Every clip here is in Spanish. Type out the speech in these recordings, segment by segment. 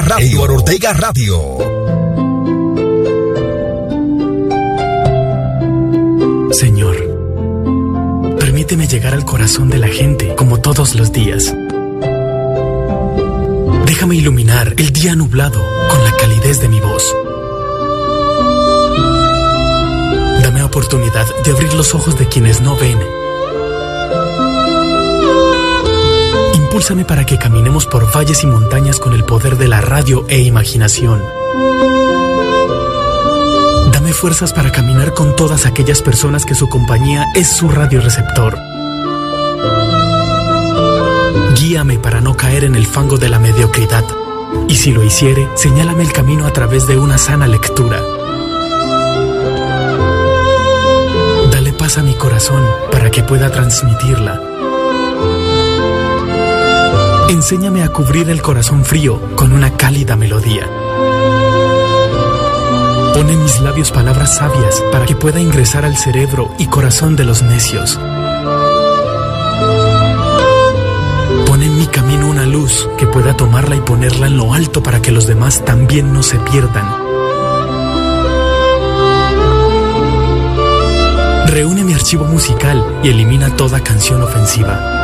Radio. Ortega Radio. Señor, permíteme llegar al corazón de la gente como todos los días. Déjame iluminar el día nublado con la calidez de mi voz. Dame oportunidad de abrir los ojos de quienes no ven. Impúlsame para que caminemos por valles y montañas con el poder de la radio e imaginación. Dame fuerzas para caminar con todas aquellas personas que su compañía es su radioreceptor. Guíame para no caer en el fango de la mediocridad. Y si lo hiciere, señálame el camino a través de una sana lectura. Dale paz a mi corazón para que pueda transmitirla. Enséñame a cubrir el corazón frío con una cálida melodía. Pone en mis labios palabras sabias para que pueda ingresar al cerebro y corazón de los necios. Pone en mi camino una luz que pueda tomarla y ponerla en lo alto para que los demás también no se pierdan. Reúne mi archivo musical y elimina toda canción ofensiva.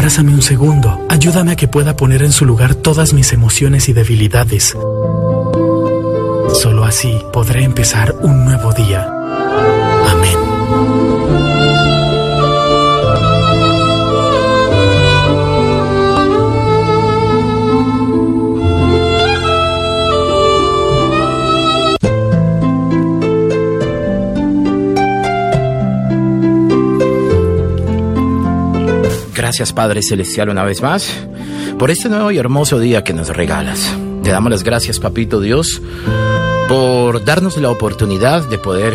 Abrázame un segundo. Ayúdame a que pueda poner en su lugar todas mis emociones y debilidades. Solo así podré empezar un nuevo día. Gracias Padre Celestial una vez más por este nuevo y hermoso día que nos regalas. Te damos las gracias Papito Dios por darnos la oportunidad de poder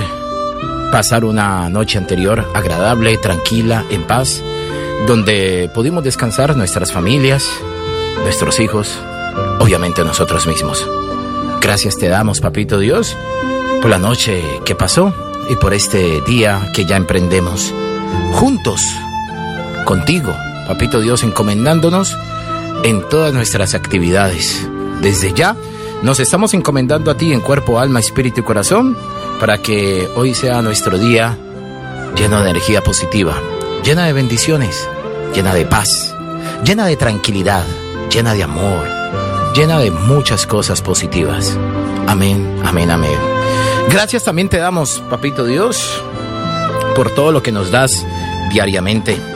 pasar una noche anterior agradable, tranquila, en paz, donde pudimos descansar nuestras familias, nuestros hijos, obviamente nosotros mismos. Gracias te damos Papito Dios por la noche que pasó y por este día que ya emprendemos juntos contigo, Papito Dios, encomendándonos en todas nuestras actividades. Desde ya nos estamos encomendando a ti en cuerpo, alma, espíritu y corazón para que hoy sea nuestro día lleno de energía positiva, llena de bendiciones, llena de paz, llena de tranquilidad, llena de amor, llena de muchas cosas positivas. Amén, amén, amén. Gracias también te damos, Papito Dios, por todo lo que nos das diariamente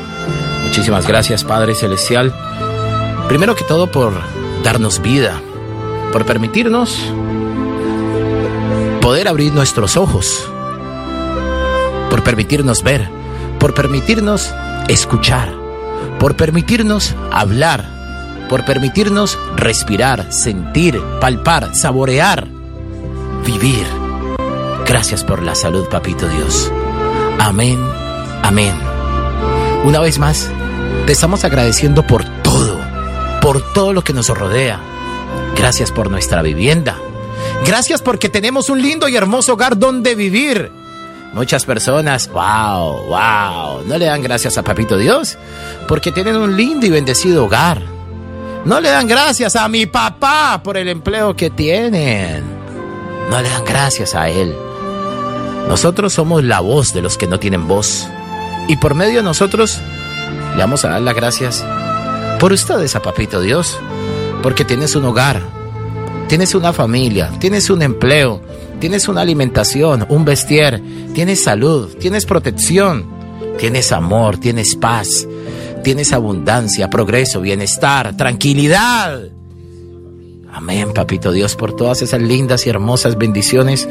Muchísimas gracias, Padre Celestial. Primero que todo por darnos vida, por permitirnos poder abrir nuestros ojos, por permitirnos ver, por permitirnos escuchar, por permitirnos hablar, por permitirnos respirar, sentir, palpar, saborear, vivir. Gracias por la salud, Papito Dios. Amén, amén. Una vez más, te estamos agradeciendo por todo, por todo lo que nos rodea. Gracias por nuestra vivienda. Gracias porque tenemos un lindo y hermoso hogar donde vivir. Muchas personas, wow, wow, no le dan gracias a Papito Dios porque tienen un lindo y bendecido hogar. No le dan gracias a mi papá por el empleo que tienen. No le dan gracias a él. Nosotros somos la voz de los que no tienen voz. Y por medio de nosotros le vamos a dar las gracias por ustedes a Papito Dios, porque tienes un hogar, tienes una familia, tienes un empleo, tienes una alimentación, un vestir, tienes salud, tienes protección, tienes amor, tienes paz, tienes abundancia, progreso, bienestar, tranquilidad. Amén, papito Dios, por todas esas lindas y hermosas bendiciones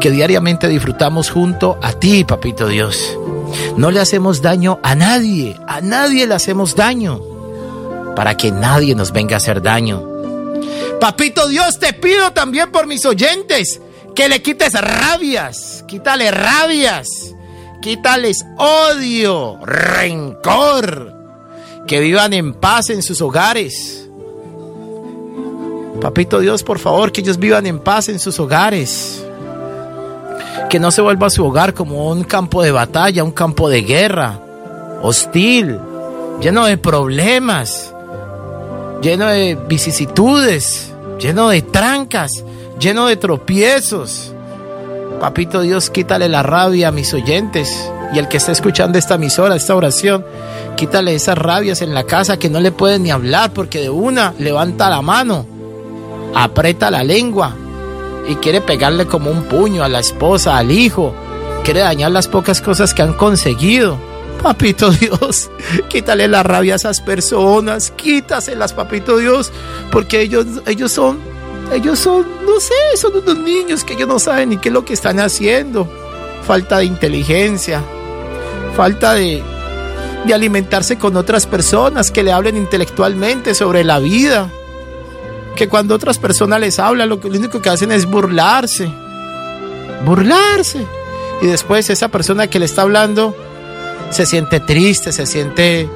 que diariamente disfrutamos junto a ti, papito Dios. No le hacemos daño a nadie, a nadie le hacemos daño, para que nadie nos venga a hacer daño. Papito Dios, te pido también por mis oyentes que le quites rabias, quítale rabias, quítales odio, rencor, que vivan en paz en sus hogares. Papito Dios, por favor, que ellos vivan en paz en sus hogares. Que no se vuelva su hogar como un campo de batalla, un campo de guerra, hostil, lleno de problemas, lleno de vicisitudes, lleno de trancas, lleno de tropiezos. Papito Dios, quítale la rabia a mis oyentes y el que está escuchando esta emisora, esta oración, quítale esas rabias en la casa que no le pueden ni hablar porque de una levanta la mano, aprieta la lengua y quiere pegarle como un puño a la esposa, al hijo, quiere dañar las pocas cosas que han conseguido. Papito Dios, quítale la rabia a esas personas, quítaselas, papito Dios, porque ellos, ellos son ellos son, no sé, son unos niños que ellos no saben ni qué es lo que están haciendo. Falta de inteligencia, falta de, de alimentarse con otras personas que le hablen intelectualmente sobre la vida. Que cuando otras personas les hablan, lo, único que hacen es burlarse. Burlarse. Y después esa persona que le está hablando se siente triste, se siente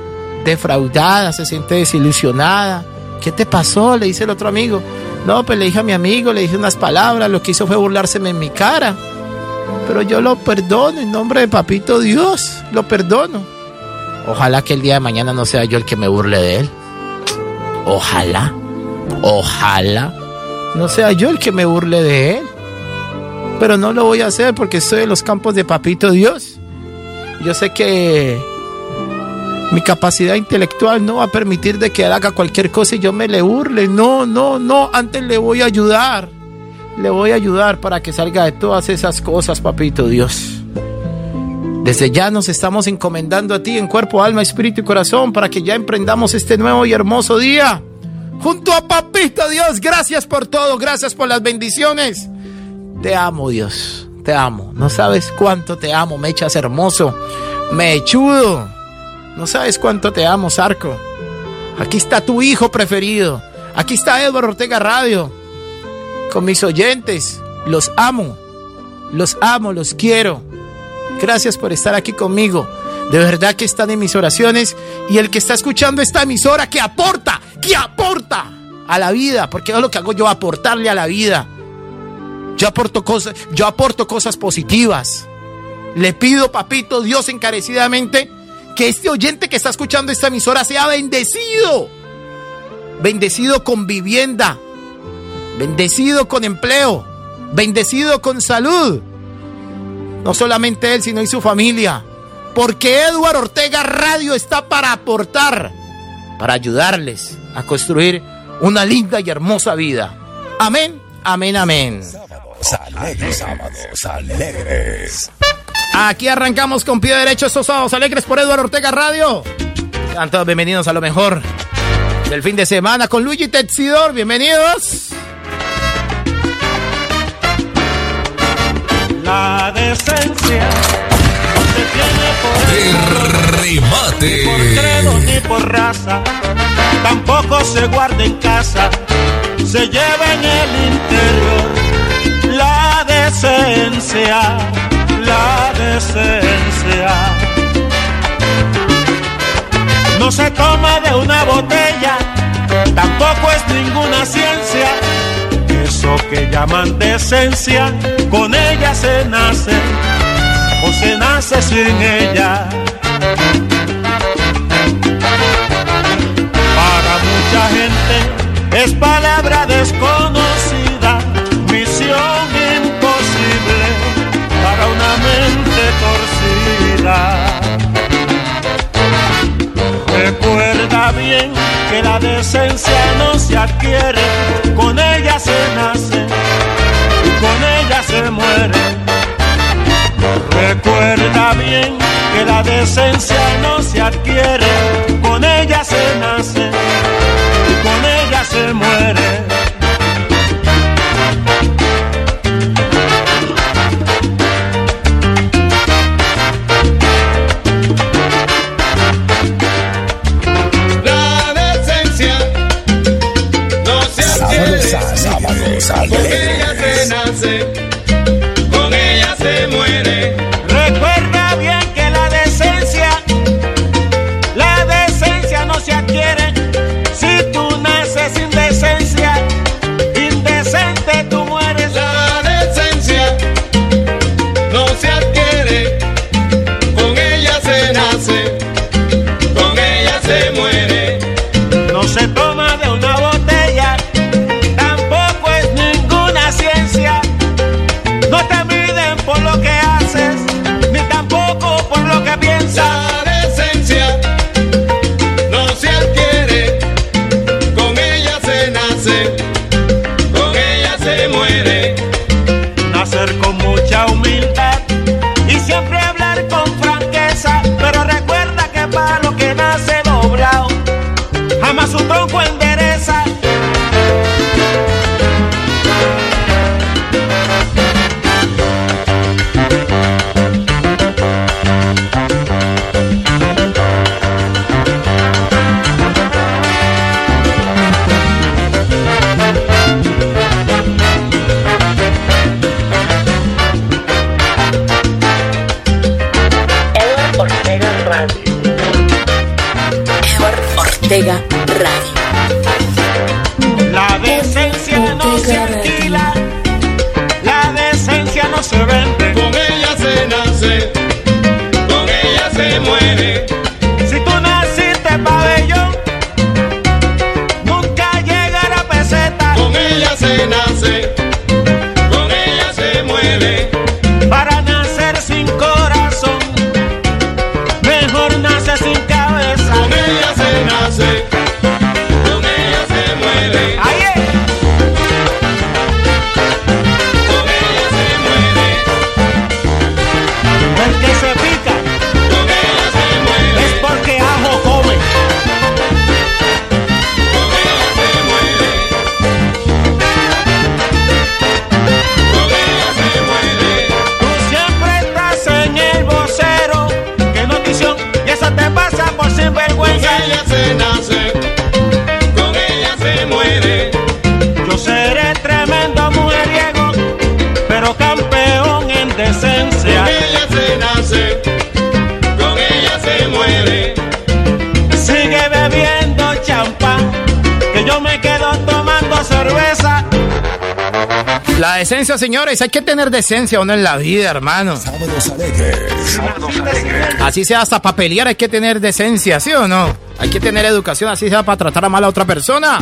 defraudada, se siente desilusionada. ¿Qué te pasó? Le dice el otro amigo. No, pues le dije a mi amigo, le dije unas palabras, lo que hizo fue burlárseme en mi cara. Pero yo lo perdono en nombre de Papito Dios, lo perdono. Ojalá que el día de mañana no sea yo el que me burle de él. Ojalá, ojalá no sea yo el que me burle de él. Pero no lo voy a hacer porque estoy en los campos de Papito Dios. Yo sé que mi capacidad intelectual no va a permitir de que él haga cualquier cosa y yo me le burle. No, no, no. Antes le voy a ayudar. Le voy a ayudar para que salga de todas esas cosas, papito Dios. Desde ya nos estamos encomendando a ti en cuerpo, alma, espíritu y corazón para que ya emprendamos este nuevo y hermoso día. Junto a Papito Dios, gracias por todo, gracias por las bendiciones. Te amo, Dios, te amo. No sabes cuánto te amo, me echas hermoso, me echudo. No sabes cuánto te amo, Sarco. Aquí está tu hijo preferido. Aquí está Edward Ortega Radio. Con mis oyentes. Los amo. Los amo, los quiero. Gracias por estar aquí conmigo. De verdad que están en mis oraciones. Y el que está escuchando esta emisora que aporta, que aporta a la vida. Porque es lo que hago yo, aportarle a la vida. Yo aporto cosas, yo aporto cosas positivas. Le pido, papito, Dios encarecidamente que este oyente que está escuchando esta emisora sea bendecido. Bendecido con vivienda. Bendecido con empleo. Bendecido con salud. No solamente él, sino y su familia. Porque Eduardo Ortega Radio está para aportar, para ayudarles a construir una linda y hermosa vida. Amén, amén, amén. Sábados alegres, sábados alegres. Aquí arrancamos con pie derecho estos sábados alegres por Eduardo Ortega Radio. Sean todos bienvenidos a lo mejor del fin de semana con Luigi Tetsidor. Bienvenidos. La decencia no se tiene por remate. Ni por credo ni por raza, tampoco se guarda en casa, se lleva en el interior la decencia la decencia. No se toma de una botella, tampoco es ninguna ciencia. Eso que llaman decencia, con ella se nace o se nace sin ella. Para mucha gente es palabra desconocida, misión imposible para una mente torcida. Recuerda bien que la decencia no se adquiere, con ella se nace y con ella se Recuerda bien que la decencia no se adquiere, con ella se nace y con ella se muere. decencia, señores. Hay que tener decencia o no en la vida, hermano. Así sea hasta para pelear hay que tener decencia, ¿sí o no? Hay que tener educación, así sea para tratar a mal a otra persona.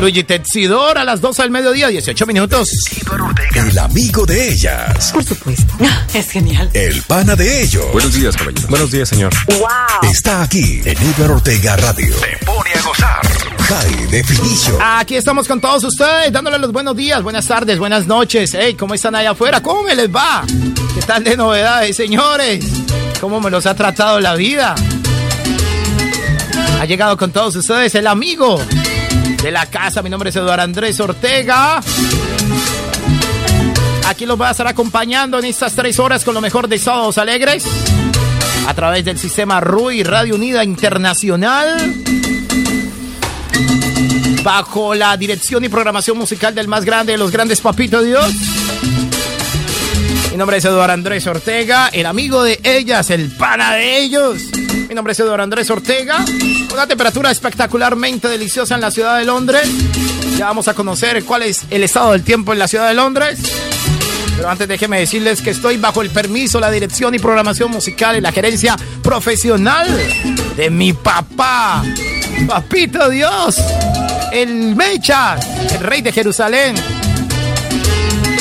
Luigi Tetsidor a las 12 del mediodía, 18 minutos. El amigo de ellas. Por supuesto. Es genial. El pana de ellos. Buenos días, caballero. Buenos días, señor. Wow. Está aquí en Iber Ortega Radio. Aquí estamos con todos ustedes, dándole los buenos días, buenas tardes, buenas noches. Hey, ¿cómo están allá afuera? ¿Cómo me les va? ¿Qué tal de novedades, señores? ¿Cómo me los ha tratado la vida? Ha llegado con todos ustedes el amigo de la casa. Mi nombre es Eduardo Andrés Ortega. Aquí los voy a estar acompañando en estas tres horas con lo mejor de Sábados Alegres. A través del sistema RUI Radio Unida Internacional bajo la dirección y programación musical del más grande de los grandes Papito Dios. Mi nombre es Eduardo Andrés Ortega, el amigo de ellas, el pana de ellos. Mi nombre es Eduardo Andrés Ortega. Una temperatura espectacularmente deliciosa en la ciudad de Londres. Ya vamos a conocer cuál es el estado del tiempo en la ciudad de Londres. Pero antes déjeme decirles que estoy bajo el permiso, la dirección y programación musical y la gerencia profesional de mi papá, Papito Dios el Mecha, el rey de Jerusalén,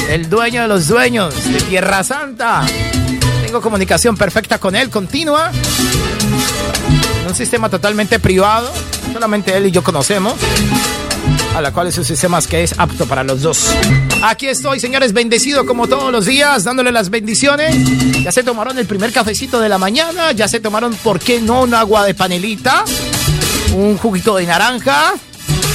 el dueño de los dueños de Tierra Santa. Tengo comunicación perfecta con él, continua, en un sistema totalmente privado, solamente él y yo conocemos. a la cual es un sistema que es apto para los dos. Aquí estoy, señores, bendecido como todos los días, dándole las bendiciones. Ya se tomaron el primer cafecito de la mañana, ya se tomaron, ¿por qué no, un agua de panelita? Un juguito de naranja.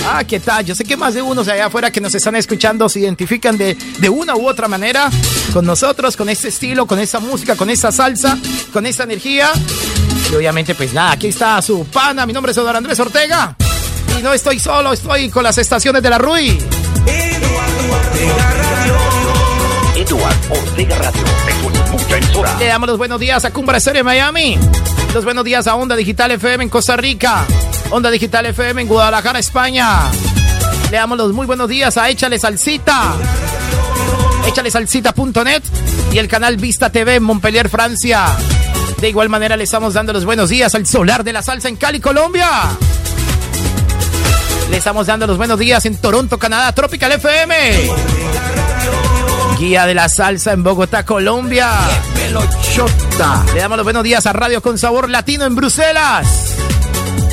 Ah, ¿qué tal? Yo sé que más de unos allá afuera que nos están escuchando se identifican de, de una u otra manera con nosotros, con este estilo, con esta música, con esta salsa, con esta energía. Y obviamente, pues nada, aquí está su pana. Mi nombre es Eduardo Andrés Ortega. Y no estoy solo, estoy con las estaciones de la RUI. Eduardo Ortega Radio. mucha emisora. Le damos los buenos días a Cumbra Serie Miami. Los buenos días a Onda Digital FM en Costa Rica. Onda Digital FM en Guadalajara, España. Le damos los muy buenos días a Échale Salsita. Échale Salsita.net y el canal Vista TV en Montpellier, Francia. De igual manera le estamos dando los buenos días al Solar de la Salsa en Cali, Colombia. Le estamos dando los buenos días en Toronto, Canadá, Tropical FM. Guía de la Salsa en Bogotá, Colombia. Le damos los buenos días a Radio con Sabor Latino en Bruselas.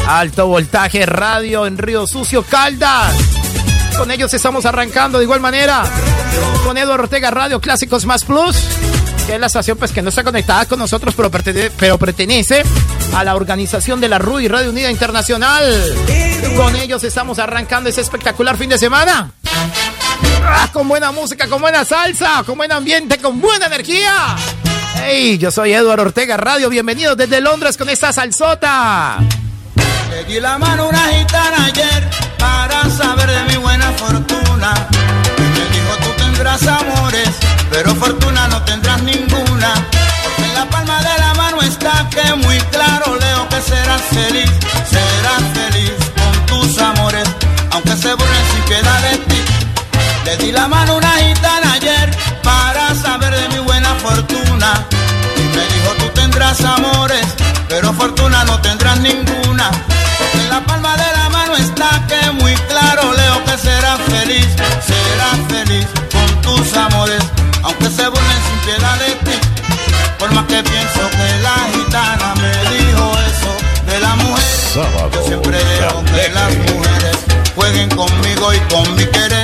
Alto Voltaje Radio en Río Sucio, Caldas. Con ellos estamos arrancando de igual manera con Eduardo Ortega Radio Clásicos Más Plus, que es la estación pues, que no está conectada con nosotros, pero pertenece, pero pertenece a la organización de la RUI Radio Unida Internacional. Con ellos estamos arrancando ese espectacular fin de semana. Ah, con buena música, con buena salsa, con buen ambiente, con buena energía. Hey, yo soy Eduardo Ortega Radio, bienvenidos desde Londres con esta salsota. Le di la mano una gitana ayer para saber de mi buena fortuna. Y me dijo tú tendrás amores, pero fortuna no tendrás ninguna. Porque en la palma de la mano está que muy claro leo que serás feliz, serás feliz con tus amores, aunque se burlen sin piedad de ti. Le di la mano una gitana ayer para saber de mi buena fortuna. Y me dijo tú tendrás amores, pero fortuna no tendrás ninguna. La palma de la mano está que muy claro leo que serás feliz, serás feliz con tus amores, aunque se burlen sin piedad de ti. Por más que pienso que la gitana me dijo eso de la mujer, yo siempre dejo que las mujeres jueguen conmigo y con mi querer.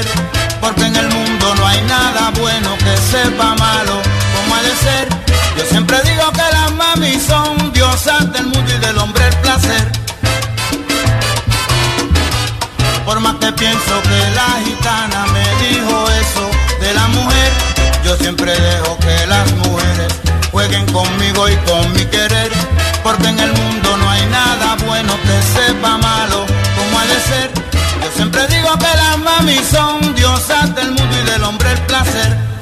Pienso que la gitana me dijo eso de la mujer, yo siempre dejo que las mujeres jueguen conmigo y con mi querer. Porque en el mundo no hay nada bueno que sepa malo como ha de ser. Yo siempre digo que las mami son diosas del mundo y del hombre el placer.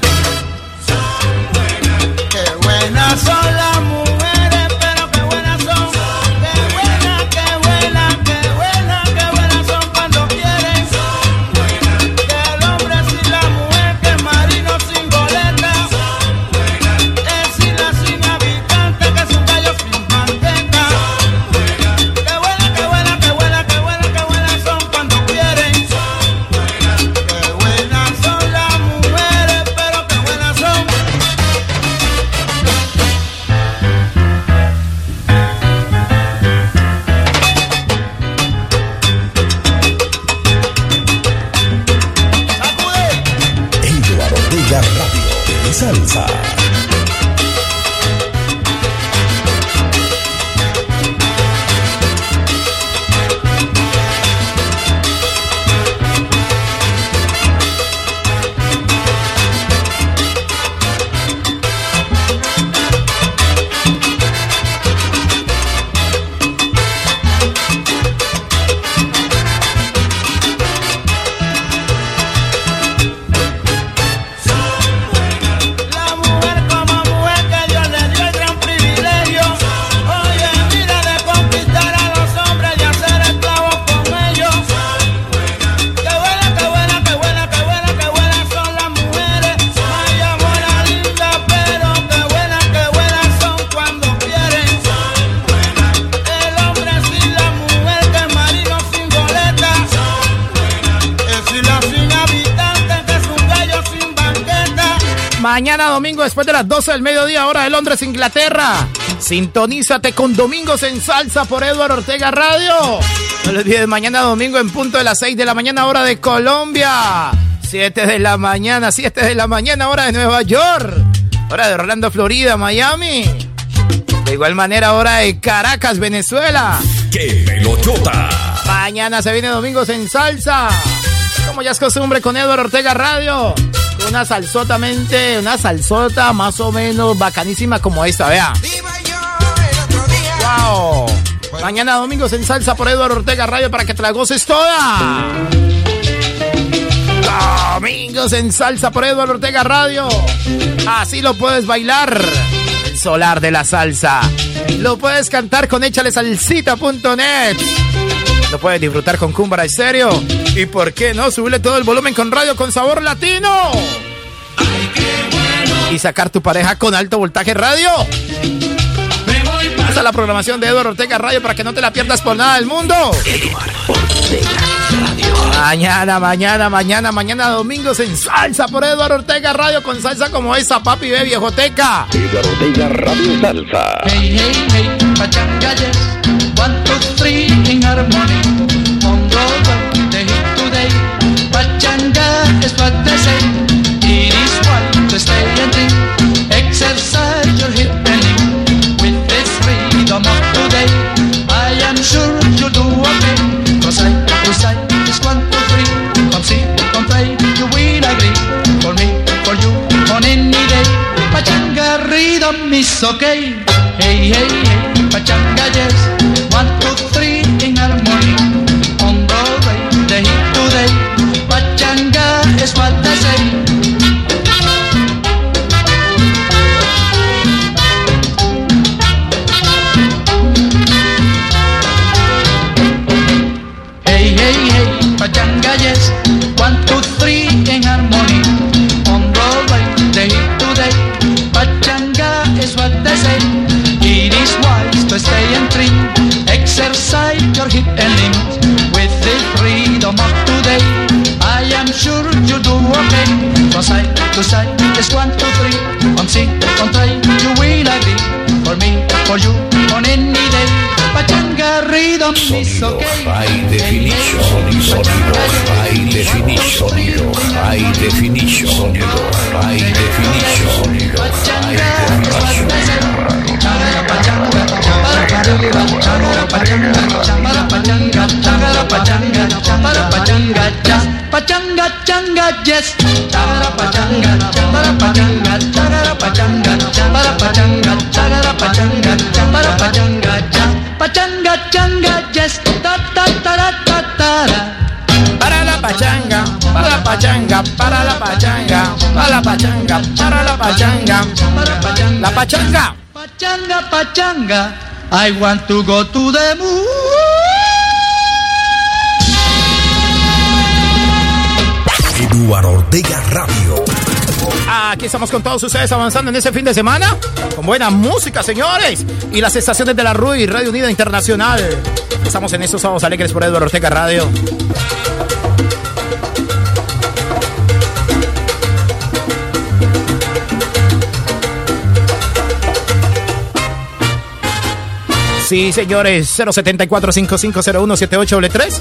Después de las 12 del mediodía, hora de Londres, Inglaterra. Sintonízate con Domingos en Salsa por Eduardo Ortega Radio. No les olvides, mañana domingo en punto de las 6 de la mañana, hora de Colombia. 7 de la mañana, 7 de la mañana, hora de Nueva York. Hora de Orlando, Florida, Miami. De igual manera, hora de Caracas, Venezuela. ¡Qué pelotota! Mañana se viene Domingos en Salsa. Como ya es costumbre con Eduardo Ortega Radio. Una salsotamente, una salsota más o menos bacanísima como esta, vea. ¡Wow! Mañana Domingos en Salsa por Eduardo Ortega Radio para que te la goces toda. Domingos en Salsa por Eduardo Ortega Radio. Así lo puedes bailar. El solar de la salsa. Lo puedes cantar con échalesalsita.net. Lo puedes disfrutar con Cumbra Estéreo. Y por qué no subirle todo el volumen con radio con sabor latino. Y sacar tu pareja con alto voltaje radio. Es la programación de Eduardo Ortega Radio para que no te la pierdas por nada del mundo. Mañana, mañana, mañana, mañana, domingos en salsa por Eduardo Ortega Radio con salsa como esa, papi de viejoteca. Eduardo Ortega Radio Salsa. Hey, hey, hey. Is what they say. It is what to stay and drink. Exercise your hip and limb. With this freedom of today, I am sure you'll do okay. Cause I, cause I, is one, two, three. Come see, come play, you will agree. For me, for you, on any day. Pachanga rhythm is okay. Hey, hey, hey, pachanga, to side, it's one, two, three. Come see, come try, you will agree. For me, for you, on any day. Pachanga rhythm is okay. High Definition. Sonido High Definition. Sonido High Definition. Sonido High Definition. Sonido High Definition. Pachanga, changa, yes. Chagara pachanga, chagara pachanga, chagara pachanga, pachanga, pachanga, pachanga, cha. Pachanga, changa, yes. Ta ta ta ta ta ra. Para la pachanga, para la pachanga, para la pachanga, para la pachanga, para la pachanga, Para pachanga, la pachanga. pachanga, pachanga. I want to go to the moon. Eduardo Ortega Radio. Aquí estamos con todos ustedes avanzando en ese fin de semana con buena música, señores. Y las estaciones de la RUI, Radio Unida Internacional. Estamos en estos sábados alegres por Eduardo Ortega Radio. Sí, señores, 074-5501-7833.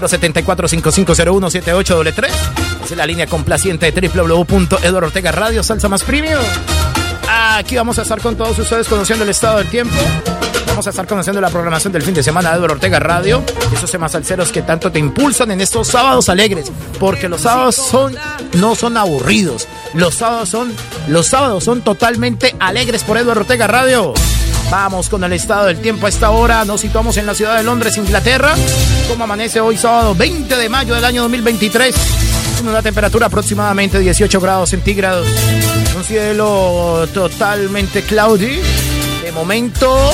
074-5501-7833. Esa es la línea complaciente de www.eduardo Ortega Radio, Salsa Más Premium. Aquí vamos a estar con todos ustedes conociendo el estado del tiempo. Vamos a estar conociendo la programación del fin de semana de Eduardo Ortega Radio. Esos temas salseros que tanto te impulsan en estos sábados alegres. Porque los sábados son, no son aburridos. Los sábados son, los sábados son totalmente alegres por Eduardo Ortega Radio. Vamos con el estado del tiempo a esta hora. Nos situamos en la ciudad de Londres, Inglaterra. Como amanece hoy sábado 20 de mayo del año 2023. Con una temperatura aproximadamente 18 grados centígrados. Un cielo totalmente cloudy. De momento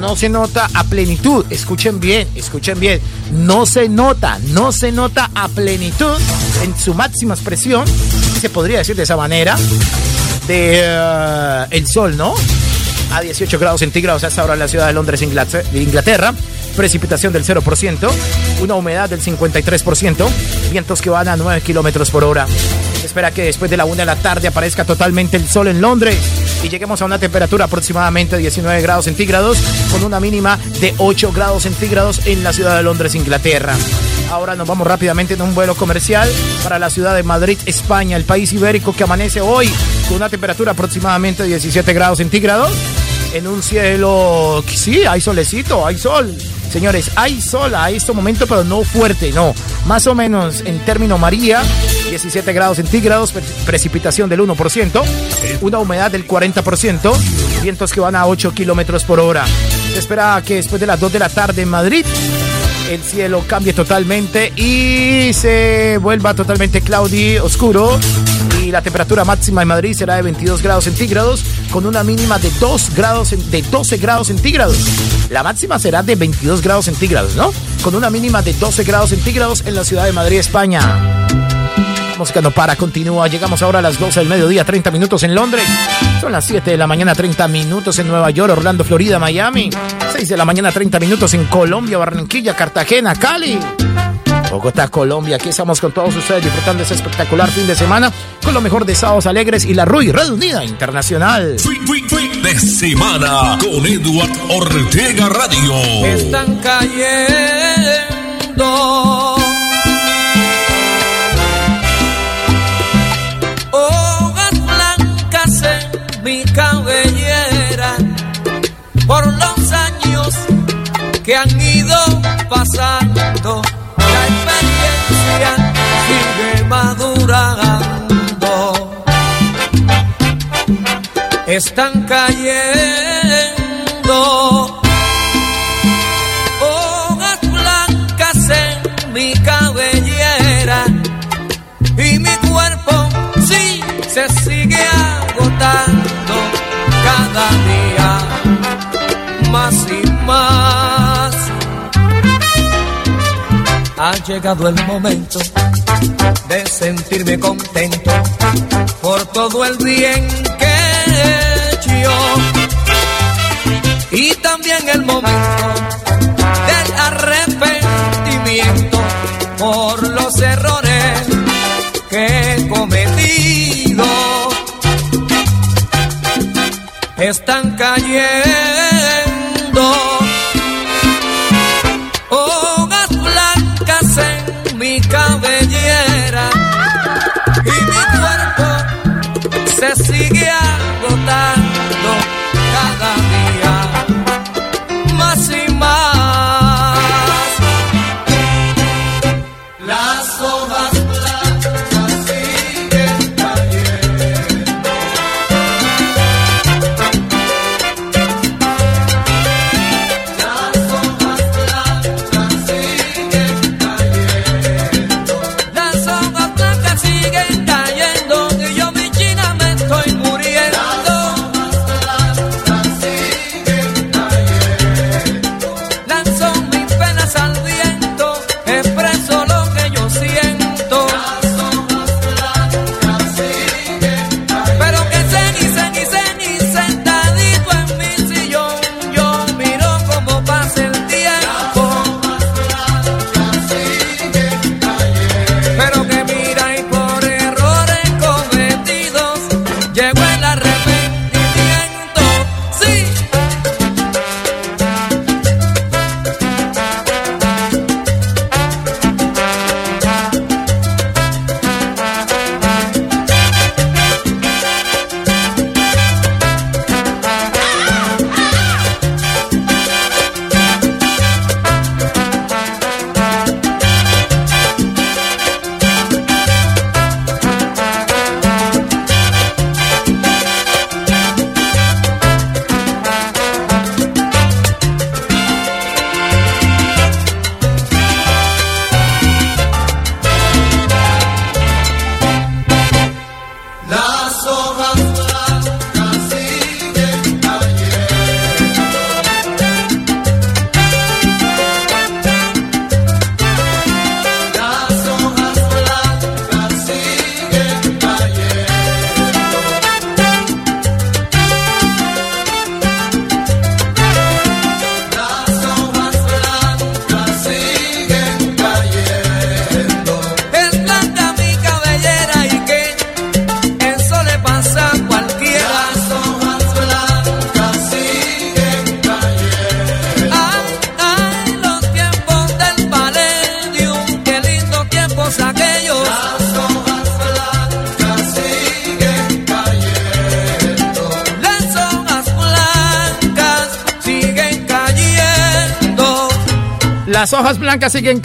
no se nota a plenitud. Escuchen bien, escuchen bien. No se nota, no se nota a plenitud en su máxima expresión. Se podría decir de esa manera. De eh, el sol, ¿no? A 18 grados centígrados a esta hora en la ciudad de Londres, Inglaterra. Precipitación del 0%, una humedad del 53%, vientos que van a 9 kilómetros por hora. Espera que después de la una de la tarde aparezca totalmente el sol en Londres y lleguemos a una temperatura aproximadamente 19 grados centígrados con una mínima de 8 grados centígrados en la ciudad de Londres, Inglaterra. Ahora nos vamos rápidamente en un vuelo comercial para la ciudad de Madrid, España, el país ibérico que amanece hoy con una temperatura aproximadamente 17 grados centígrados en un cielo, sí, hay solecito, hay sol. Señores, hay sol a este momento, pero no fuerte, no. Más o menos en término María, 17 grados centígrados, precipitación del 1%, una humedad del 40%, vientos que van a 8 kilómetros por hora. Se espera que después de las 2 de la tarde en Madrid el cielo cambie totalmente y se vuelva totalmente cloudy, oscuro. La temperatura máxima en Madrid será de 22 grados centígrados con una mínima de 2 grados de 12 grados centígrados. La máxima será de 22 grados centígrados, ¿no? Con una mínima de 12 grados centígrados en la ciudad de Madrid, España. Música no para, continúa. Llegamos ahora a las 12 del mediodía, 30 minutos en Londres. Son las 7 de la mañana, 30 minutos en Nueva York, Orlando, Florida, Miami. 6 de la mañana, 30 minutos en Colombia, Barranquilla, Cartagena, Cali. Bogotá, Colombia. Aquí estamos con todos ustedes disfrutando de ese espectacular fin de semana con lo mejor de Sábados Alegres y la RUI Red Unida Internacional. de semana con Edward Ortega Radio. Están cayendo cabellera por los años que han ido pasando. Experiencia sigue madurando. Están cayendo hojas blancas en mi cabellera y mi cuerpo sí se sigue agotando cada día más y Ha llegado el momento de sentirme contento por todo el bien que he hecho. Y también el momento del arrepentimiento por los errores que he cometido. Están cayendo cabellera y mi cuerpo se sigue agotando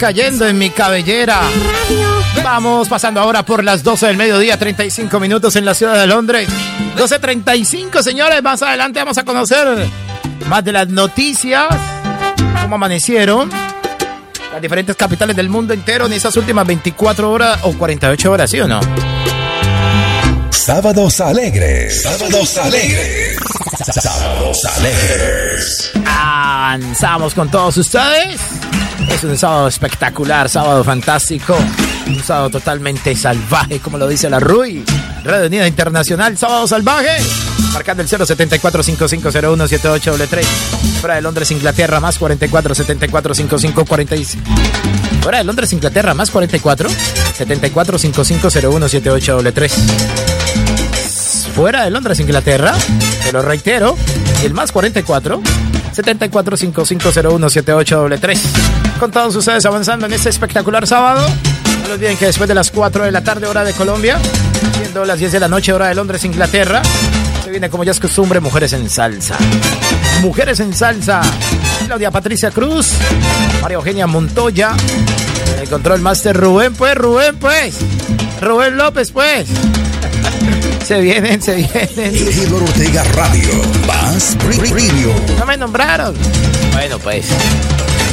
cayendo en mi cabellera. Vamos pasando ahora por las 12 del mediodía, 35 minutos en la ciudad de Londres. 12.35, señores. Más adelante vamos a conocer más de las noticias, cómo amanecieron las diferentes capitales del mundo entero en esas últimas 24 horas o 48 horas, ¿sí o no? Sábados alegres. Sábados alegres. Sábados alegres. Avanzamos con todos ustedes. Es un sábado espectacular, sábado fantástico. Un sábado totalmente salvaje, como lo dice la RUI. Radio Unida Internacional, sábado salvaje. Marcando el 074 5501 78 Fuera de Londres, Inglaterra, más 44 74 55 46. Fuera de Londres, Inglaterra, más 44 74 5501 78 Fuera de Londres, Inglaterra, te lo reitero, el más 44 74 5501 78 Con todos ustedes avanzando en este espectacular sábado. No olviden que después de las 4 de la tarde, hora de Colombia, siendo las 10 de la noche, hora de Londres, Inglaterra, se viene como ya es costumbre, Mujeres en Salsa. Mujeres en Salsa. Claudia Patricia Cruz, María Eugenia Montoya, el control master Rubén, pues, Rubén, pues. Rubén López, pues. Se vienen, se vienen. Igor Ortega Radio. Más Preview. No me nombraron. Bueno, pues.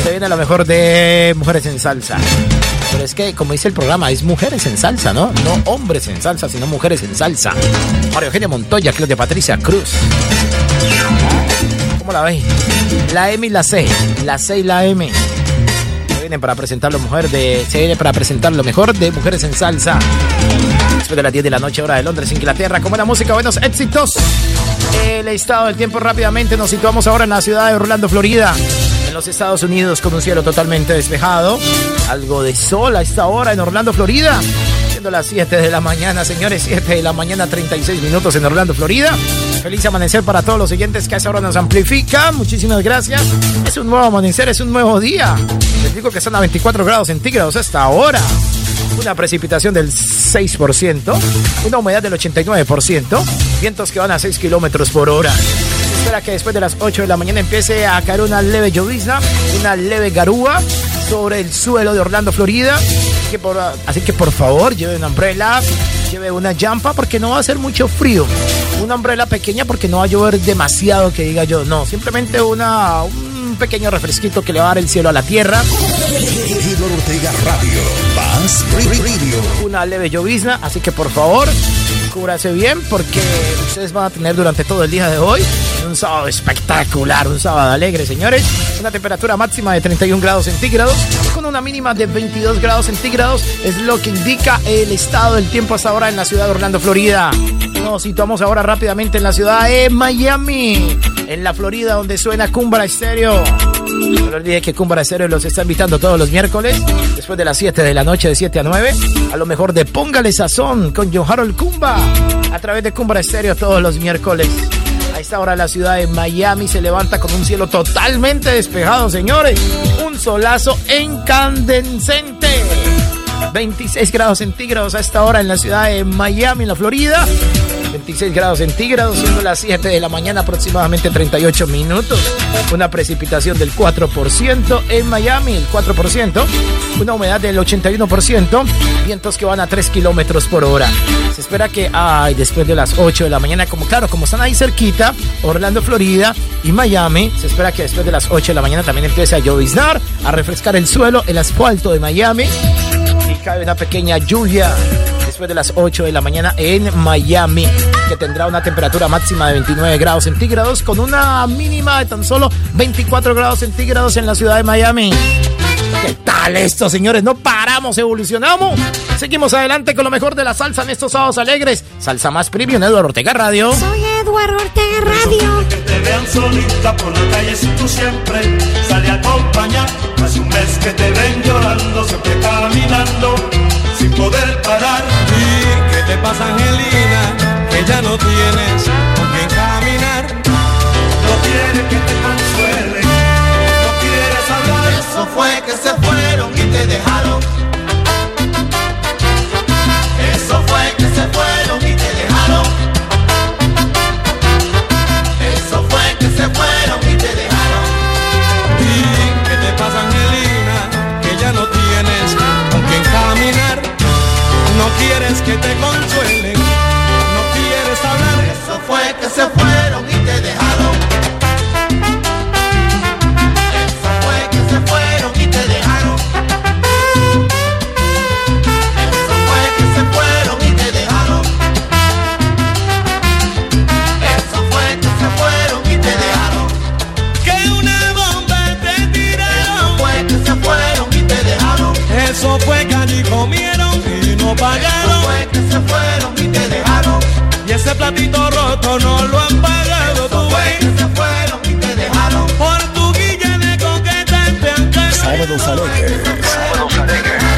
Se viene lo mejor de Mujeres en Salsa. Pero es que, como dice el programa, es mujeres en salsa, ¿no? No hombres en salsa, sino mujeres en salsa. María Eugenia Montoya, Claudia Patricia Cruz. ¿Cómo la veis? La M y la C. La C y la M. Se vienen para presentar lo mejor de. Se viene para presentar lo mejor de Mujeres en Salsa. Después de las 10 de la noche, hora de Londres, Inglaterra. Con buena música, buenos éxitos. El estado del tiempo rápidamente. Nos situamos ahora en la ciudad de Orlando, Florida en los Estados Unidos con un cielo totalmente despejado. Algo de sol a esta hora en Orlando, Florida. Siendo las 7 de la mañana, señores, 7 de la mañana, 36 minutos en Orlando, Florida. Feliz amanecer para todos los siguientes que a esa hora nos amplifican. Muchísimas gracias. Es un nuevo amanecer, es un nuevo día. Les digo que están a 24 grados centígrados hasta ahora. Una precipitación del 6%, una humedad del 89%, vientos que van a 6 kilómetros por hora espera que después de las 8 de la mañana empiece a caer una leve llovizna, una leve garúa sobre el suelo de Orlando, Florida. Así que por, así que por favor, lleve una umbrella, lleve una jampa porque no va a hacer mucho frío. Una umbrella pequeña porque no va a llover demasiado, que diga yo. No, simplemente una, un pequeño refresquito que le va a dar el cielo a la tierra. Una leve llovizna, así que por favor, cúbrase bien porque ustedes van a tener durante todo el día de hoy un sábado espectacular, un sábado alegre, señores. Una temperatura máxima de 31 grados centígrados con una mínima de 22 grados centígrados es lo que indica el estado del tiempo hasta ahora en la ciudad de Orlando, Florida. Nos situamos ahora rápidamente en la ciudad de Miami, en la Florida, donde suena Cumbra Estéreo. No olvide que Cumbra Estéreo los está invitando todos los miércoles, después de las 7 de la noche, de 7 a 9, a lo mejor de Póngale Sazón con John Harold Cumba, a través de Cumbra Estéreo todos los miércoles. A esta hora la ciudad de Miami se levanta con un cielo totalmente despejado, señores. Un solazo incandescente. 26 grados centígrados a esta hora en la ciudad de Miami, en la Florida. 26 grados centígrados, siendo las 7 de la mañana, aproximadamente 38 minutos. Una precipitación del 4% en Miami, el 4%. Una humedad del 81%. Vientos que van a 3 kilómetros por hora. Se espera que, ay, después de las 8 de la mañana, como claro, como están ahí cerquita, Orlando, Florida y Miami, se espera que después de las 8 de la mañana también empiece a lloviznar, a refrescar el suelo, el asfalto de Miami. Cae una pequeña lluvia después de las 8 de la mañana en Miami, que tendrá una temperatura máxima de 29 grados centígrados con una mínima de tan solo 24 grados centígrados en la ciudad de Miami. ¿Qué tal esto, señores? No paramos, evolucionamos. Seguimos adelante con lo mejor de la salsa en estos sábados alegres. Salsa más premium, Eduardo Ortega Radio. Soy Eduardo Ortega Radio. Que te vean solita por la calle si tú siempre sale a acompañar. Hace un mes que te ven llorando, siempre caminando, sin poder parar. ¿Y qué te pasa, Angelina? Que ya no tienes con quién caminar. No quiere que te consuele, fue que se fueron y te dejaron. pagaron. Fue que se fueron y te dejaron. Y ese platito roto no lo han pagado. Tú fue que se fueron y te dejaron. Por tu guilla de coqueta te han caído. Sábados alegres. Sábados alegres.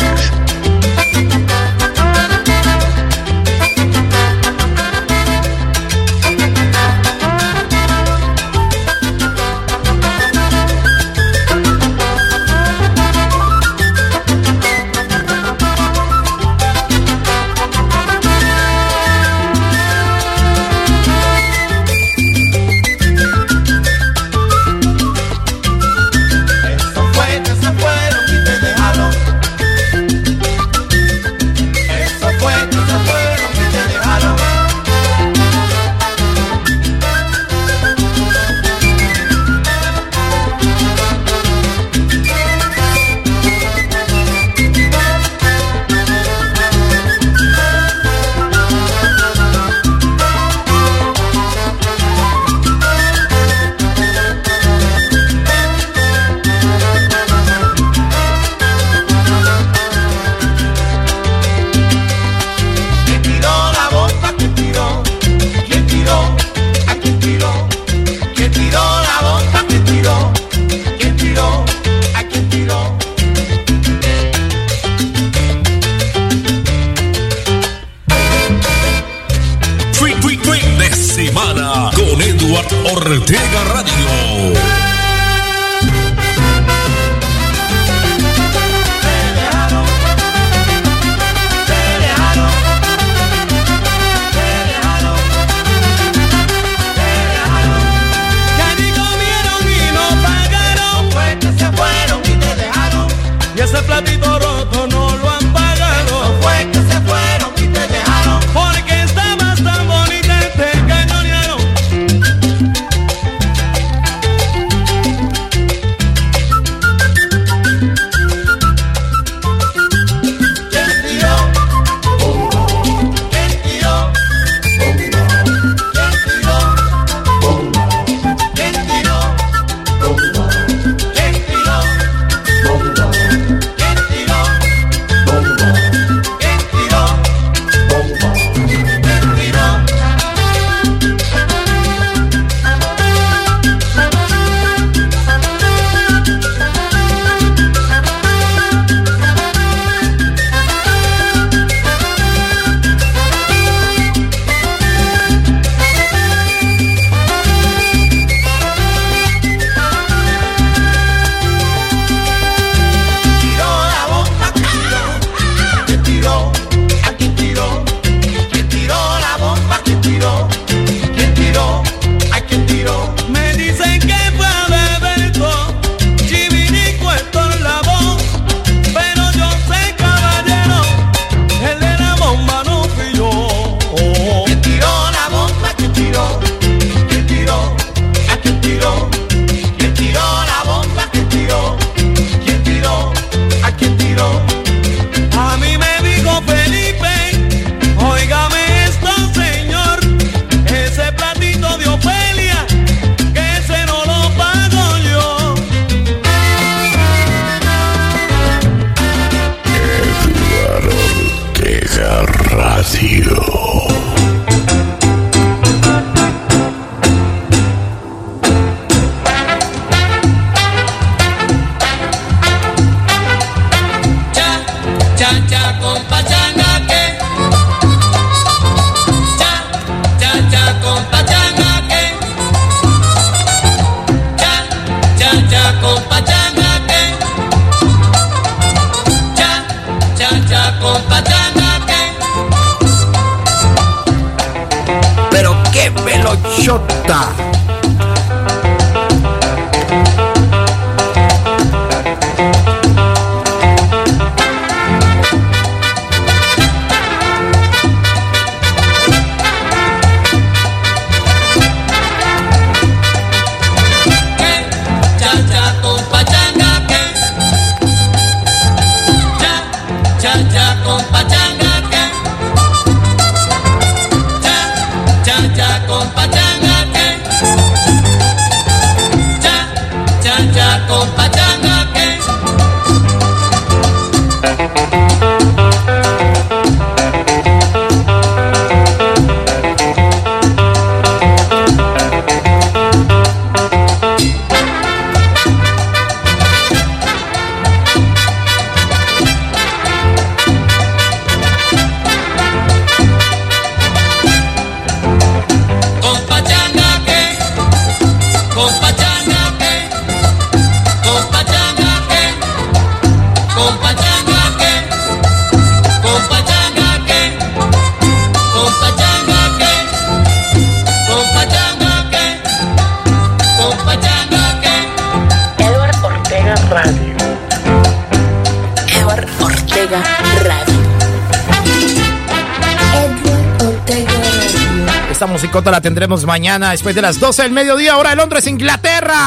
Tendremos mañana después de las 12 del mediodía, hora de Londres, Inglaterra.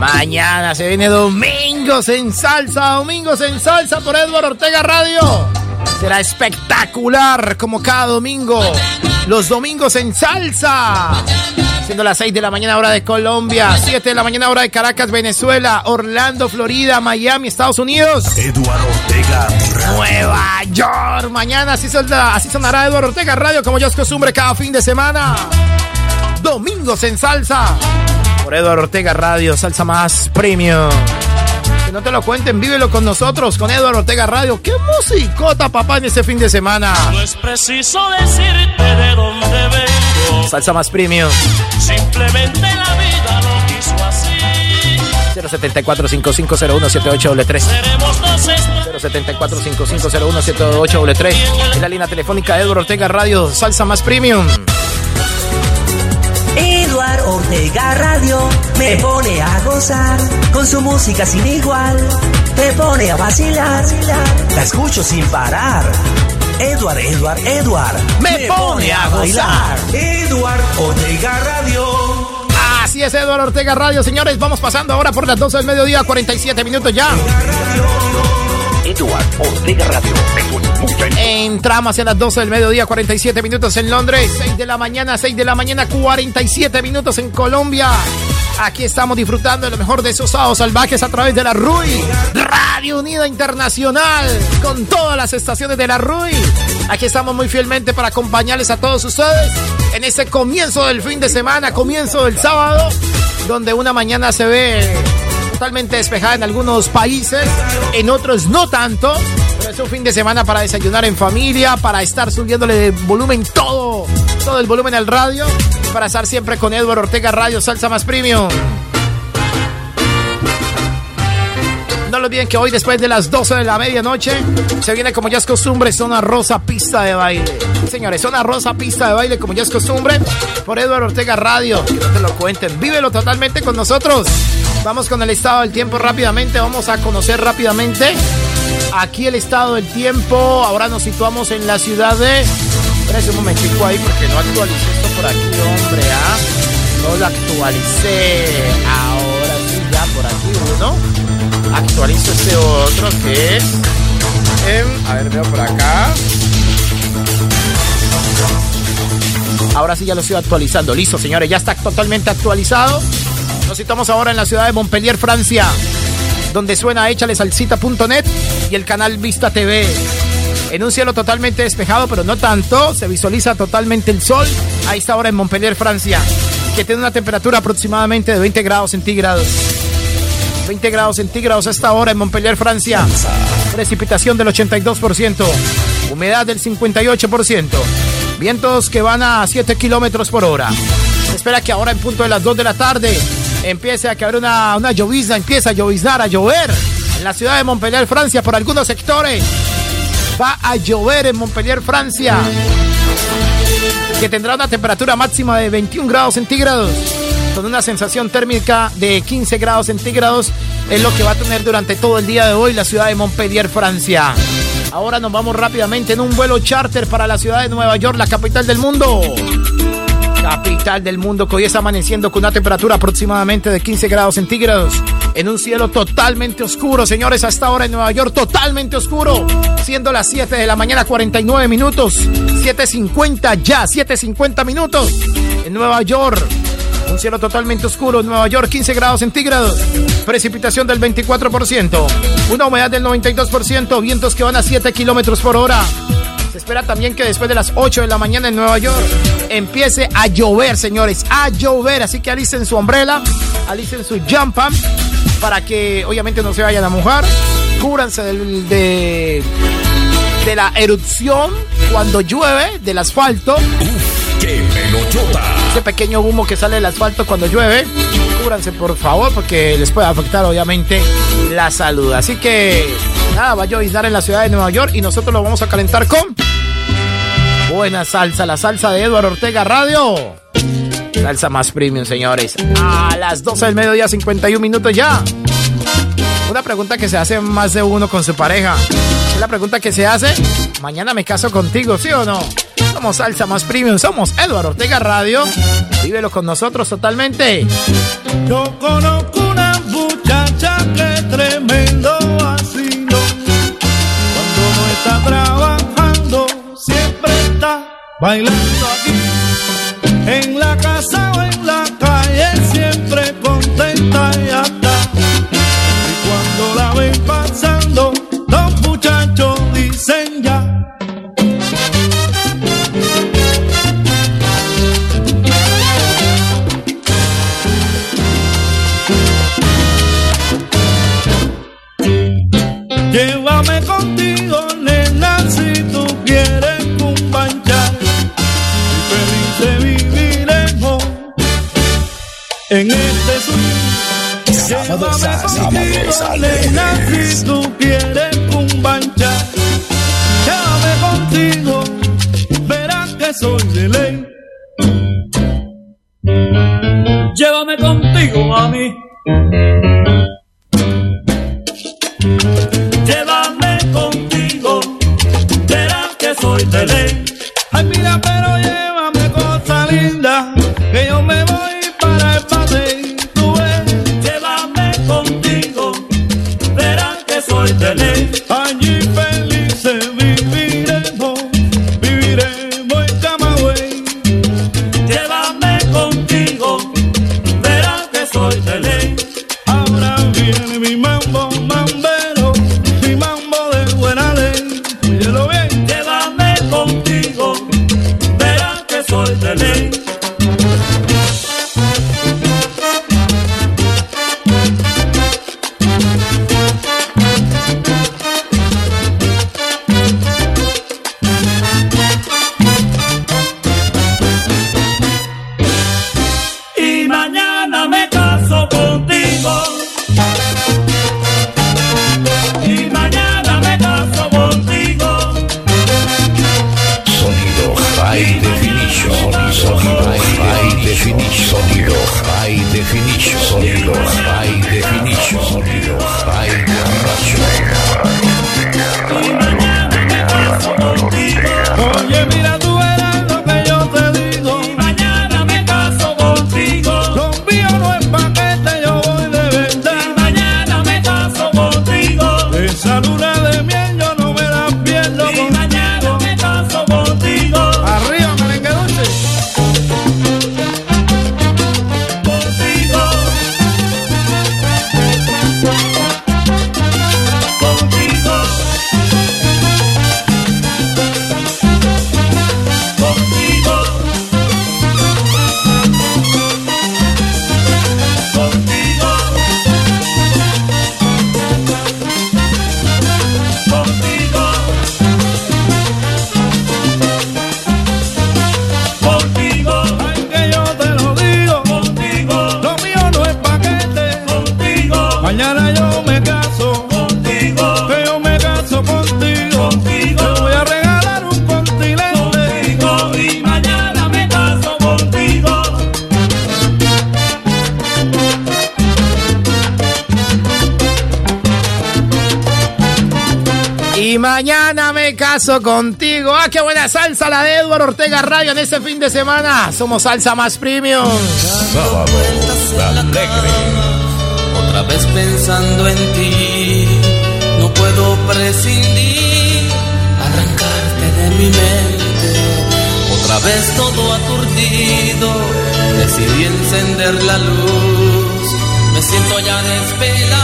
Mañana se viene Domingos en Salsa, Domingos en Salsa por Edward Ortega Radio. Será espectacular como cada domingo. Los domingos en Salsa. Siendo las 6 de la mañana hora de Colombia, 7 de la mañana hora de Caracas, Venezuela, Orlando, Florida, Miami, Estados Unidos. Eduardo Ortega Nueva Mañana así, así sonará Eduardo Ortega Radio como yo es costumbre cada fin de semana. Domingos en salsa. Por Eduardo Ortega Radio, salsa más premium. Que no te lo cuenten, vívelo con nosotros, con Eduardo Ortega Radio. ¡Qué musicota, papá, en este fin de semana! No es preciso decirte de dónde vengo Salsa más premium. Simplemente la vida lo quiso así. 074 5501 78 074 5501 78 Es la línea telefónica Eduardo Ortega Radio Salsa más premium. Eduard Ortega Radio me pone a gozar con su música sin igual. Me pone a vacilar, la escucho sin parar. Eduard, Eduard, Eduard me, pone a bailar. Eduard Ortega Radio. Así es, Eduardo Ortega Radio, señores. Vamos pasando ahora por las 12 del mediodía, 47 minutos ya. Ortega. Entramos hacia las 12 del mediodía, 47 minutos en Londres, 6 de la mañana, 6 de la mañana, 47 minutos en Colombia. Aquí estamos disfrutando de lo mejor de esos sábados salvajes a través de la RUI, Radio Unida Internacional, con todas las estaciones de la RUI. Aquí estamos muy fielmente para acompañarles a todos ustedes en este comienzo del fin de semana, comienzo del sábado, donde una mañana se ve totalmente despejada en algunos países, en otros no tanto. Pero es un fin de semana para desayunar en familia, para estar subiéndole volumen todo, todo el volumen al radio, para estar siempre con Edward Ortega Radio Salsa Más Premium. No lo olviden que hoy, después de las 12 de la medianoche, se viene como ya es costumbre, Zona Rosa Pista de Baile. Señores, Zona Rosa Pista de Baile, como ya es costumbre, por Eduardo Ortega Radio. Que no te lo cuenten, vívelo totalmente con nosotros. Vamos con el estado del tiempo rápidamente, vamos a conocer rápidamente aquí el estado del tiempo. Ahora nos situamos en la ciudad de. Espera un momentico ahí porque no actualicé esto por aquí, hombre, ¿ah? No lo actualicé. Ahora sí, ya por aquí uno actualizo este otro que es. a ver, veo por acá. Ahora sí ya lo estoy actualizando. Listo, señores, ya está totalmente actualizado. Nos citamos ahora en la ciudad de Montpellier, Francia, donde suena échale salsita.net y el canal Vista TV. En un cielo totalmente despejado, pero no tanto, se visualiza totalmente el sol. Ahí está ahora en Montpellier, Francia, que tiene una temperatura aproximadamente de 20 grados centígrados. 20 grados centígrados a esta hora en Montpellier, Francia. Precipitación del 82%. Humedad del 58%. Vientos que van a 7 kilómetros por hora. Se espera que ahora en punto de las 2 de la tarde empiece a caer una, una llovizna, empieza a lloviznar, a llover en la ciudad de Montpellier, Francia, por algunos sectores. Va a llover en Montpellier, Francia, que tendrá una temperatura máxima de 21 grados centígrados con una sensación térmica de 15 grados centígrados. Es lo que va a tener durante todo el día de hoy la ciudad de Montpellier, Francia. Ahora nos vamos rápidamente en un vuelo charter para la ciudad de Nueva York, la capital del mundo. Capital del mundo que hoy está amaneciendo con una temperatura aproximadamente de 15 grados centígrados. En un cielo totalmente oscuro, señores, hasta ahora en Nueva York totalmente oscuro. Siendo las 7 de la mañana 49 minutos. 7.50 ya, 7.50 minutos. En Nueva York. Un cielo totalmente oscuro Nueva York, 15 grados centígrados. Precipitación del 24%. Una humedad del 92%. Vientos que van a 7 kilómetros por hora. Se espera también que después de las 8 de la mañana en Nueva York empiece a llover, señores. A llover. Así que alicen su umbrella, alicen su jump para que obviamente no se vayan a mojar. Cúbranse de, de la erupción cuando llueve del asfalto. Ese pequeño humo que sale del asfalto cuando llueve. Cúbranse por favor porque les puede afectar obviamente la salud. Así que nada, va a lloviznar en la ciudad de Nueva York y nosotros lo vamos a calentar con buena salsa, la salsa de Eduardo Ortega Radio. Salsa más premium, señores. A las 12 del mediodía, 51 minutos ya. Una pregunta que se hace más de uno con su pareja. Es la pregunta que se hace, mañana me caso contigo, ¿sí o no? Somos Salsa Más Premium, somos Eduardo Ortega Radio. Vívelo con nosotros totalmente. Yo conozco una muchacha que tremendo vacilo. Cuando no está trabajando, siempre está bailando aquí. cabeza, si te. Si tú quieres cumbancha, llame contigo, verás que soy de ley. Llévame contigo, mami. Llévame contigo, verás que soy de ley. Ay, mira, pero ya contigo. ¡Ah, qué buena salsa la de Eduardo Ortega Radio en este fin de semana! Somos Salsa Más Premium. Sábado, alegre. Otra vez pensando en ti, no puedo prescindir, arrancarte de mi mente. Otra vez todo aturdido, decidí encender la luz, me siento ya despelado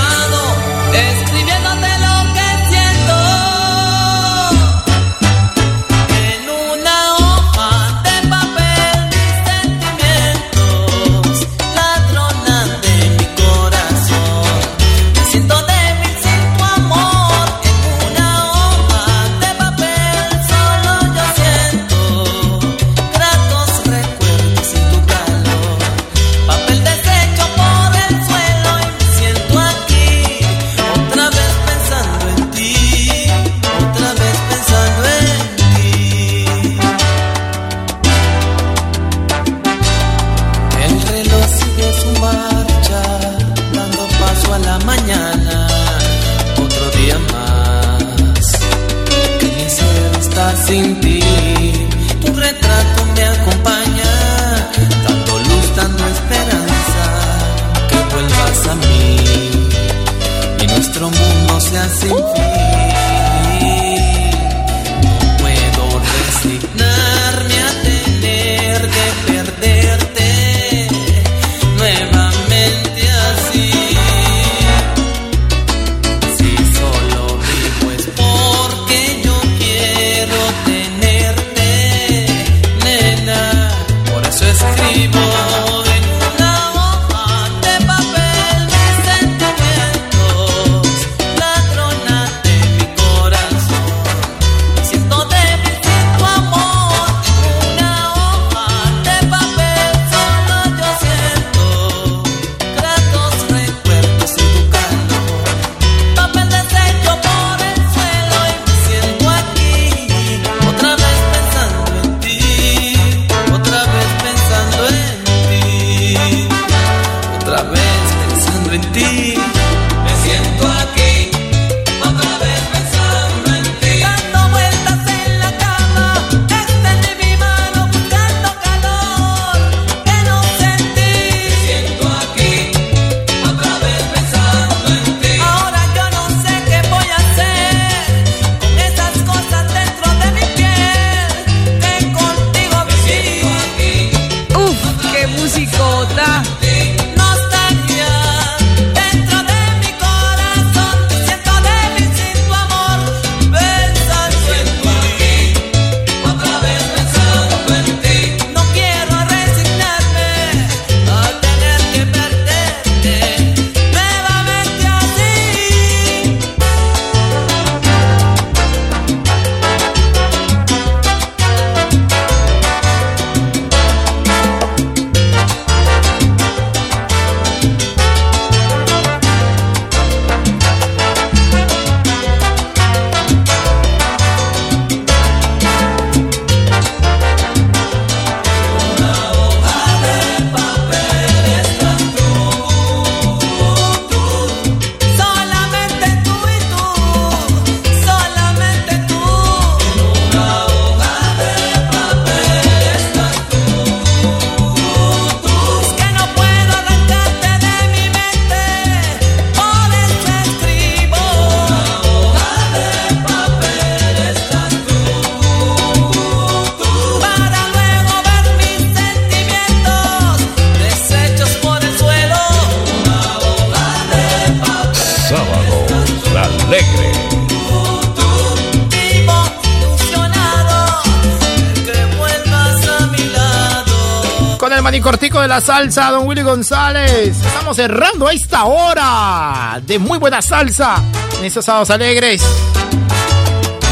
salsa, don Willy González. Estamos cerrando a esta hora de muy buena salsa en estos sábados alegres.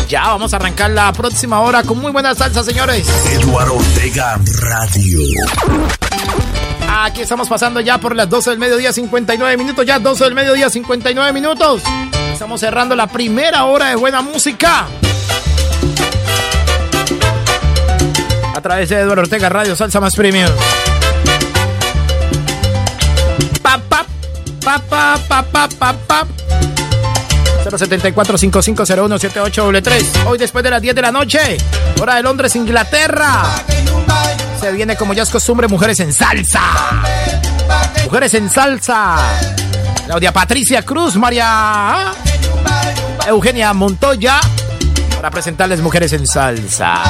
Ya vamos a arrancar la próxima hora con muy buena salsa, señores. Eduardo Ortega Radio. Aquí estamos pasando ya por las 12 del mediodía, 59 minutos. Ya 12 del mediodía, 59 minutos. Estamos cerrando la primera hora de buena música. A través de Eduardo Ortega Radio, Salsa Más Premium. Pa, pa, pa, pa, pa, pa. 074 5501 78 Hoy después de las 10 de la noche, hora de Londres, Inglaterra. Se viene como ya es costumbre, mujeres en salsa. Mujeres en salsa. Claudia Patricia Cruz, María Eugenia Montoya. Para presentarles Mujeres en Salsa.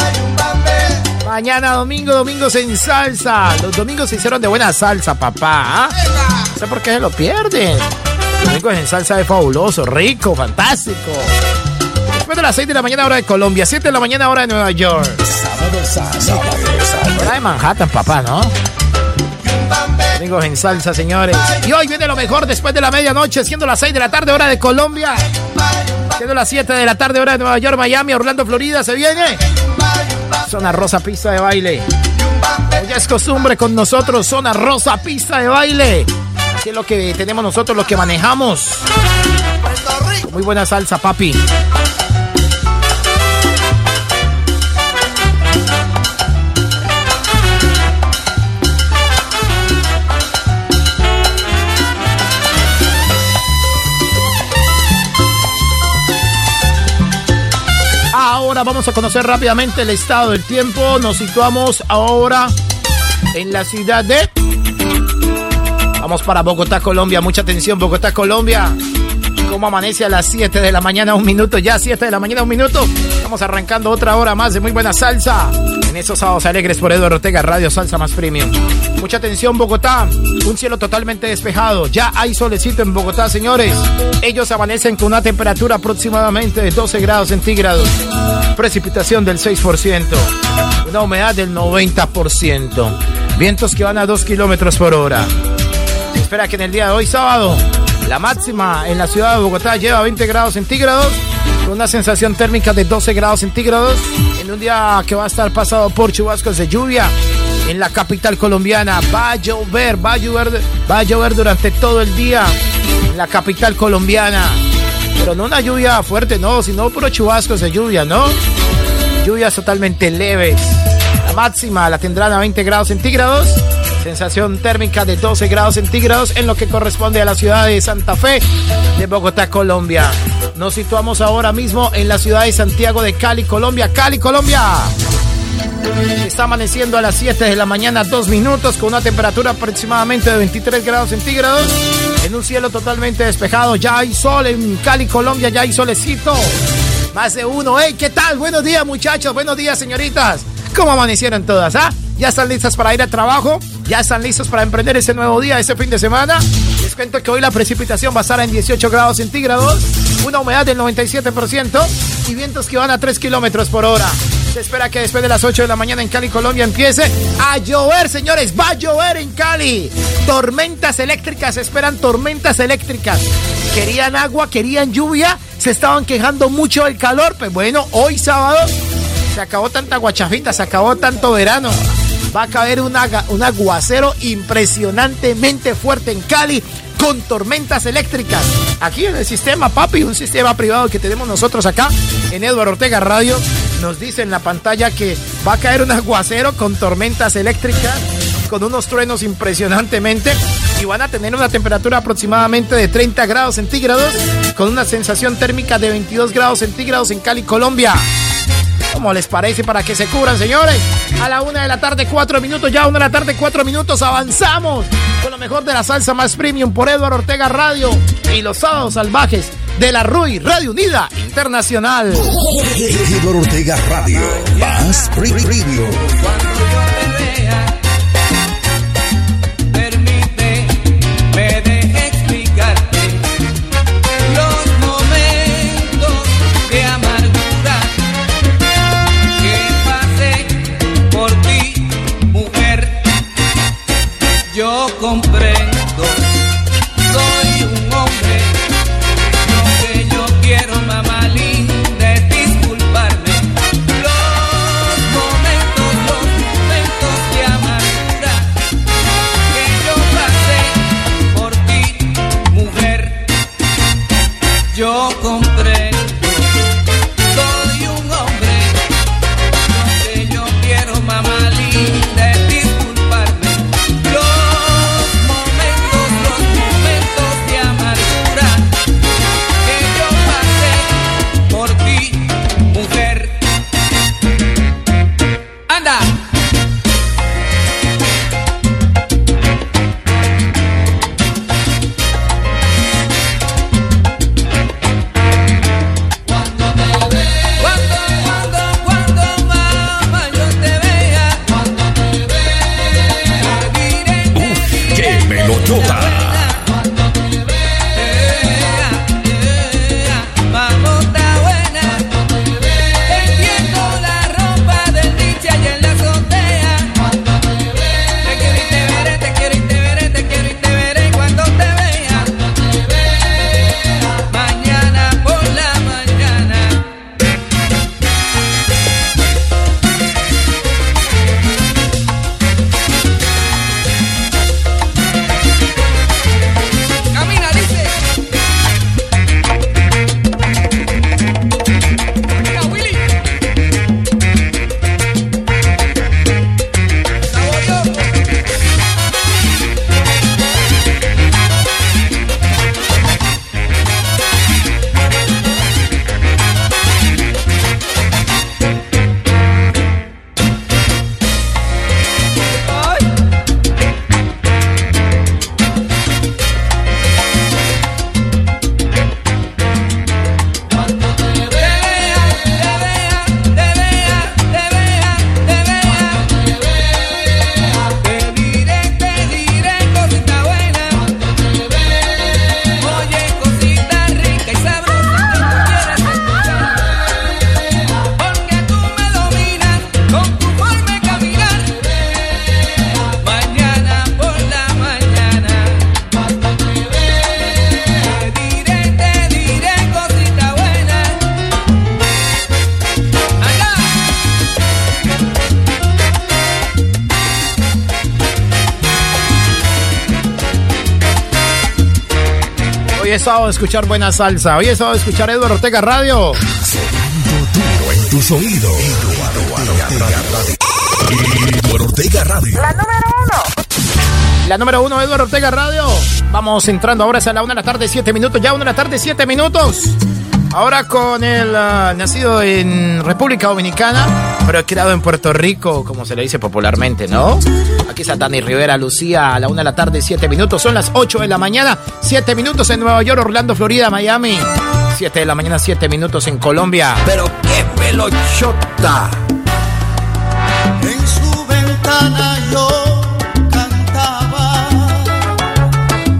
Mañana domingo, domingos en salsa. Los domingos se hicieron de buena salsa, papá. No sé por qué se lo pierden. Domingos en salsa es fabuloso, rico, fantástico. Después de las 6 de la mañana hora de Colombia, 7 de la mañana hora de Nueva York. Hora de Manhattan, papá, ¿no? Domingos en salsa, señores. Y hoy viene lo mejor después de la medianoche, siendo las 6 de la tarde hora de Colombia. Siendo las 7 de la tarde hora de Nueva York, Miami, Orlando, Florida, se viene. Zona Rosa Pista de Baile. ya es costumbre con nosotros, Zona Rosa Pista de Baile. Así es lo que tenemos nosotros, lo que manejamos. Muy buena salsa, papi. Ahora vamos a conocer rápidamente el estado del tiempo. Nos situamos ahora en la ciudad de... Vamos para Bogotá, Colombia. Mucha atención, Bogotá, Colombia. ¿Cómo amanece a las 7 de la mañana? Un minuto, ya 7 de la mañana, un minuto. Estamos arrancando otra hora más de muy buena salsa. En esos sábados alegres por Eduardo Ortega, Radio Salsa Más Premium. Mucha atención, Bogotá. Un cielo totalmente despejado. Ya hay solecito en Bogotá, señores. Ellos amanecen con una temperatura aproximadamente de 12 grados centígrados. Precipitación del 6%. Una humedad del 90%. Vientos que van a 2 kilómetros por hora. Espera que en el día de hoy, sábado, la máxima en la ciudad de Bogotá lleva 20 grados centígrados con una sensación térmica de 12 grados centígrados en un día que va a estar pasado por chubascos de lluvia en la capital colombiana. Va a llover, va a llover, va a llover durante todo el día en la capital colombiana. Pero no una lluvia fuerte, no, sino puro chubascos de lluvia, ¿no? Lluvias totalmente leves. La máxima la tendrán a 20 grados centígrados. Sensación térmica de 12 grados centígrados en lo que corresponde a la ciudad de Santa Fe de Bogotá, Colombia. Nos situamos ahora mismo en la ciudad de Santiago de Cali, Colombia. Cali, Colombia. Está amaneciendo a las 7 de la mañana, dos minutos, con una temperatura aproximadamente de 23 grados centígrados. En un cielo totalmente despejado. Ya hay sol en Cali, Colombia, ya hay solecito. Más de uno. ¡Hey! ¿Qué tal? Buenos días, muchachos. Buenos días, señoritas. ¿Cómo amanecieron todas, ah? ¿Ya están listas para ir al trabajo? ya están listos para emprender ese nuevo día, ese fin de semana. Les cuento que hoy la precipitación va a estar en 18 grados centígrados, una humedad del 97% y vientos que van a 3 kilómetros por hora. Se espera que después de las 8 de la mañana en Cali, Colombia, empiece a llover, señores. Va a llover en Cali. Tormentas eléctricas, esperan tormentas eléctricas. Querían agua, querían lluvia, se estaban quejando mucho del calor. Pues bueno, hoy sábado se acabó tanta guachafita, se acabó tanto verano. Va a caer un aguacero impresionantemente fuerte en Cali con tormentas eléctricas. Aquí en el sistema, papi, un sistema privado que tenemos nosotros acá en Eduardo Ortega Radio, nos dice en la pantalla que va a caer un aguacero con tormentas eléctricas, con unos truenos impresionantemente y van a tener una temperatura aproximadamente de 30 grados centígrados, con una sensación térmica de 22 grados centígrados en Cali, Colombia. ¿Cómo les parece para que se cubran, señores? A la una de la tarde, cuatro minutos, ya una de la tarde, cuatro minutos, avanzamos con lo mejor de la salsa más premium por Eduardo Ortega Radio y los sábados salvajes de la RUI, Radio Unida Internacional. Eduardo Ortega Radio, más premium. Escuchar buena salsa. Hoy es sábado de escuchar Eduardo Ortega Radio. duro en tus oídos. Eduardo Ortega Radio. La número uno. La número uno, Eduardo Ortega Radio. Vamos entrando ahora es a la una de la tarde, siete minutos. Ya una de la tarde, siete minutos. Ahora con el uh, nacido en República Dominicana, pero creado en Puerto Rico, como se le dice popularmente, ¿no? Aquí está Dani Rivera, Lucía, a la una de la tarde, 7 minutos. Son las 8 de la mañana, 7 minutos en Nueva York, Orlando, Florida, Miami. 7 de la mañana, 7 minutos en Colombia. Pero qué pelochota. En su ventana yo cantaba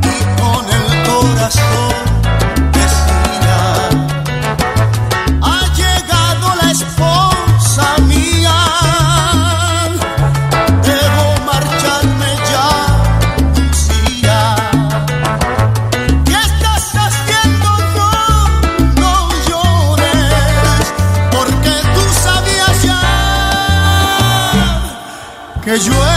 y con el corazón. joie.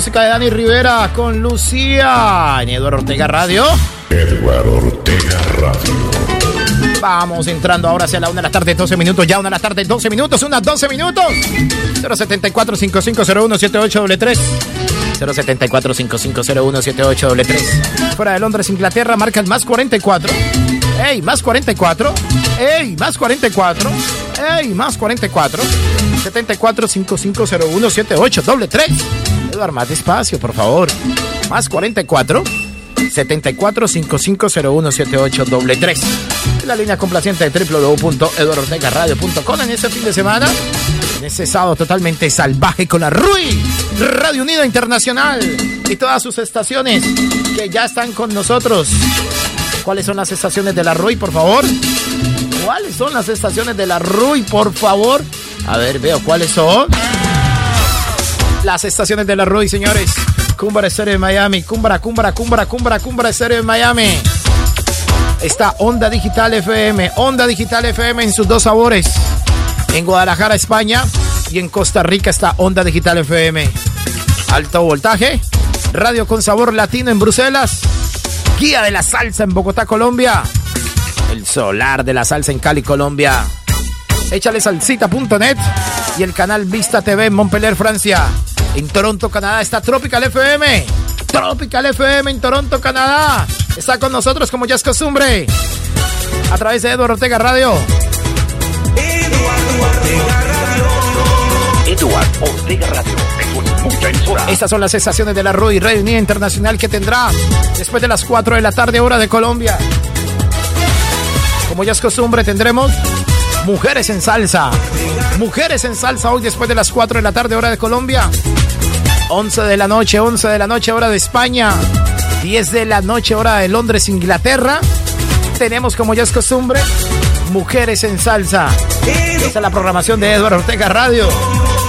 Música de Dani Rivera con Lucía en Eduardo Ortega Radio. Eduardo Ortega Radio. Vamos entrando ahora hacia la una de la tarde, 12 minutos. Ya una de la tarde, 12 minutos, unas 12 minutos. 074 5501 78 074 5501 78 Fuera de Londres, Inglaterra, marca el más 44. ¡Ey, más 44! ¡Ey, más 44! ¡Ey, más 44! 74 5501 78 doble 3. Eduardo, más despacio, por favor. Más 44 74 5501 78 doble 3. La línea complaciente de www.eduardortegaradio.com en este fin de semana. En ese sábado totalmente salvaje con la RUI, Radio Unida Internacional y todas sus estaciones que ya están con nosotros. ¿Cuáles son las estaciones de la RUI, por favor? ¿Cuáles son las estaciones de la RUI, por favor? A ver, veo cuáles son. Las estaciones de la RUI, señores. Cumbra Estéreo de Miami, Cumbra, Cumbra, Cumbra, Cumbra, Cumbra Estéreo de Miami. Está Onda Digital FM, Onda Digital FM en sus dos sabores. En Guadalajara, España y en Costa Rica está Onda Digital FM. Alto voltaje, radio con sabor latino en Bruselas, guía de la salsa en Bogotá, Colombia. El solar de la salsa en Cali, Colombia. Échale salsita.net y el canal Vista TV en Montpellier, Francia. En Toronto, Canadá está Tropical FM. Tropical FM en Toronto, Canadá. Está con nosotros como ya es costumbre. A través de Eduardo Ortega Radio. Eduardo Ortega Radio. Eduardo Ortega Radio. Estas son las estaciones de la RUI, Radio Unida Internacional que tendrá después de las 4 de la tarde, hora de Colombia. Como ya es costumbre, tendremos Mujeres en Salsa. Mujeres en Salsa hoy después de las 4 de la tarde, hora de Colombia. 11 de la noche, 11 de la noche, hora de España. 10 de la noche, hora de Londres, Inglaterra. Tenemos, como ya es costumbre, Mujeres en Salsa. Esa es la programación de Eduardo Ortega Radio.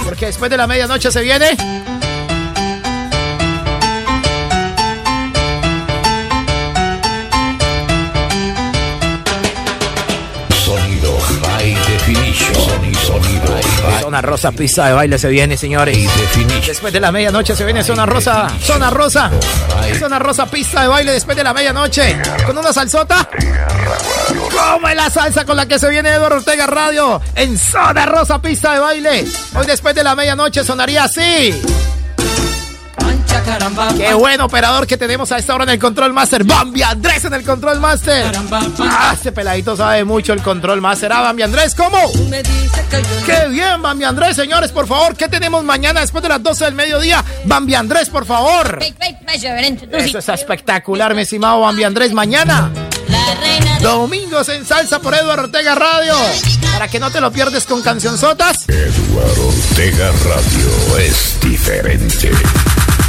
Porque después de la medianoche se viene Zona Rosa, pista de baile se viene, señores. Después de la medianoche se viene Zona Rosa. Zona Rosa. Zona Rosa, pista de baile después de la medianoche. Con una salsota. ¿Cómo es la salsa con la que se viene Eduardo Ortega Radio? En Zona Rosa, pista de baile. Hoy después de la medianoche sonaría así. Qué buen operador que tenemos a esta hora en el Control Master. Bambi Andrés en el Control Master. Ah, este peladito sabe mucho el Control Master. Ah, Bambi Andrés, ¿cómo? Qué bien, Bambi Andrés, señores, por favor. ¿Qué tenemos mañana después de las 12 del mediodía? Bambi Andrés, por favor. Eso es espectacular, mi estimado Bambi Andrés. Mañana. Domingos en salsa por Eduardo Ortega Radio. Para que no te lo pierdes con cancionzotas. Eduardo Ortega Radio es diferente.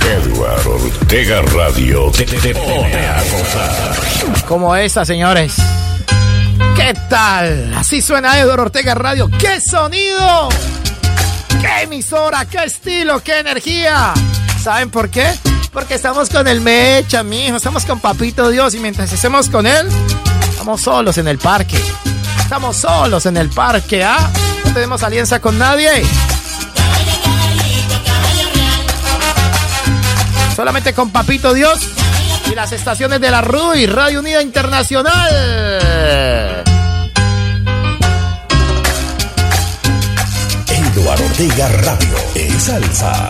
Eduardo Ortega Radio te, te, pone a gozar. Como esta, señores. ¿Qué tal? Así suena Eduardo Ortega Radio. ¡Qué sonido! ¡Qué emisora! ¡Qué estilo! ¡Qué energía! ¿Saben por qué? Porque estamos con el Mecha, mijo. Estamos con Papito Dios y mientras estemos con él, estamos solos en el parque. Estamos solos en el parque, ¿ah? No tenemos alianza con nadie. Solamente con Papito Dios y las estaciones de la RUI, Radio Unida Internacional. Eduardo Ortega Radio en salsa.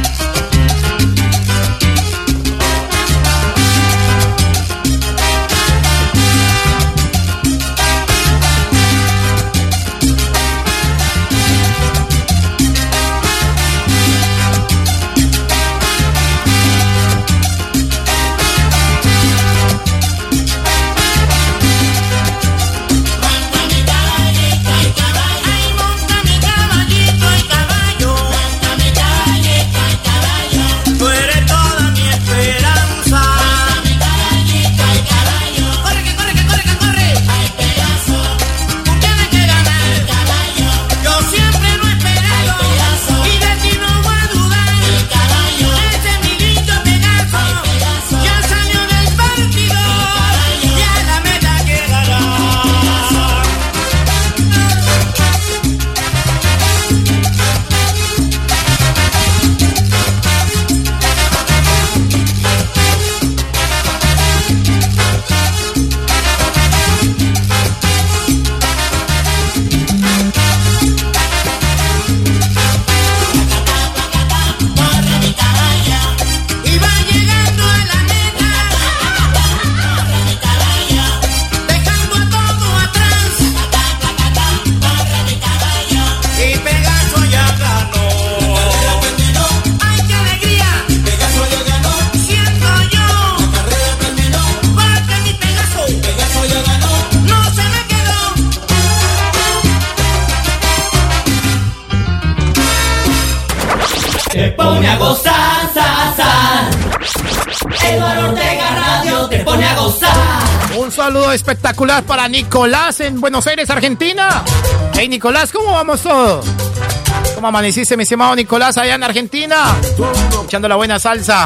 Nicolás en Buenos Aires, Argentina. Hey Nicolás, ¿cómo vamos todos? ¿Cómo amaneciste, mi estimado Nicolás, allá en Argentina? Echando la buena salsa.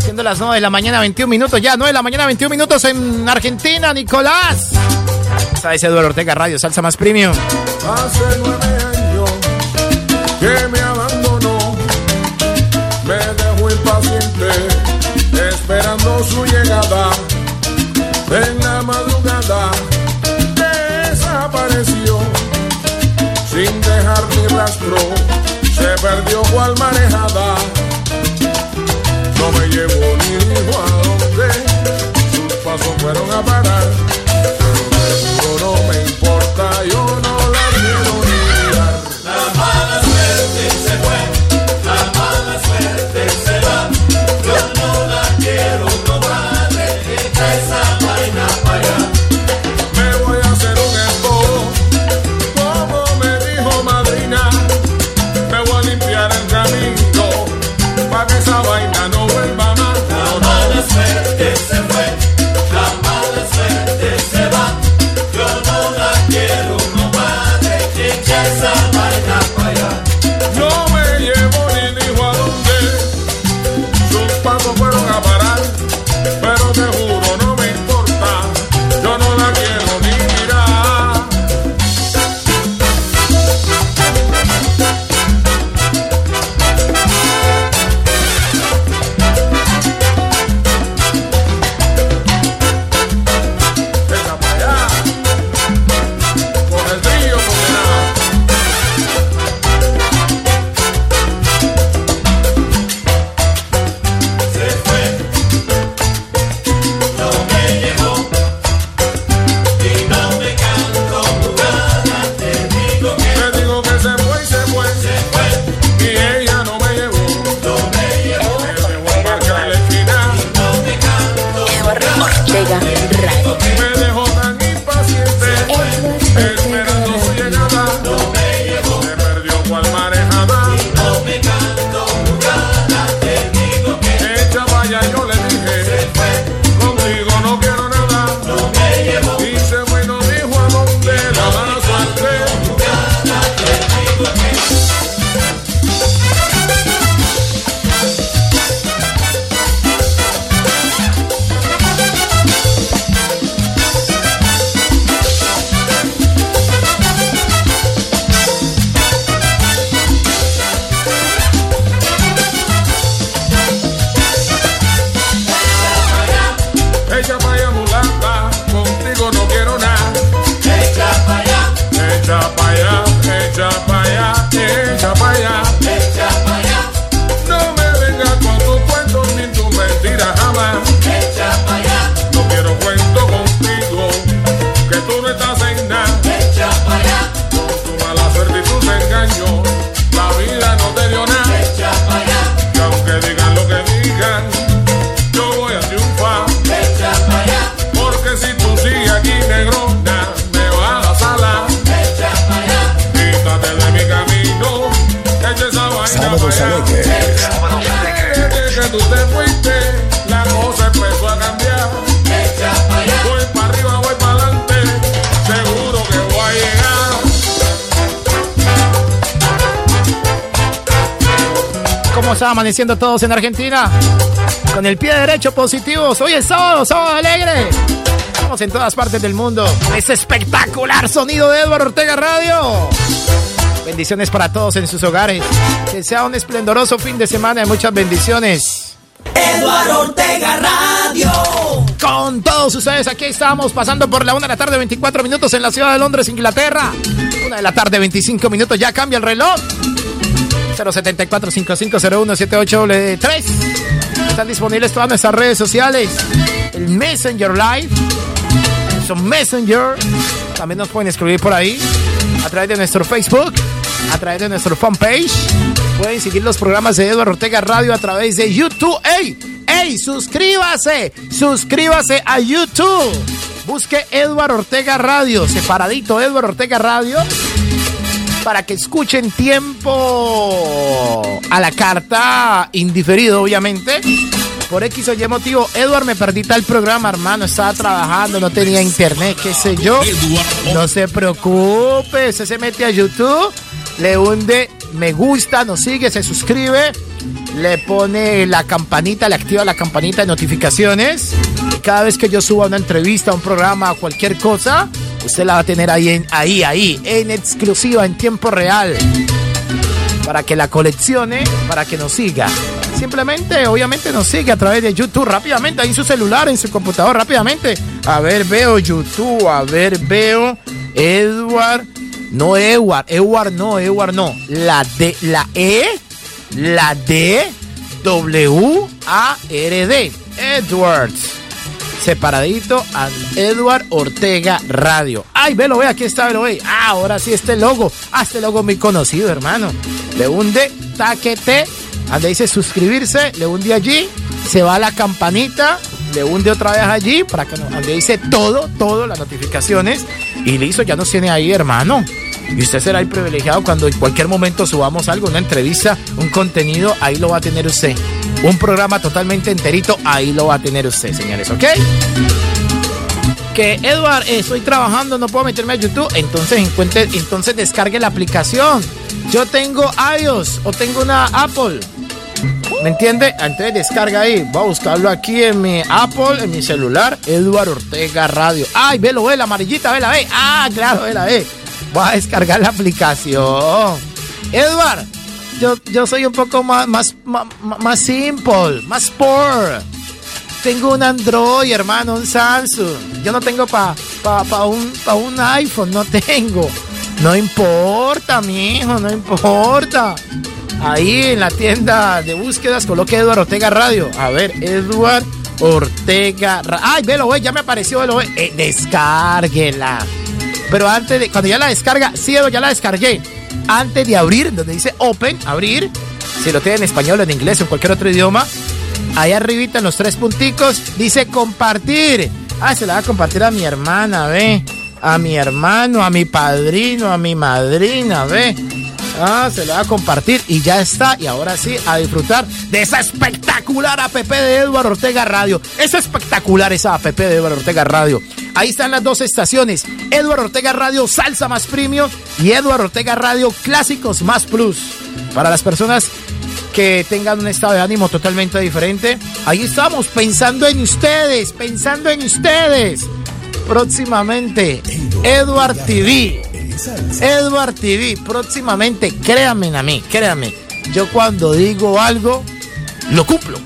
Siendo las 9 de la mañana, 21 minutos ya. 9 de la mañana, 21 minutos en Argentina, Nicolás. Esa es Eduardo Ortega Radio, salsa más premium. Hace nueve años que me tú te la cosa empezó a cambiar. Voy para arriba, voy para adelante, seguro que voy a llegar. ¿Cómo está amaneciendo todos en Argentina? Con el pie derecho positivo? Hoy es sábado, sábado alegre. Estamos en todas partes del mundo. Es espectacular sonido de Edward Ortega Radio. Bendiciones para todos en sus hogares. Que sea un esplendoroso fin de semana y muchas bendiciones. Eduardo Ortega Radio. Con todos ustedes, aquí estamos pasando por la 1 de la tarde, 24 minutos en la ciudad de Londres, Inglaterra. 1 de la tarde, 25 minutos, ya cambia el reloj. 074 5501 78 Están disponibles todas nuestras redes sociales. El Messenger Live. Son Messenger. También nos pueden escribir por ahí. A través de nuestro Facebook. A través de nuestro fanpage Pueden seguir los programas de Eduardo Ortega Radio a través de YouTube. ¡Ey! ¡Ey! ¡Suscríbase! ¡Suscríbase a YouTube! Busque Eduardo Ortega Radio, separadito Eduardo Ortega Radio, para que escuchen tiempo a la carta, indiferido obviamente. Por X o Y motivo, Eduard me perdí tal programa, hermano. Estaba trabajando, no tenía internet, qué sé yo. No se preocupe, usted se mete a YouTube, le hunde me gusta, nos sigue, se suscribe, le pone la campanita, le activa la campanita de notificaciones. Y cada vez que yo suba una entrevista, un programa, cualquier cosa, usted la va a tener ahí, en, ahí, ahí, en exclusiva, en tiempo real. Para que la coleccione, para que nos siga. Simplemente, obviamente, nos sigue a través de YouTube rápidamente, ahí en su celular, en su computador, rápidamente. A ver, veo YouTube, a ver, veo Edward. No Edward, Edward no, Edward no. La D, la E, la D, W, A, R, D. Edwards. Separadito a Edward Ortega Radio. Ay, velo, ve, aquí está, velo, ve. Ah, ahora sí, este logo. Ah, este logo muy conocido, hermano. Le hunde, taquete, donde dice suscribirse, le hunde allí, se va a la campanita, le hunde otra vez allí, para que no, donde dice todo, todo, las notificaciones, y listo, ya nos tiene ahí, hermano. Y usted será el privilegiado cuando en cualquier momento subamos algo, una entrevista, un contenido, ahí lo va a tener usted. Un programa totalmente enterito, ahí lo va a tener usted, señores, ¿ok? Que Edward, estoy trabajando, no puedo meterme a YouTube, entonces encuentre, entonces descargue la aplicación. Yo tengo iOS o tengo una Apple. ¿Me entiende? Entonces descarga ahí. Voy a buscarlo aquí en mi Apple, en mi celular. Edward Ortega Radio. Ay, velo, ve la amarillita, vela, ve. Ah, claro, vela, ve. Voy a descargar la aplicación. Edward, yo, yo soy un poco más, más, más, más simple, más poor. Tengo un Android, hermano, un Samsung. Yo no tengo para pa, pa un, pa un iPhone, no tengo. No importa, mijo, no importa. Ahí en la tienda de búsquedas coloque Eduardo Ortega Radio. A ver, Edward Ortega Radio. Ay, velo, güey, ya me apareció, velo, güey. Eh, descárguela. Pero antes de, cuando ya la descarga, sí, ya la descargué. Antes de abrir, donde dice Open, abrir, si lo tiene en español, en inglés o en cualquier otro idioma, ahí arribita en los tres punticos, dice compartir. Ah, se la va a compartir a mi hermana, ve. A mi hermano, a mi padrino, a mi madrina, ve. Ah, se la va a compartir y ya está. Y ahora sí, a disfrutar de esa espectacular app de Eduardo Ortega Radio. Es espectacular esa app de Eduardo Ortega Radio. Ahí están las dos estaciones. Eduardo Ortega Radio Salsa Más Premium y Eduardo Ortega Radio Clásicos Más Plus. Para las personas que tengan un estado de ánimo totalmente diferente, ahí estamos pensando en ustedes, pensando en ustedes. Próximamente, Edward TV. Edward TV, próximamente, créanme a mí, créanme. Yo cuando digo algo, lo cumplo.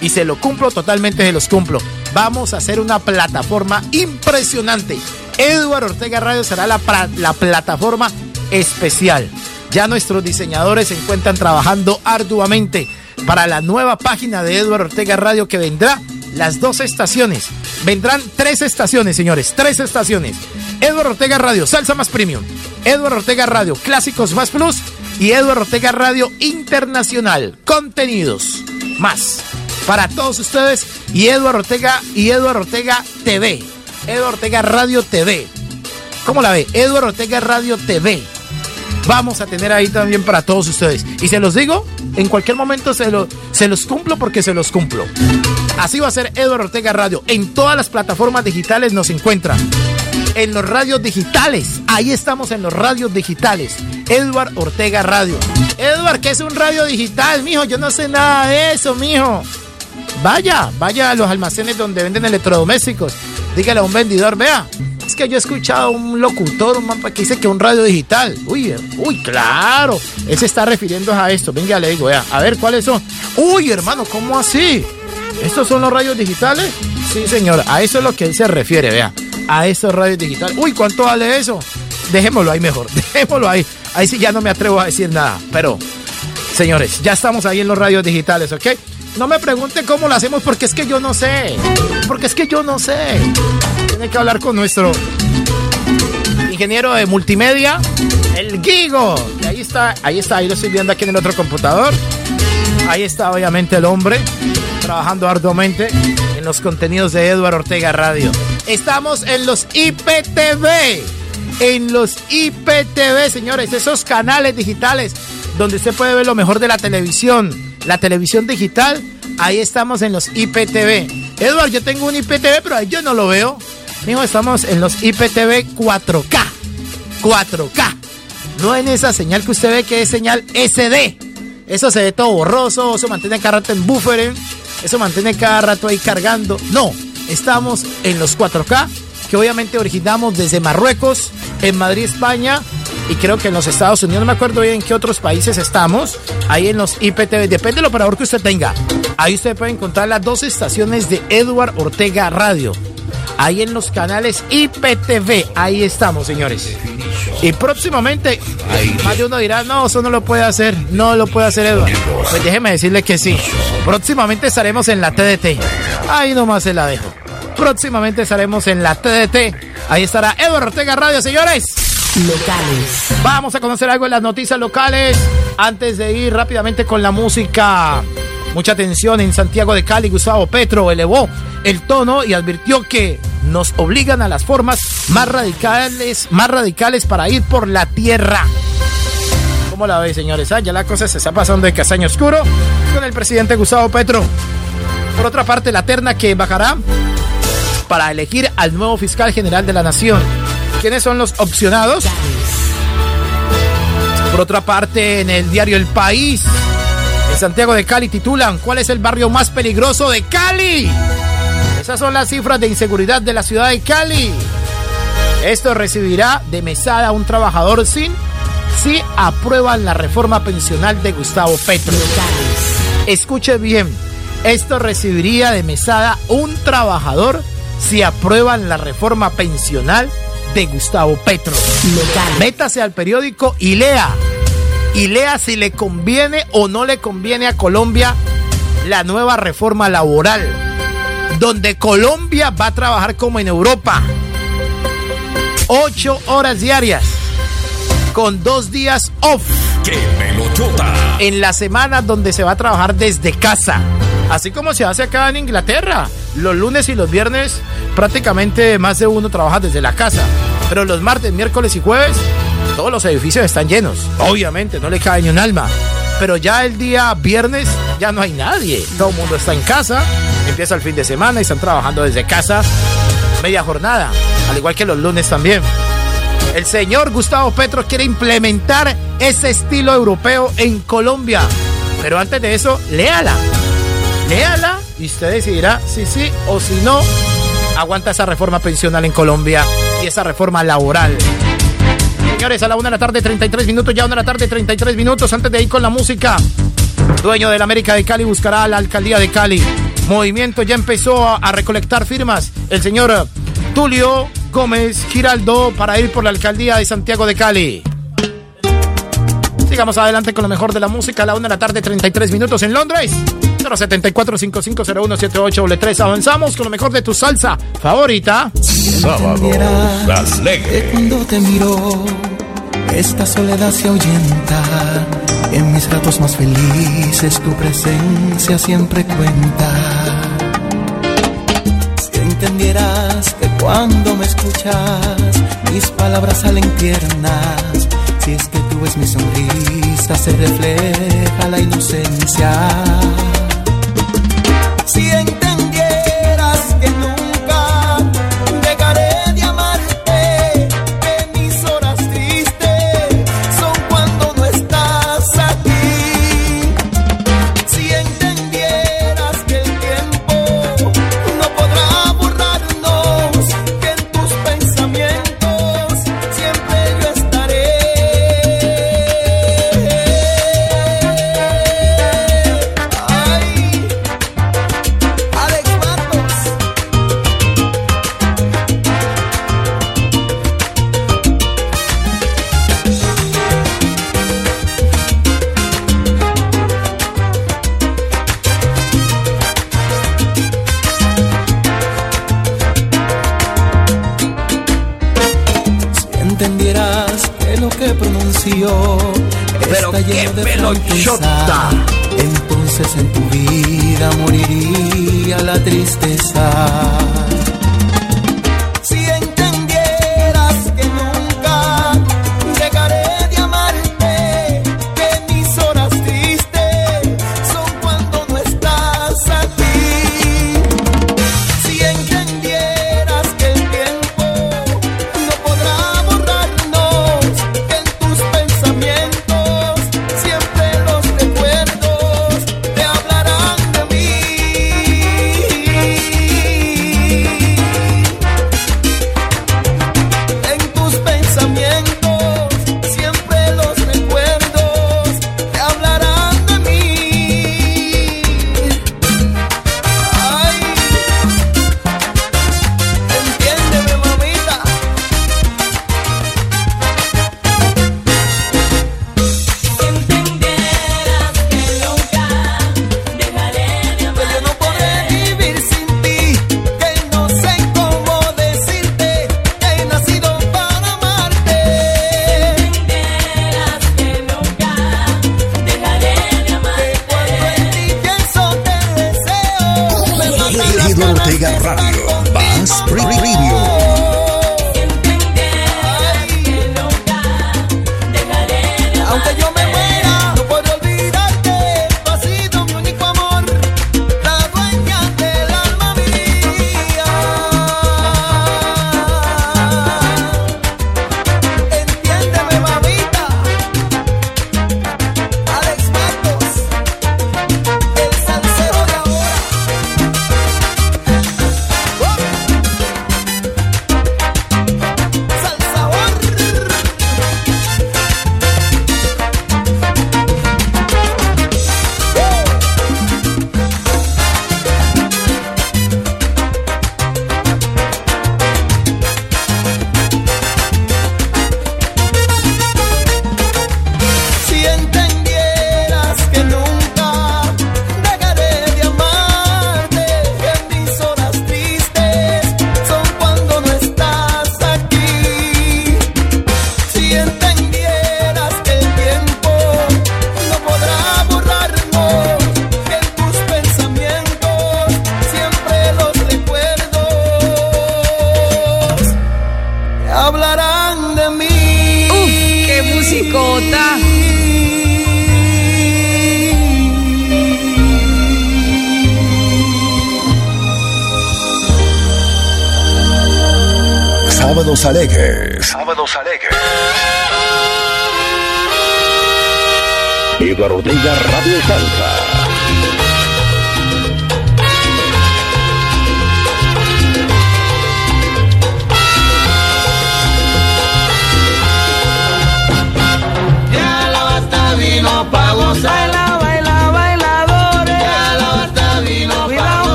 Y se lo cumplo, totalmente se los cumplo. Vamos a hacer una plataforma impresionante. Edward Ortega Radio será la, la plataforma especial. Ya nuestros diseñadores se encuentran trabajando arduamente para la nueva página de Edward Ortega Radio que vendrá las dos estaciones. Vendrán tres estaciones, señores, tres estaciones. Edward Ortega Radio, Salsa Más Premium. Edward Ortega Radio, Clásicos Más Plus. Y Edward Ortega Radio Internacional, contenidos más para todos ustedes. Y Edward Ortega y Edward Ortega TV. Edward Ortega Radio TV. ¿Cómo la ve? Edward Ortega Radio TV. Vamos a tener ahí también para todos ustedes. Y se los digo, en cualquier momento se, se los cumplo porque se los cumplo. Así va a ser Edward Ortega Radio. En todas las plataformas digitales nos encuentran. En los radios digitales. Ahí estamos en los radios digitales. Edward Ortega Radio. Edward, ¿qué es un radio digital, mijo? Yo no sé nada de eso, mijo. Vaya, vaya a los almacenes donde venden electrodomésticos. Dígale a un vendedor, vea, que yo he escuchado un locutor, un mapa que dice que un radio digital. Uy, uy, claro. Él se está refiriendo a esto. Venga, le digo, vea, a ver cuáles son. Uy, hermano, ¿cómo así? ¿Estos son los radios digitales? Sí, señor, a eso es lo que él se refiere, vea. A esos radios digitales. Uy, ¿cuánto vale eso? Dejémoslo ahí mejor, dejémoslo ahí. Ahí sí ya no me atrevo a decir nada. Pero, señores, ya estamos ahí en los radios digitales, ¿ok? No me pregunte cómo lo hacemos porque es que yo no sé. Porque es que yo no sé. Tiene que hablar con nuestro ingeniero de multimedia, el Gigo. Ahí está, ahí está, ahí lo estoy viendo aquí en el otro computador. Ahí está obviamente el hombre trabajando arduamente en los contenidos de Eduardo Ortega Radio. Estamos en los IPTV. en los IPTV, señores, esos canales digitales donde usted puede ver lo mejor de la televisión, la televisión digital, ahí estamos en los IPTV. Edward, yo tengo un IPTV, pero ahí yo no lo veo. Mijo, estamos en los IPTV 4K. 4K. No en esa señal que usted ve que es señal SD. Eso se ve todo borroso, eso mantiene cada rato en buffering, eso mantiene cada rato ahí cargando. No, estamos en los 4K, que obviamente originamos desde Marruecos, en Madrid, España, y creo que en los Estados Unidos, no me acuerdo bien en qué otros países estamos, ahí en los IPTV, depende del operador que usted tenga. Ahí usted puede encontrar las dos estaciones de Edward Ortega Radio. Ahí en los canales IPTV, ahí estamos, señores. Y próximamente, más de uno dirá, no, eso no lo puede hacer, no lo puede hacer Edward. Pues déjeme decirle que sí. Próximamente estaremos en la TDT. Ahí nomás se la dejo. Próximamente estaremos en la TDT. Ahí estará Edward Ortega Radio, señores. Locales. Vamos a conocer algo en las noticias locales antes de ir rápidamente con la música. Mucha atención en Santiago de Cali, Gustavo Petro elevó el tono y advirtió que nos obligan a las formas más radicales, más radicales para ir por la tierra. ¿Cómo la ve, señores? Ah, ya la cosa se está pasando de castaño oscuro con el presidente Gustavo Petro. Por otra parte, la terna que bajará para elegir al nuevo fiscal general de la nación. ¿Quiénes son los opcionados? Por otra parte, en el diario El País, Santiago de Cali titulan ¿Cuál es el barrio más peligroso de Cali? Esas son las cifras de inseguridad de la ciudad de Cali. Esto recibirá de mesada a un trabajador sin si aprueban la reforma pensional de Gustavo Petro. Escuche bien, esto recibiría de mesada un trabajador si aprueban la reforma pensional de Gustavo Petro. Métase al periódico y lea. Y lea si le conviene o no le conviene a Colombia la nueva reforma laboral. Donde Colombia va a trabajar como en Europa. Ocho horas diarias. Con dos días off. En la semana donde se va a trabajar desde casa. Así como se hace acá en Inglaterra. Los lunes y los viernes prácticamente más de uno trabaja desde la casa. Pero los martes, miércoles y jueves, todos los edificios están llenos. Obviamente, no le cae ni un alma. Pero ya el día viernes ya no hay nadie. Todo el mundo está en casa. Empieza el fin de semana y están trabajando desde casa media jornada. Al igual que los lunes también. El señor Gustavo Petro quiere implementar ese estilo europeo en Colombia. Pero antes de eso, léala. Léala y usted decidirá si sí o si no aguanta esa reforma pensional en Colombia esa reforma laboral. Señores, a la una de la tarde, 33 minutos, ya una de la tarde, 33 minutos, antes de ir con la música. Dueño del América de Cali buscará a la alcaldía de Cali. Movimiento ya empezó a, a recolectar firmas. El señor Tulio Gómez Giraldo para ir por la alcaldía de Santiago de Cali. Sigamos adelante con lo mejor de la música a la una de la tarde, 33 minutos en Londres. 074 550178 3 Avanzamos con lo mejor de tu salsa favorita. Sábado, las Que cuando te miro, esta soledad se ahuyenta. En mis ratos más felices, tu presencia siempre cuenta. Si entendieras que cuando me escuchas, mis palabras salen tiernas. Si es que tú ves mi sonrisa, se refleja la inocencia. Si entonces en tu vida moriría la tristeza.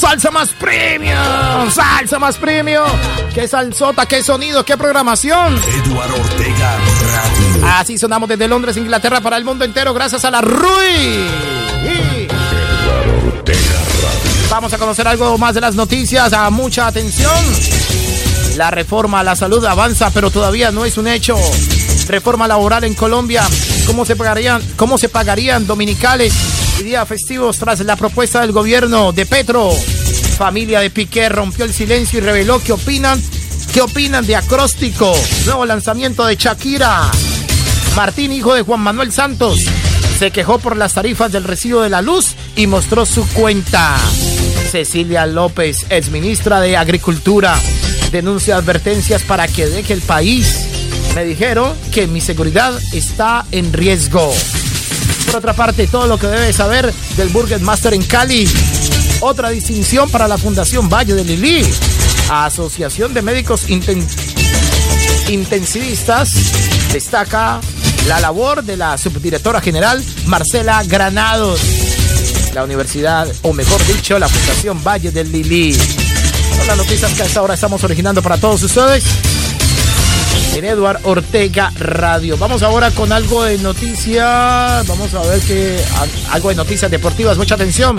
Salsa más premium. Salsa más premium. Qué salsota, qué sonido, qué programación. Eduardo Ortega Radio. Así sonamos desde Londres, Inglaterra, para el mundo entero, gracias a la RUI. Eduardo Ortega Radio. Vamos a conocer algo más de las noticias. A mucha atención. La reforma a la salud avanza, pero todavía no es un hecho. Reforma laboral en Colombia. ¿Cómo se pagarían, cómo se pagarían dominicales y días festivos tras la propuesta del gobierno de Petro? Familia de Piqué rompió el silencio y reveló qué opinan. ¿Qué opinan de acróstico? Nuevo lanzamiento de Shakira. Martín, hijo de Juan Manuel Santos, se quejó por las tarifas del recibo de la luz y mostró su cuenta. Cecilia López, exministra de Agricultura, denuncia advertencias para que deje el país. Me dijeron que mi seguridad está en riesgo. Por otra parte, todo lo que debe saber del Burger Master en Cali. Otra distinción para la Fundación Valle de Lili. Asociación de Médicos Inten- Intensivistas destaca la labor de la subdirectora general Marcela Granados. La universidad, o mejor dicho, la Fundación Valle del Lili. Son las noticias que a esta estamos originando para todos ustedes en Eduard Ortega Radio. Vamos ahora con algo de noticias. Vamos a ver que algo de noticias deportivas. Mucha atención.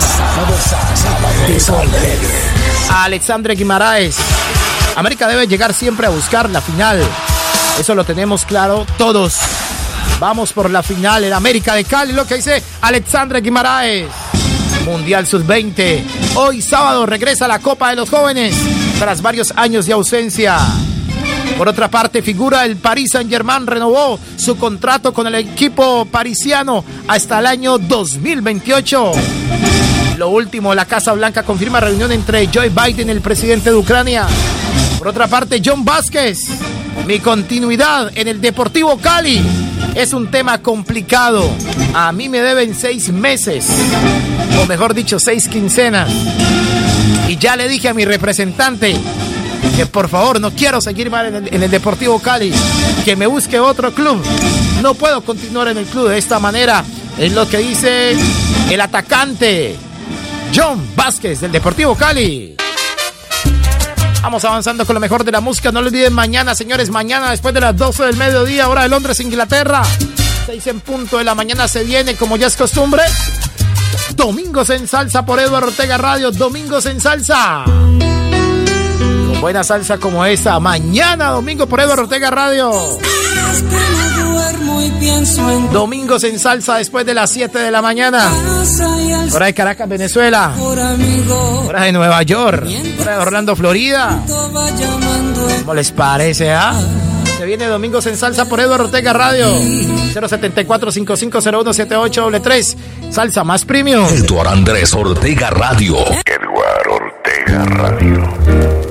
Alexandre Guimaraes. América debe llegar siempre a buscar la final. Eso lo tenemos claro todos. Vamos por la final en América de Cali, lo que dice Alexandre Guimaraes. Mundial Sub-20. Hoy sábado regresa la Copa de los Jóvenes tras varios años de ausencia. Por otra parte, figura el Paris Saint-Germain renovó su contrato con el equipo parisiano hasta el año 2028. Lo último, la Casa Blanca confirma reunión entre Joe Biden el presidente de Ucrania. Por otra parte, John Vázquez, mi continuidad en el Deportivo Cali es un tema complicado. A mí me deben seis meses, o mejor dicho, seis quincenas. Y ya le dije a mi representante que por favor no quiero seguir el, en el Deportivo Cali, que me busque otro club. No puedo continuar en el club de esta manera. Es lo que dice el atacante John Vázquez del Deportivo Cali. Vamos avanzando con lo mejor de la música. No lo olviden mañana, señores. Mañana, después de las 12 del mediodía, hora de Londres, Inglaterra. 6 en punto de la mañana se viene, como ya es costumbre. Domingos en Salsa por Eduardo Ortega Radio. Domingos en Salsa. Buena salsa como esta. Mañana, domingo por Eduardo Ortega Radio. Domingos en salsa después de las 7 de la mañana. Hora de Caracas, Venezuela. Hora de Nueva York. Hora de Orlando, Florida. ¿Cómo les parece, ah? Se viene Domingos en salsa por Eduardo Ortega Radio. 074-5501-7833. Salsa más premium. Eduardo Andrés Ortega Radio. Eduardo Ortega Radio.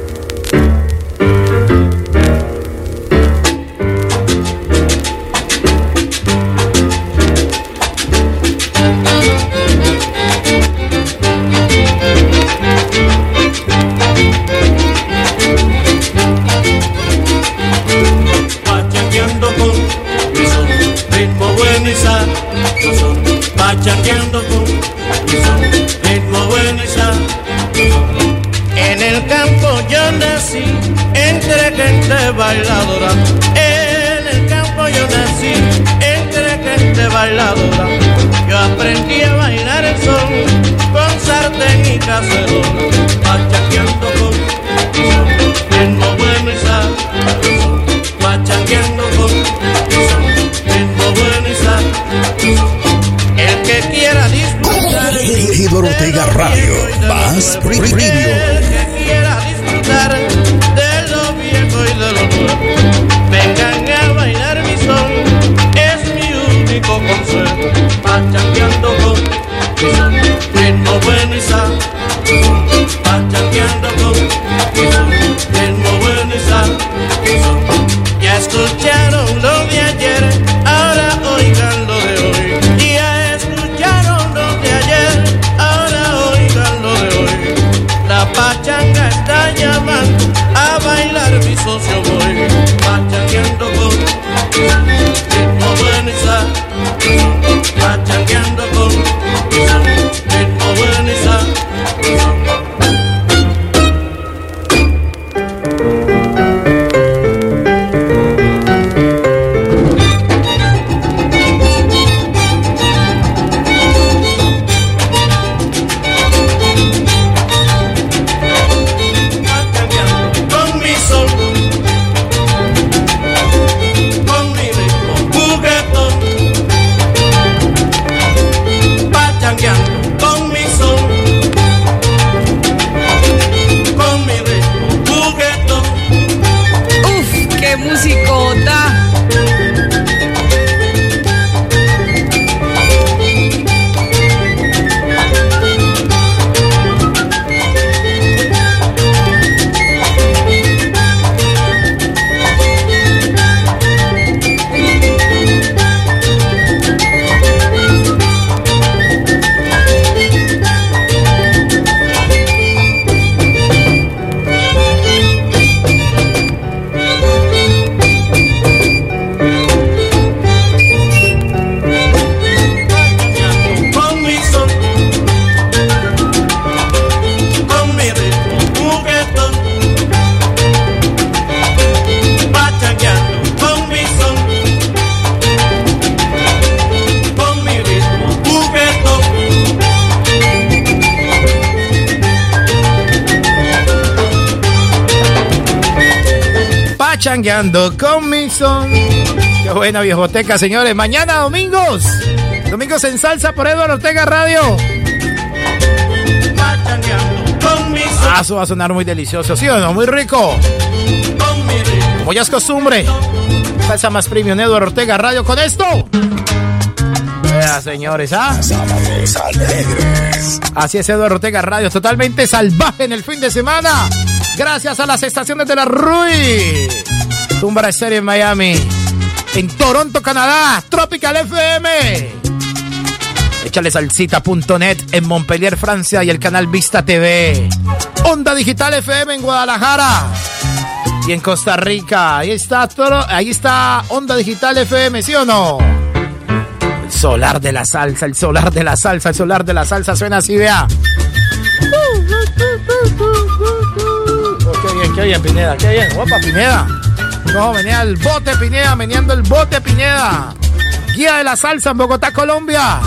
Pachangueando con ritmo bueno y. En el campo yo nací entre gente bailadora. En el campo yo nací entre gente bailadora. Yo aprendí a bailar el son con sartén y con Eduardo Ortega Radio. Más premium. El que quiera disfrutar de lo viejo y de lo nuevo. Vengan a bailar mi son. Es mi único consuelo. Con mi son. Ritmo bueno y con mi son. Con mi son. Qué buena viejoteca, señores. Mañana, domingos. Domingos en salsa por Eduardo Ortega Radio. Ah, eso va a sonar muy delicioso, ¿sí o no? Muy rico. Como ya es costumbre. Salsa más premium, Eduardo Ortega Radio con esto. Vea, señores, ¿ah? Así es, Eduardo Ortega Radio, totalmente salvaje en el fin de semana. Gracias a las estaciones de la RUI. Tumbra Estéreo en Miami. En Toronto, Canadá. Tropical FM. Échale salsita.net en Montpellier, Francia y el canal Vista TV. Onda Digital FM en Guadalajara. Y en Costa Rica. Ahí está todo. Ahí está Onda Digital FM, ¿sí o no? El solar de la salsa, el solar de la salsa, el solar de la salsa suena así, vea. Qué bien, qué bien, Pineda, qué bien. Opa, Pineda. No, venía el bote, Pineda, meneando el bote, Pineda. Guía de la salsa en Bogotá, Colombia.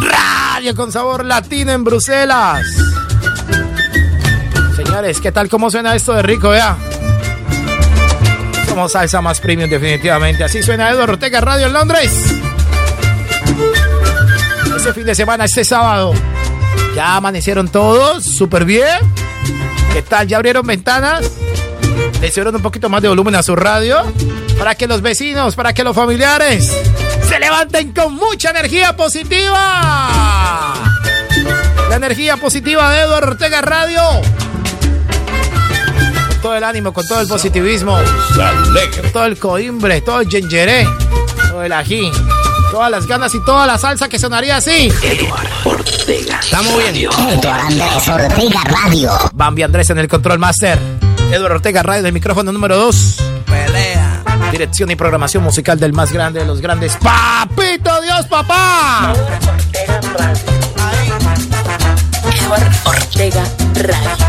Radio con sabor latino en Bruselas. Señores, ¿qué tal? ¿Cómo suena esto de rico, vea? Como salsa más premium, definitivamente. Así suena Eduardo Ortega Radio en Londres. Este fin de semana, este sábado. Ya amanecieron todos, súper bien. ¿Qué tal? ¿Ya abrieron ventanas? Le hicieron un poquito más de volumen a su radio para que los vecinos, para que los familiares se levanten con mucha energía positiva. La energía positiva de Eduardo Ortega Radio. Con todo el ánimo, con todo el positivismo. Con todo el coimbre, todo el yengeré, todo el ají, todas las ganas y toda la salsa que sonaría así. Eduardo Ortega. Estamos bien. Eduardo Andrés Ortega Radio. Bambi Andrés en el control master. Eduardo Ortega Radio en el micrófono número 2. Pelea. Dirección y programación musical del más grande de los grandes. ¡Papito Dios, papá! Eduardo Ortega Radio. Y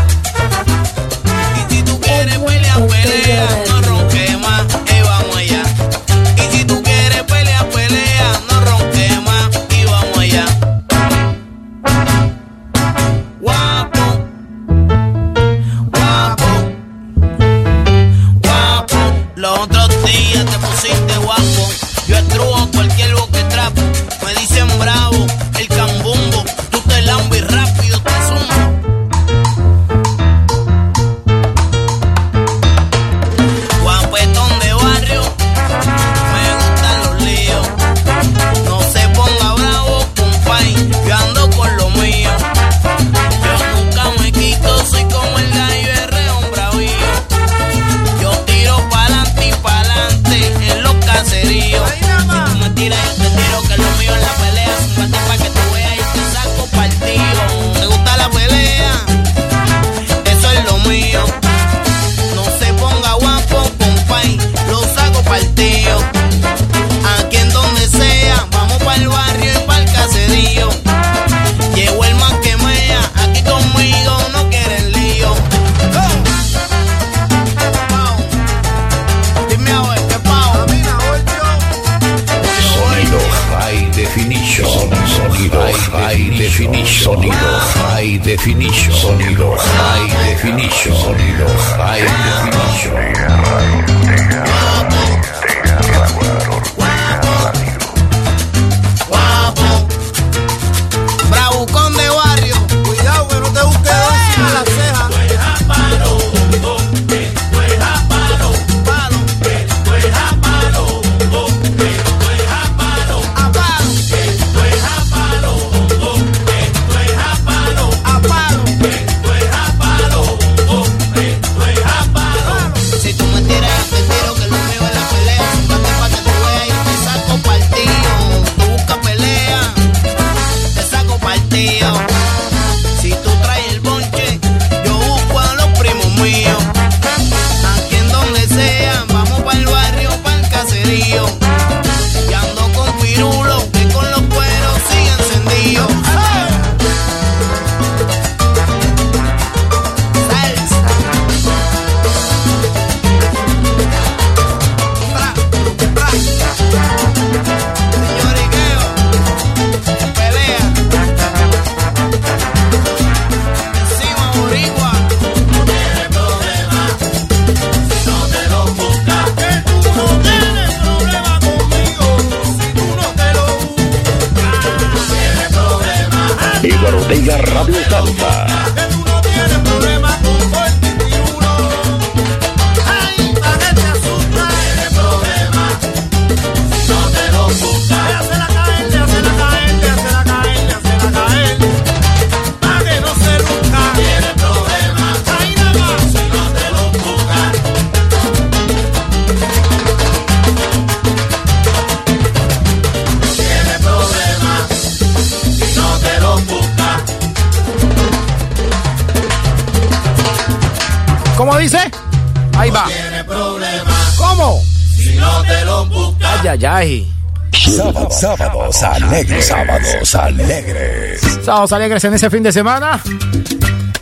te lo buscas. Ay, ay, ay. Sábados, sábados alegres. Sábados alegres. Sábados alegres en ese fin de semana.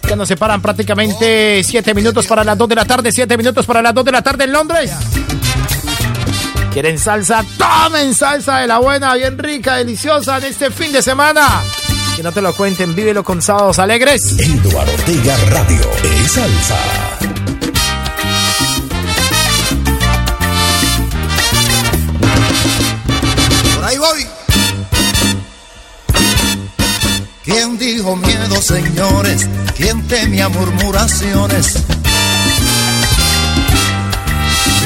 Que nos separan prácticamente 7 minutos para las 2 de la tarde, 7 minutos para las 2 de la tarde en Londres. ¿Quieren salsa? Tomen salsa de la buena, bien rica, deliciosa en este fin de semana. Que no te lo cuenten, vívelo con sábados alegres. Eduardo Ortega Radio es salsa. ¿Quién dijo miedo, señores? ¿Quién temía murmuraciones?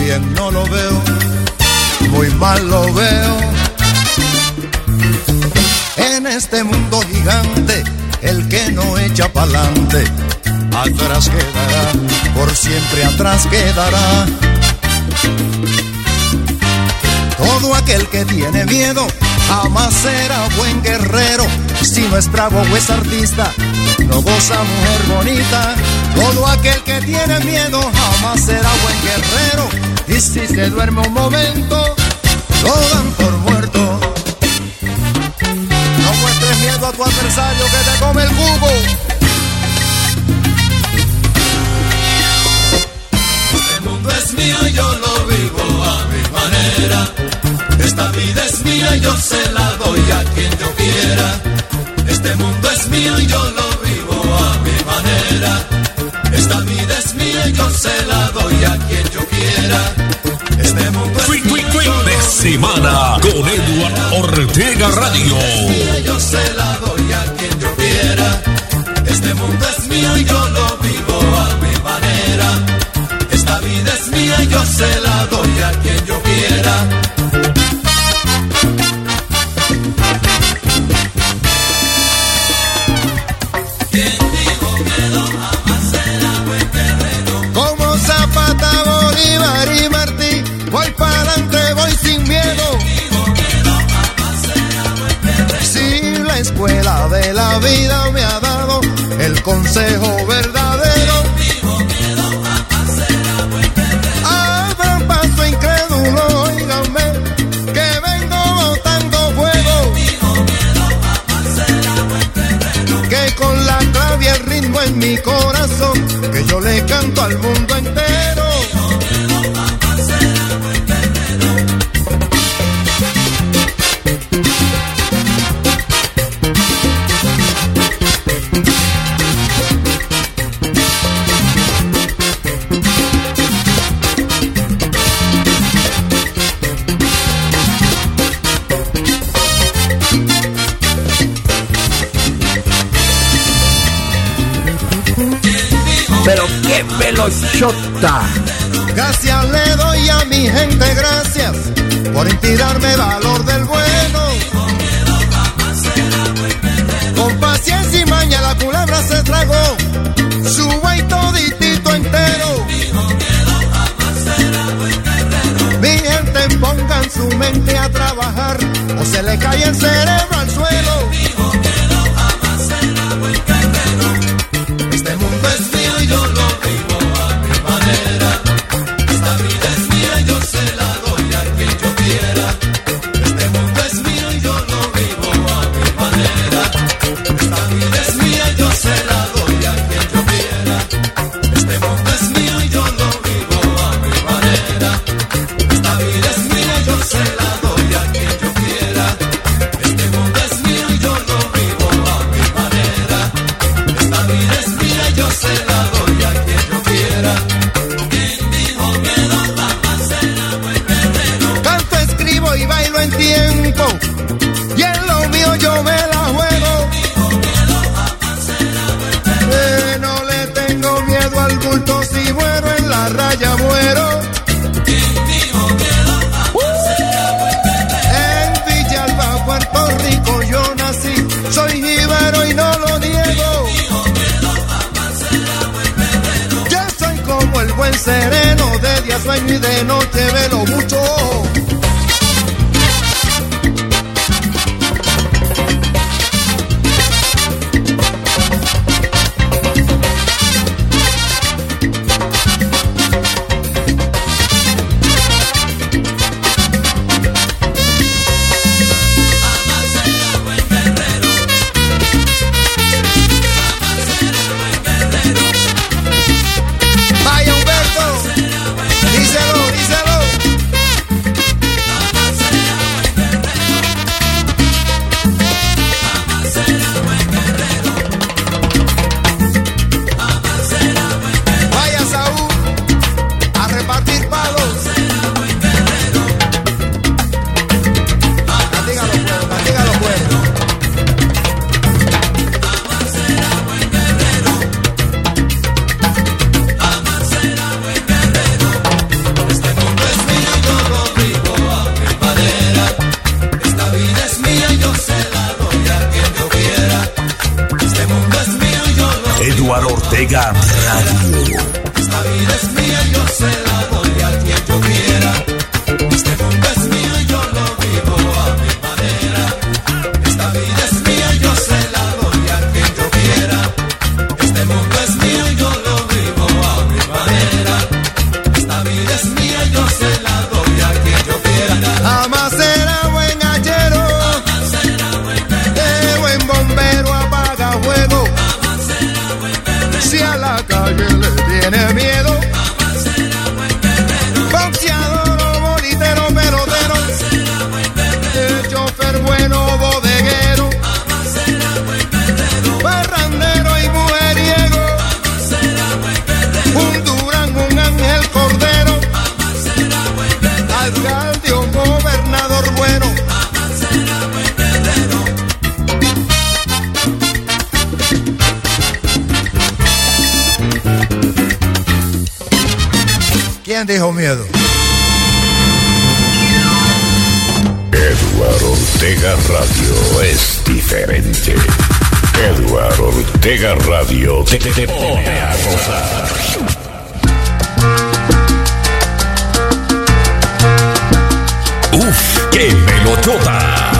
Bien no lo veo, muy mal lo veo. En este mundo gigante, el que no echa pa'lante, atrás quedará, por siempre atrás quedará. Todo aquel que tiene miedo jamás será buen guerrero. Si no es bravo o es artista, no goza mujer bonita. Todo aquel que tiene miedo jamás será buen guerrero. Y si se duerme un momento, lo dan por muerto. No muestres miedo a tu adversario que te come el cubo. Este mundo es mío y yo lo vivo a mi manera. Esta vida es mía y yo se la doy a quien yo quiera. Este mundo es mío y yo lo vivo a mi manera. Esta vida es mía y yo se la doy a quien yo quiera. Este mundo es Fin, mío fin, yo de lo semana con Eduardo Ortega Radio. mía y yo se la doy a quien yo quiera. Este mundo es mío y yo lo vivo a mi manera. Esta vida es mía y yo se la doy a quien yo quiera. Y Martí, voy para adelante, voy sin miedo. Si la escuela de la vida me ha dado el consejo verdadero. Abran paso incrédulo, oíganme, que vengo botando fuego. Que con la clave y el ritmo en mi corazón, que yo le canto al mundo entero. Gracias le doy a mi gente, gracias por inspirarme valor del bueno. Con paciencia y maña la culebra se tragó su buey toditito entero. Mi gente pongan su mente a trabajar o se le cae el cerebro Mega te, te pone a gozar. Uf, qué melotota.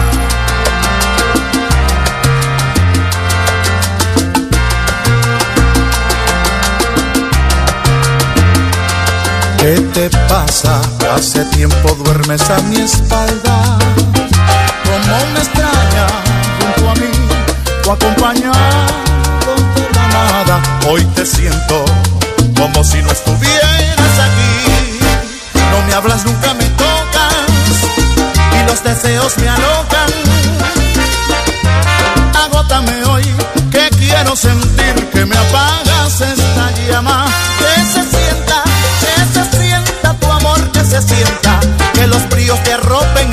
¿Qué te pasa? Hace tiempo duermes a mi espalda. Como me extraña junto a mí, tu acompaña hoy te siento como si no estuvieras aquí. No me hablas, nunca me tocas y los deseos me alocan. Agótame hoy, que quiero sentir que me apagas esta llama. Que se sienta, que se sienta tu amor, que se sienta, que los bríos te arropen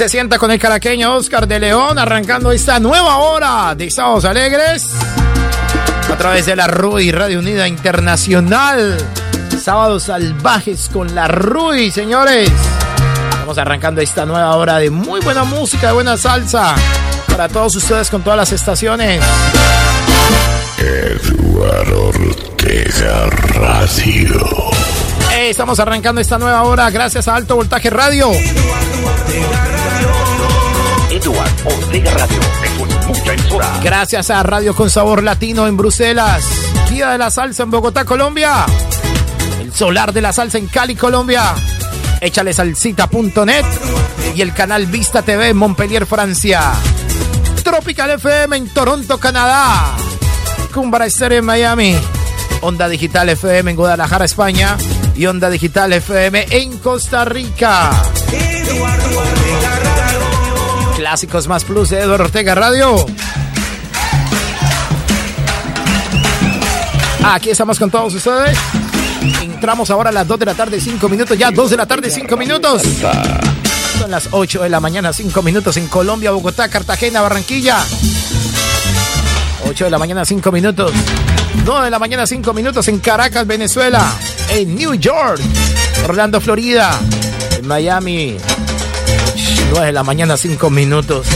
se sienta con el caraqueño Oscar de León, arrancando esta nueva hora de Sábados Alegres a través de la RUI Radio Unida Internacional. Sábados salvajes con la RUI, señores. Estamos arrancando esta nueva hora de muy buena música, de buena salsa para todos ustedes con todas las estaciones. Eduardo Ortega Radio. Hey, estamos arrancando esta nueva hora gracias a Alto Voltaje Radio. Eduardo Ortega Radio es mucha emisora. Gracias a Radio con Sabor Latino en Bruselas. Guía de la Salsa en Bogotá, Colombia. El Solar de la Salsa en Cali, Colombia. Échale salsita.net y el canal Vista TV en Montpellier, Francia. Tropical FM en Toronto, Canadá. Cumbra Estéreo en Miami. Onda Digital FM en Guadalajara, España. Y Onda Digital FM en Costa Rica. Clásicos más plus de Eduardo Ortega Radio. Aquí estamos con todos ustedes. Entramos ahora a las 2 de la tarde, 5 minutos. Ya 2 de la tarde, 5 minutos. Son las 8 de la mañana, 5 minutos en Colombia, Bogotá, Cartagena, Barranquilla. 8 de la mañana, 5 minutos. 9 de la mañana, 5 minutos en Caracas, Venezuela. En New York, Orlando, Florida. En Miami, 9 de la mañana, 5 minutos.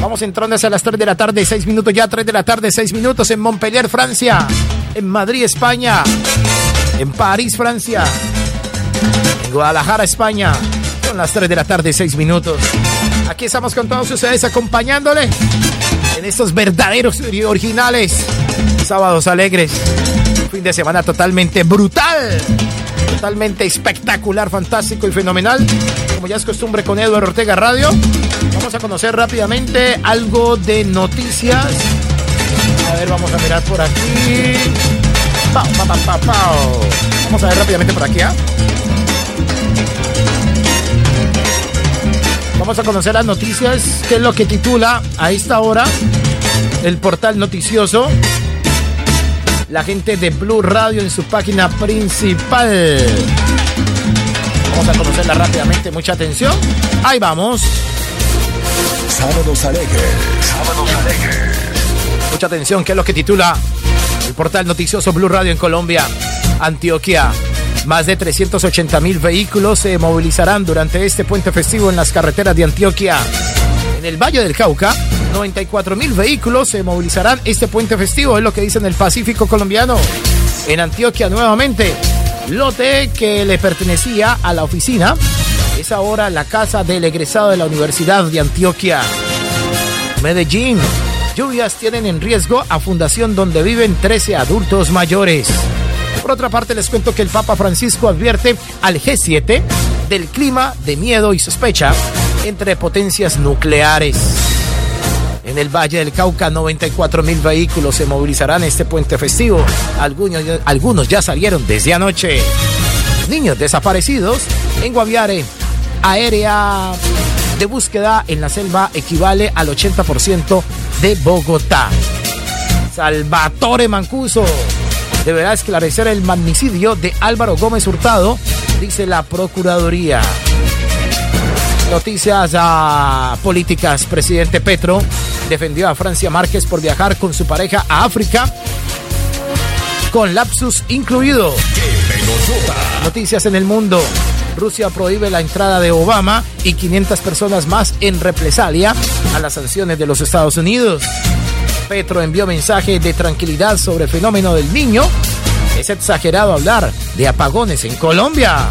Vamos entrando hacia las 3 de la tarde, 6 minutos ya, 3 de la tarde, 6 minutos en Montpellier, Francia. En Madrid, España. En París, Francia. En Guadalajara, España. Son las 3 de la tarde, 6 minutos. Aquí estamos con todos ustedes acompañándole en estos verdaderos y originales sábados alegres. Fin de semana totalmente brutal. Totalmente espectacular, fantástico y fenomenal. Como ya es costumbre con Eduardo Ortega Radio, vamos a conocer rápidamente algo de noticias. A ver, vamos a mirar por aquí. Pau, pau, pau, pau. Vamos a ver rápidamente por aquí, ¿ah? Vamos a conocer las noticias, que es lo que titula a esta hora el portal noticioso. La gente de Blue Radio en su página principal. Vamos a conocerla rápidamente, mucha atención. Ahí vamos. Sábados alegres. Sábados alegres. Mucha atención, que es lo que titula el portal noticioso Blue Radio en Colombia, Antioquia. Más de 380 mil vehículos se movilizarán durante este puente festivo en las carreteras de Antioquia. El Valle del Cauca, 94 mil vehículos se movilizarán este puente festivo, es lo que dice el Pacífico colombiano. En Antioquia nuevamente, lote que le pertenecía a la oficina es ahora la casa del egresado de la Universidad de Antioquia. Medellín, lluvias tienen en riesgo a fundación donde viven 13 adultos mayores. Por otra parte, les cuento que el Papa Francisco advierte al G7 del clima de miedo y sospecha entre potencias nucleares. En el Valle del Cauca, 94 mil vehículos se movilizarán este puente festivo. Algunos, algunos ya salieron desde anoche. Niños desaparecidos en Guaviare. Aérea de búsqueda en la selva equivale al 80% de Bogotá. Salvatore Mancuso deberá esclarecer el magnicidio de Álvaro Gómez Hurtado, dice la Procuraduría. Noticias a políticas. Presidente Petro defendió a Francia Márquez por viajar con su pareja a África, con lapsus incluido. Noticias en el mundo. Rusia prohíbe la entrada de Obama y 500 personas más en represalia a las sanciones de los Estados Unidos. Petro envió mensaje de tranquilidad sobre el fenómeno del niño. Es exagerado hablar de apagones en Colombia.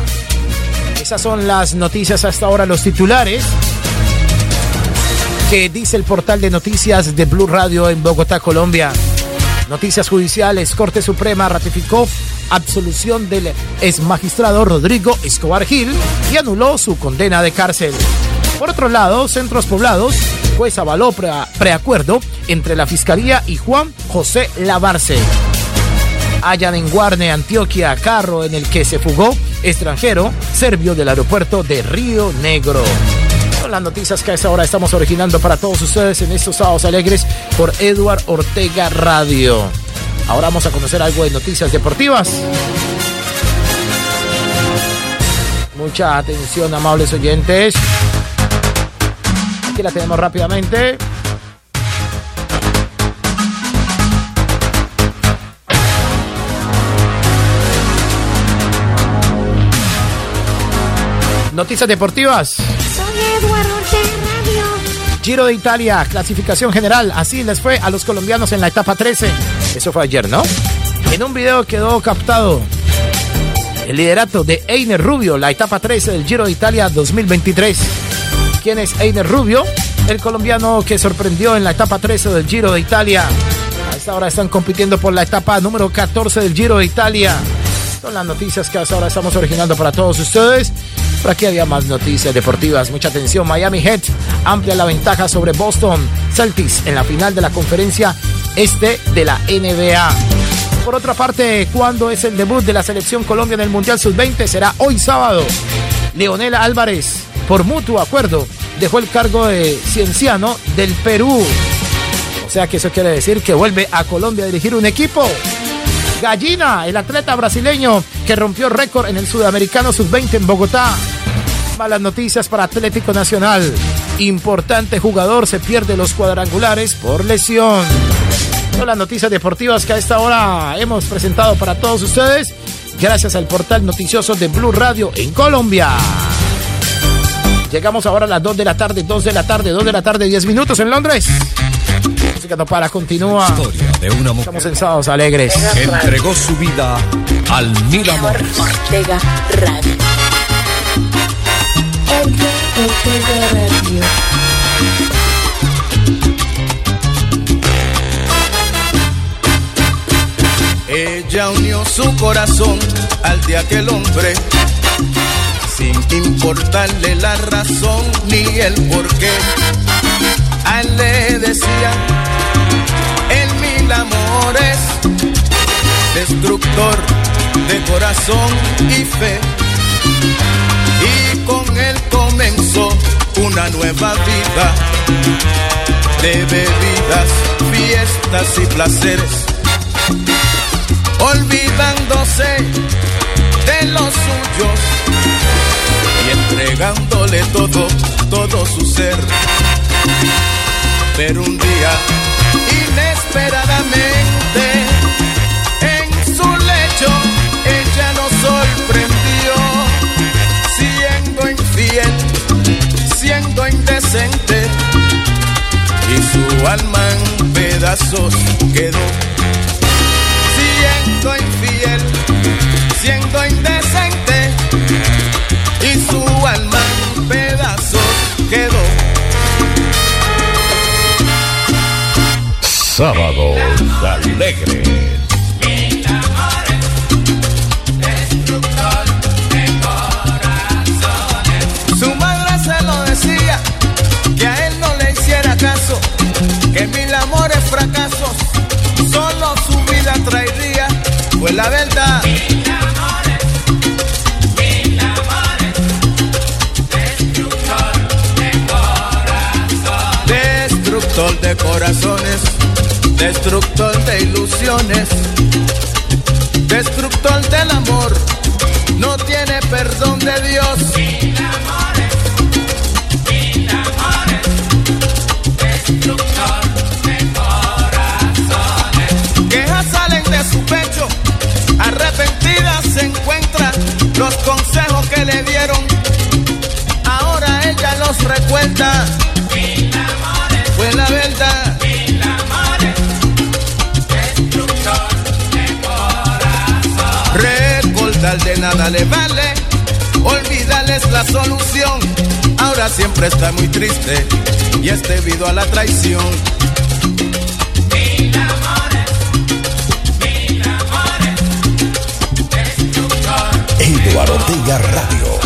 Esas son las noticias hasta ahora, los titulares que dice el portal de noticias de Blue Radio en Bogotá, Colombia. Noticias judiciales, Corte Suprema ratificó absolución del ex magistrado Rodrigo Escobar Gil y anuló su condena de cárcel. Por otro lado, Centros Poblados, juez avaló pre preacuerdo entre la Fiscalía y Juan José Lavarce. Hallan en Guarne, Antioquia, carro en el que se fugó extranjero serbio del aeropuerto de Río Negro. Son las noticias que a esta hora estamos originando para todos ustedes en estos sábados alegres por Edward Ortega Radio. Ahora vamos a conocer algo de noticias deportivas. Mucha atención, amables oyentes. Aquí la tenemos rápidamente. Noticias deportivas. Soy Eduardo Radio. Giro de Italia, clasificación general. Así les fue a los colombianos en la etapa 13. Eso fue ayer, ¿no? En un video quedó captado el liderato de Einer Rubio, la etapa 13 del Giro de Italia 2023. ¿Quién es Einer Rubio? El colombiano que sorprendió en la etapa 13 del Giro de Italia. A esta hora están compitiendo por la etapa número 14 del Giro de Italia. Son las noticias que hasta ahora estamos originando para todos ustedes. Por aquí había más noticias deportivas. Mucha atención. Miami Heat amplia la ventaja sobre Boston Celtics en la final de la conferencia este de la NBA. Por otra parte, ¿cuándo es el debut de la selección Colombia en el Mundial Sub-20? Será hoy sábado. Leonel Álvarez, por mutuo acuerdo, dejó el cargo de cienciano del Perú. O sea que eso quiere decir que vuelve a Colombia a dirigir un equipo. Gallina, el atleta brasileño que rompió récord en el Sudamericano Sub-20 en Bogotá. Malas noticias para Atlético Nacional. Importante jugador se pierde los cuadrangulares por lesión. Son las noticias deportivas que a esta hora hemos presentado para todos ustedes. Gracias al portal noticioso de Blue Radio en Colombia. Llegamos ahora a las 2 de la tarde, 2 de la tarde, 2 de la tarde, 10 minutos en Londres. Música no para, continúa. Historia de una mujer Estamos en sábados alegres. entregó su vida al mil amores. Ortega Radio. Edward Ortega Radio. Ella unió su corazón al de aquel hombre, sin importarle la razón ni el porqué. A él le decía, el mil amores, destructor de corazón y fe. Y con él comenzó una nueva vida de bebidas, fiestas y placeres olvidándose de los suyos y entregándole todo, todo su ser. Pero un día, inesperadamente, en su lecho, ella nos sorprendió, siendo infiel, siendo indecente, y su alma en pedazos quedó siendo infiel, siendo indecente, quedó. Sábados alegres. Su madre se lo decía, que a él no le hiciera caso, que mil amores fracasos, solo su vida traería, pues la verdad. Destructor de corazones, destructor de ilusiones, destructor del amor, no tiene perdón de Dios. Quejas salen de su pecho, arrepentidas se encuentran los consejos que le dieron. Ahora ella los recuerda. De nada le vale, olvidarles la solución. Ahora siempre está muy triste y es debido a la traición. Eduardo Ortega Radio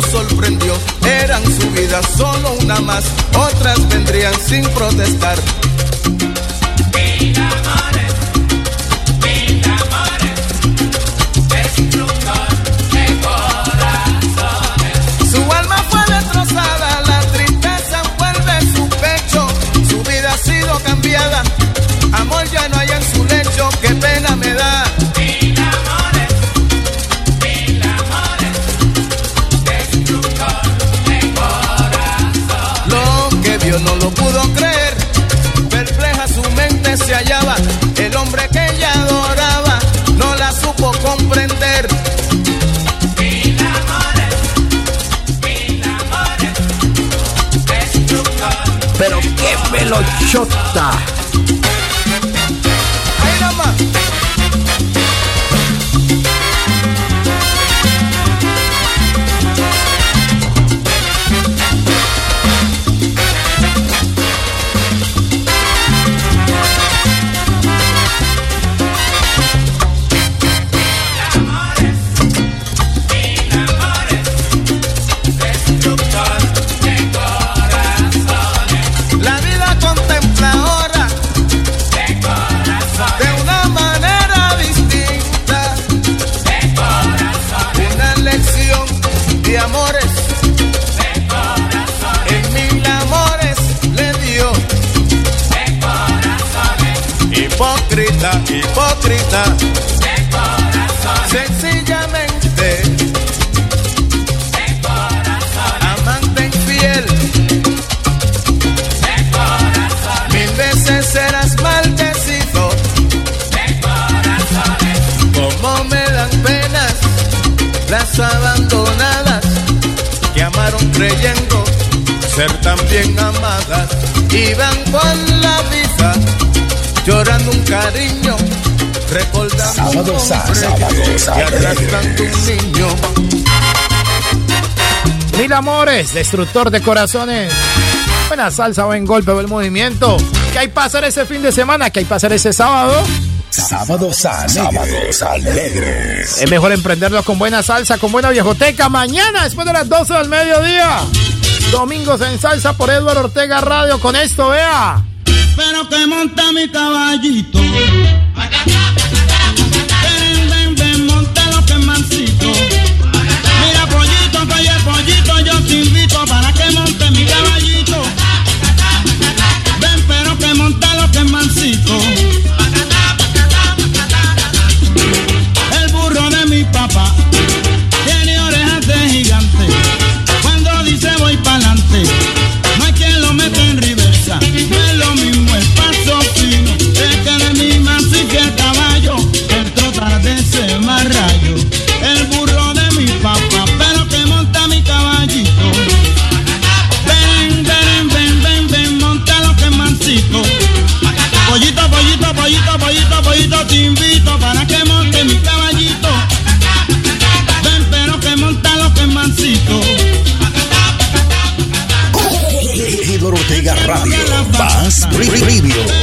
sorprendió. Eran su vida solo una más, otras vendrían sin protestar. novio no lo pudo creer. Perpleja su mente se hallaba. El hombre que ella adoraba no la supo comprender. Pero qué melochota creyendo ser tan bien amadas y van con la visa llorando un cariño recordando sábado, un sábado, sábado, y arrastrando un niño. Mil amores, destructor de corazones. Buena salsa, buen golpe, buen movimiento. ¿Qué hay pasar ese fin de semana? ¿Qué hay pasar ese sábado? Sábados alegres. Sábados alegres. Es mejor emprenderlos con buena salsa, con buena viejoteca. Mañana, después de las 12 del mediodía. Domingos en salsa por Eduardo Ortega Radio. Con esto, vea. Pero que monta mi caballito Más Review.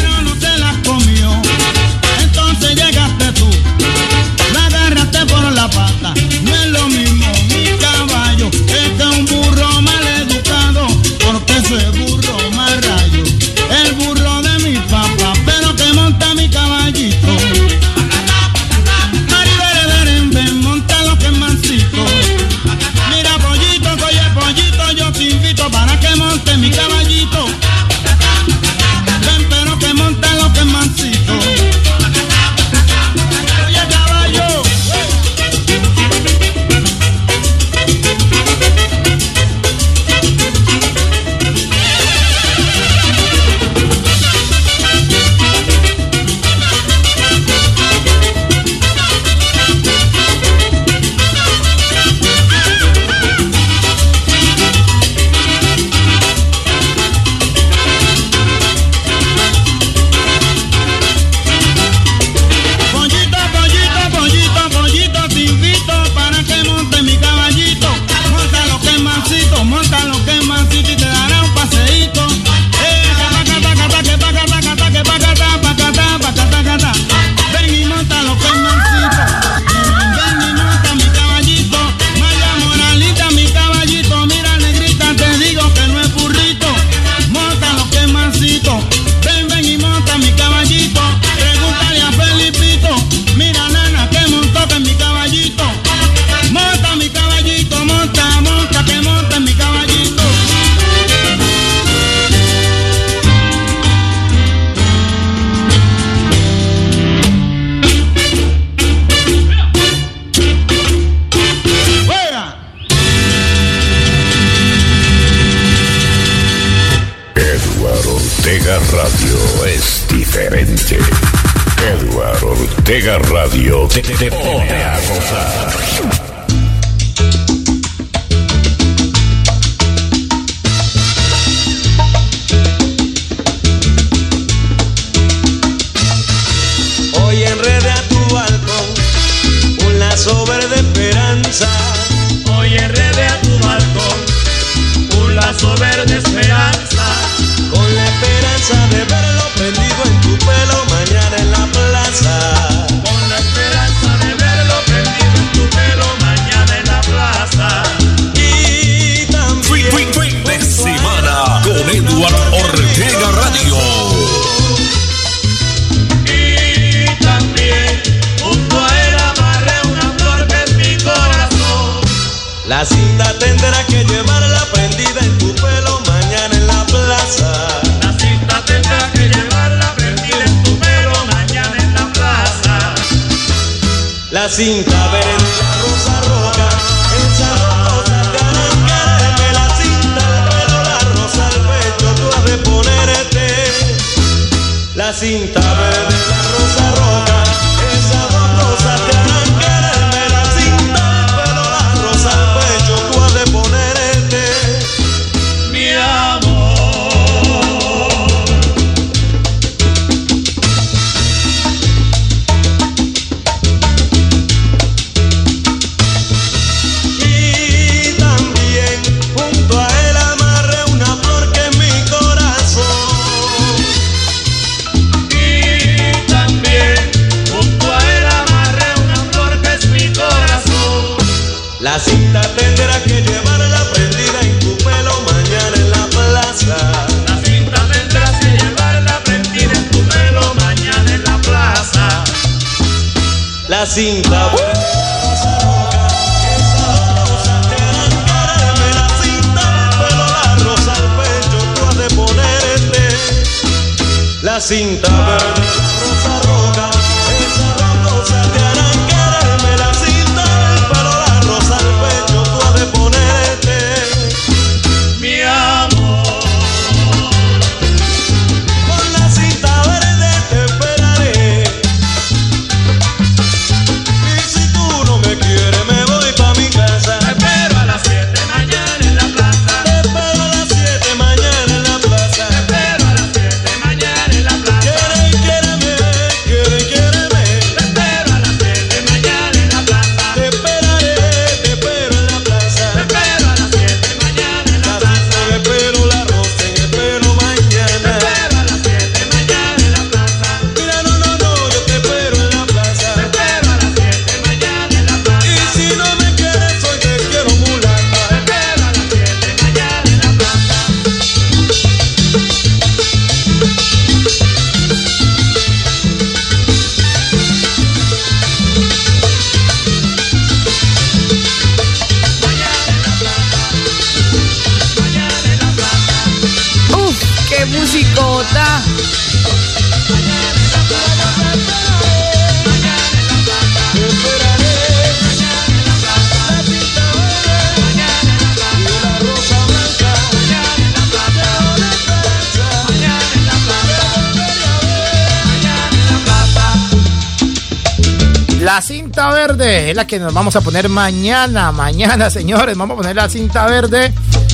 que nos vamos a poner mañana, mañana, señores. Vamos a poner la cinta verde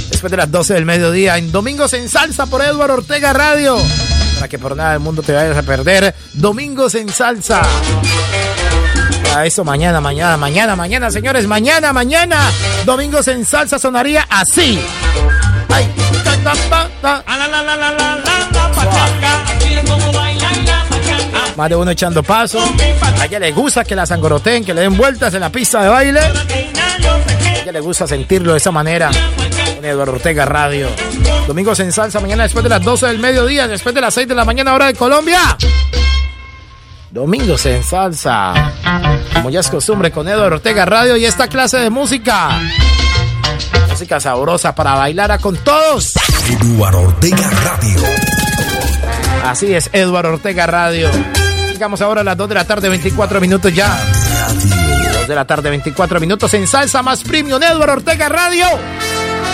después de las 12 del mediodía en Domingos en Salsa por Eduardo Ortega Radio. Para que por nada del mundo te vayas a perder Domingos en Salsa. Para eso mañana, mañana, mañana, mañana, señores. Mañana, mañana. Domingos en Salsa sonaría así. Ay. Más de uno echando paso. A ella le gusta que la sangoroteen, que le den vueltas en la pista de baile. A ella le gusta sentirlo de esa manera. En Eduardo Ortega Radio. Domingos en salsa, mañana después de las 12 del mediodía, después de las 6 de la mañana, hora de Colombia. Domingos en salsa. Como ya es costumbre con Eduardo Ortega Radio y esta clase de música música sabrosa para bailar a con todos. Eduardo Ortega Radio. Así es, Eduardo Ortega Radio. Llegamos ahora a las 2 de la tarde, 24 minutos ya. 2 de la tarde, 24 minutos en Salsa Más Premium, Eduardo Ortega Radio.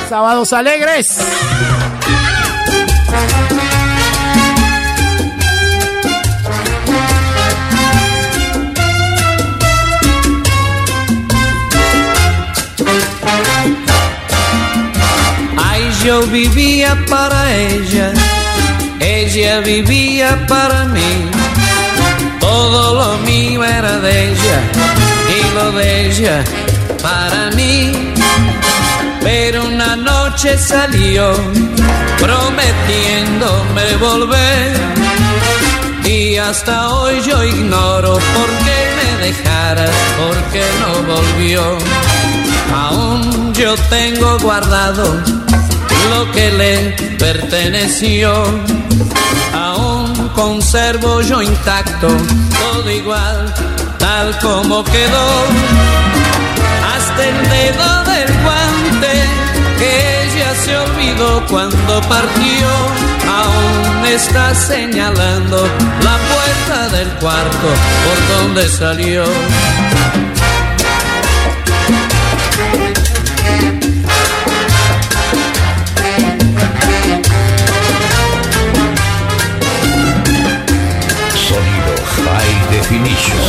Sábados alegres. yo vivía para ella, ella vivía para mí. Todo lo mío era de ella y lo de ella para mí. Pero una noche salió prometiéndome volver. Y hasta hoy yo ignoro por qué me dejara, por qué no volvió. Aún yo tengo guardado lo que le perteneció. Conservo yo intacto todo igual, tal como quedó. Hasta el dedo del guante que ella se olvidó cuando partió. Aún está señalando la puerta del cuarto por donde salió. Definition.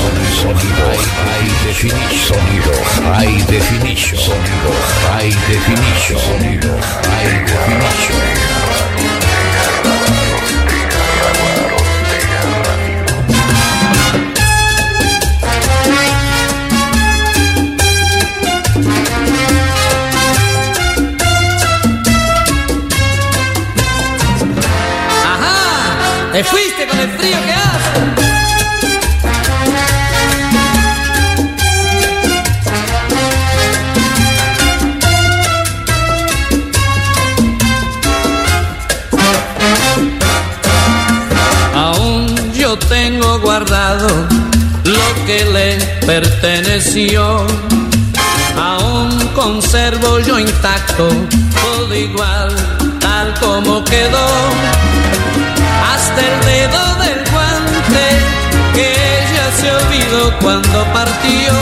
Sonido High Definition. Sonido High Definition. Sonido High Definition. Sonido High Definition. Ajá, te fuiste con el frío perteneció. Aún conservo yo intacto todo igual, tal como quedó. Hasta el dedo del guante que ella se olvidó cuando partió.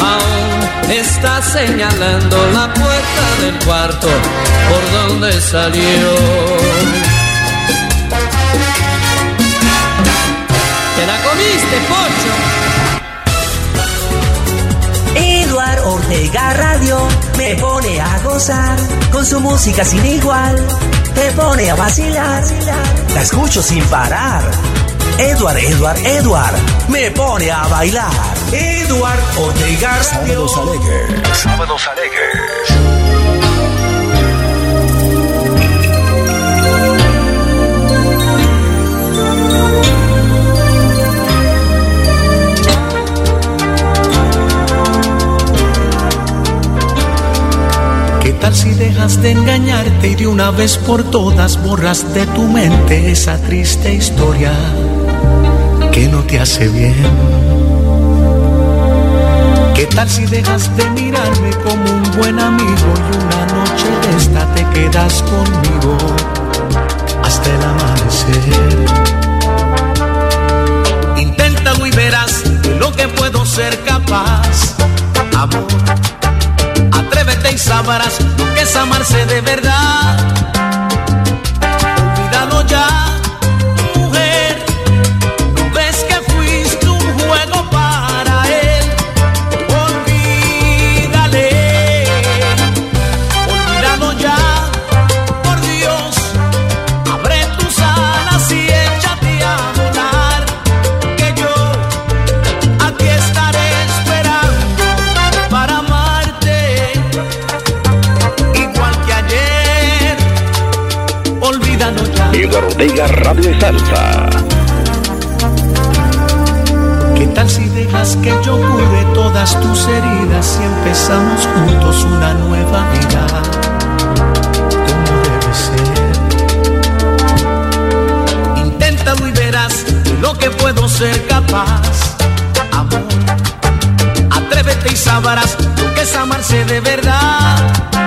Aún está señalando la puerta del cuarto por donde salió. ¿Te la comiste, Pocho? Ortega Radio me pone a gozar con su música sin igual. Te pone a vacilar, la escucho sin parar. Edward, Edward, Edward me pone a bailar. Edward Ortega Radio. Sábados alegres. Sábados alegres. Tal si dejas de engañarte y de una vez por todas borras de tu mente esa triste historia que no te hace bien? ¿Qué tal si dejas de mirarme como un buen amigo y una noche de esta te quedas conmigo hasta el amanecer? Inténtalo y verás de lo que puedo ser capaz, amor. Atrévete y sabrás lo que es amarse de verdad. Olvídalo ya, Ortega Radio y Salsa. ¿Qué tal si dejas que yo cure todas tus heridas y empezamos juntos una nueva vida? Como debe ser. Inténtalo y verás de lo que puedo ser capaz. Amor, atrévete y sabrás lo que es amarse de verdad.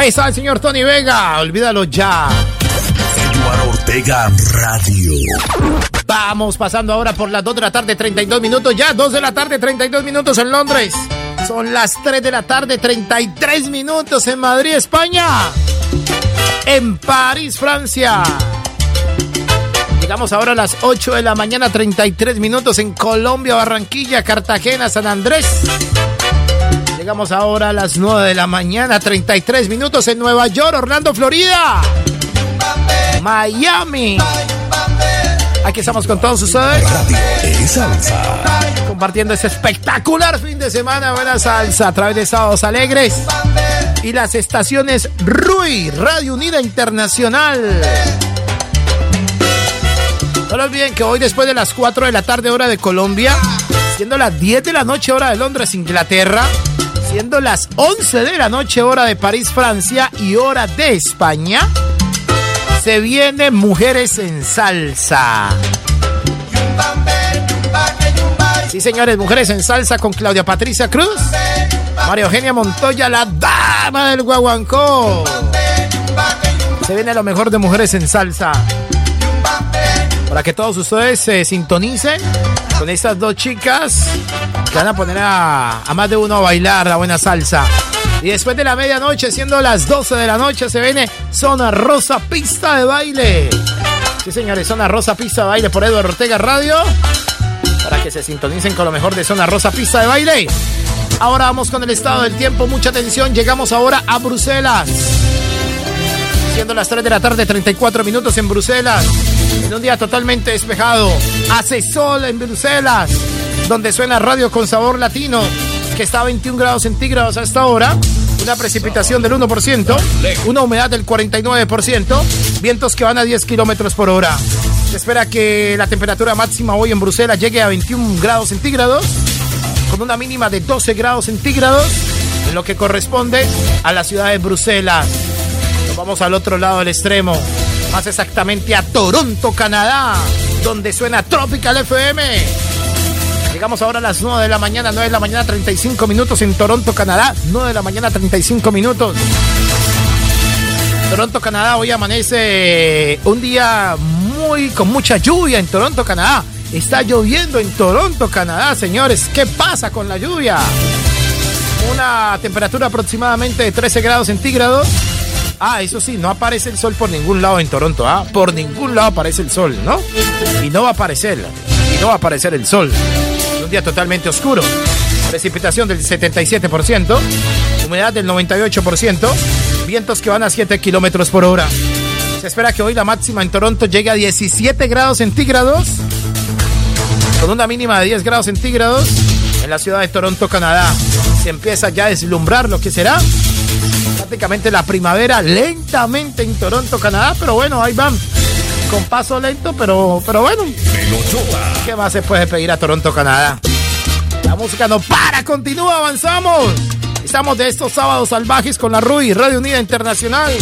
Ahí está el señor Tony Vega, olvídalo ya. Eduardo Ortega Radio. Vamos pasando ahora por las 2 de la tarde, 32 minutos. Ya, 2 de la tarde, 32 minutos en Londres. Son las 3 de la tarde, 33 minutos en Madrid, España. En París, Francia. Llegamos ahora a las 8 de la mañana, 33 minutos en Colombia, Barranquilla, Cartagena, San Andrés. Llegamos ahora a las 9 de la mañana, 33 minutos en Nueva York, Orlando, Florida. Miami. Aquí estamos con todos ustedes. Compartiendo este espectacular fin de semana. Buena salsa a través de Sábados Alegres. Y las estaciones RUI, Radio Unida Internacional. No lo olviden que hoy después de las 4 de la tarde hora de Colombia, siendo las 10 de la noche hora de Londres, Inglaterra, siendo las 11 de la noche hora de París, Francia y hora de España, se viene Mujeres en Salsa. Sí, señores, Mujeres en Salsa con Claudia Patricia Cruz, María Eugenia Montoya, la dama del guaguancó. Se viene lo mejor de Mujeres en Salsa. Para que todos ustedes se sintonicen con estas dos chicas que van a poner a, a más de uno a bailar la buena salsa. Y después de la medianoche, siendo las 12 de la noche, se viene Zona Rosa Pista de Baile. Sí, señores, Zona Rosa Pista de Baile por Eduardo Ortega Radio. Para que se sintonicen con lo mejor de Zona Rosa Pista de Baile. Ahora vamos con el estado del tiempo. Mucha atención. Llegamos ahora a Bruselas. Siendo las 3 de la tarde, 34 minutos en Bruselas. En un día totalmente despejado. Hace sol en Bruselas. Donde suena radio con sabor latino. Que está a 21 grados centígrados a esta hora. Una precipitación del 1%. Una humedad del 49%. Vientos que van a 10 kilómetros por hora. Se espera que la temperatura máxima hoy en Bruselas llegue a 21 grados centígrados. Con una mínima de 12 grados centígrados. En lo que corresponde a la ciudad de Bruselas. Al otro lado del extremo. Más exactamente a Toronto, Canadá. Donde suena Tropical FM. Llegamos ahora a las 9 de la mañana, 9 de la mañana, 35 minutos en Toronto, Canadá. 9 de la mañana, 35 minutos. Toronto, Canadá, hoy amanece un día muy con mucha lluvia en Toronto, Canadá. Está lloviendo en Toronto, Canadá, señores. ¿Qué pasa con la lluvia? Una temperatura aproximadamente de 13 grados centígrados. Ah, eso sí, no aparece el sol por ningún lado en Toronto, ¿ah? Por ningún lado aparece el sol, ¿no? Y no va a aparecer, y no va a aparecer el sol. Es un día totalmente oscuro. Precipitación del 77%, humedad del 98%, vientos que van a 7 kilómetros por hora. Se espera que hoy la máxima en Toronto llegue a 17 grados centígrados, con una mínima de 10 grados centígrados en la ciudad de Toronto, Canadá. Se empieza ya a deslumbrar lo que será prácticamente la primavera lentamente en Toronto, Canadá, pero bueno, ahí van. Con paso lento, pero, pero bueno. ¿Qué más se puede pedir a Toronto, Canadá? La música no para, continúa, avanzamos. Estamos de estos sábados salvajes con la RUI, Radio Unida Internacional.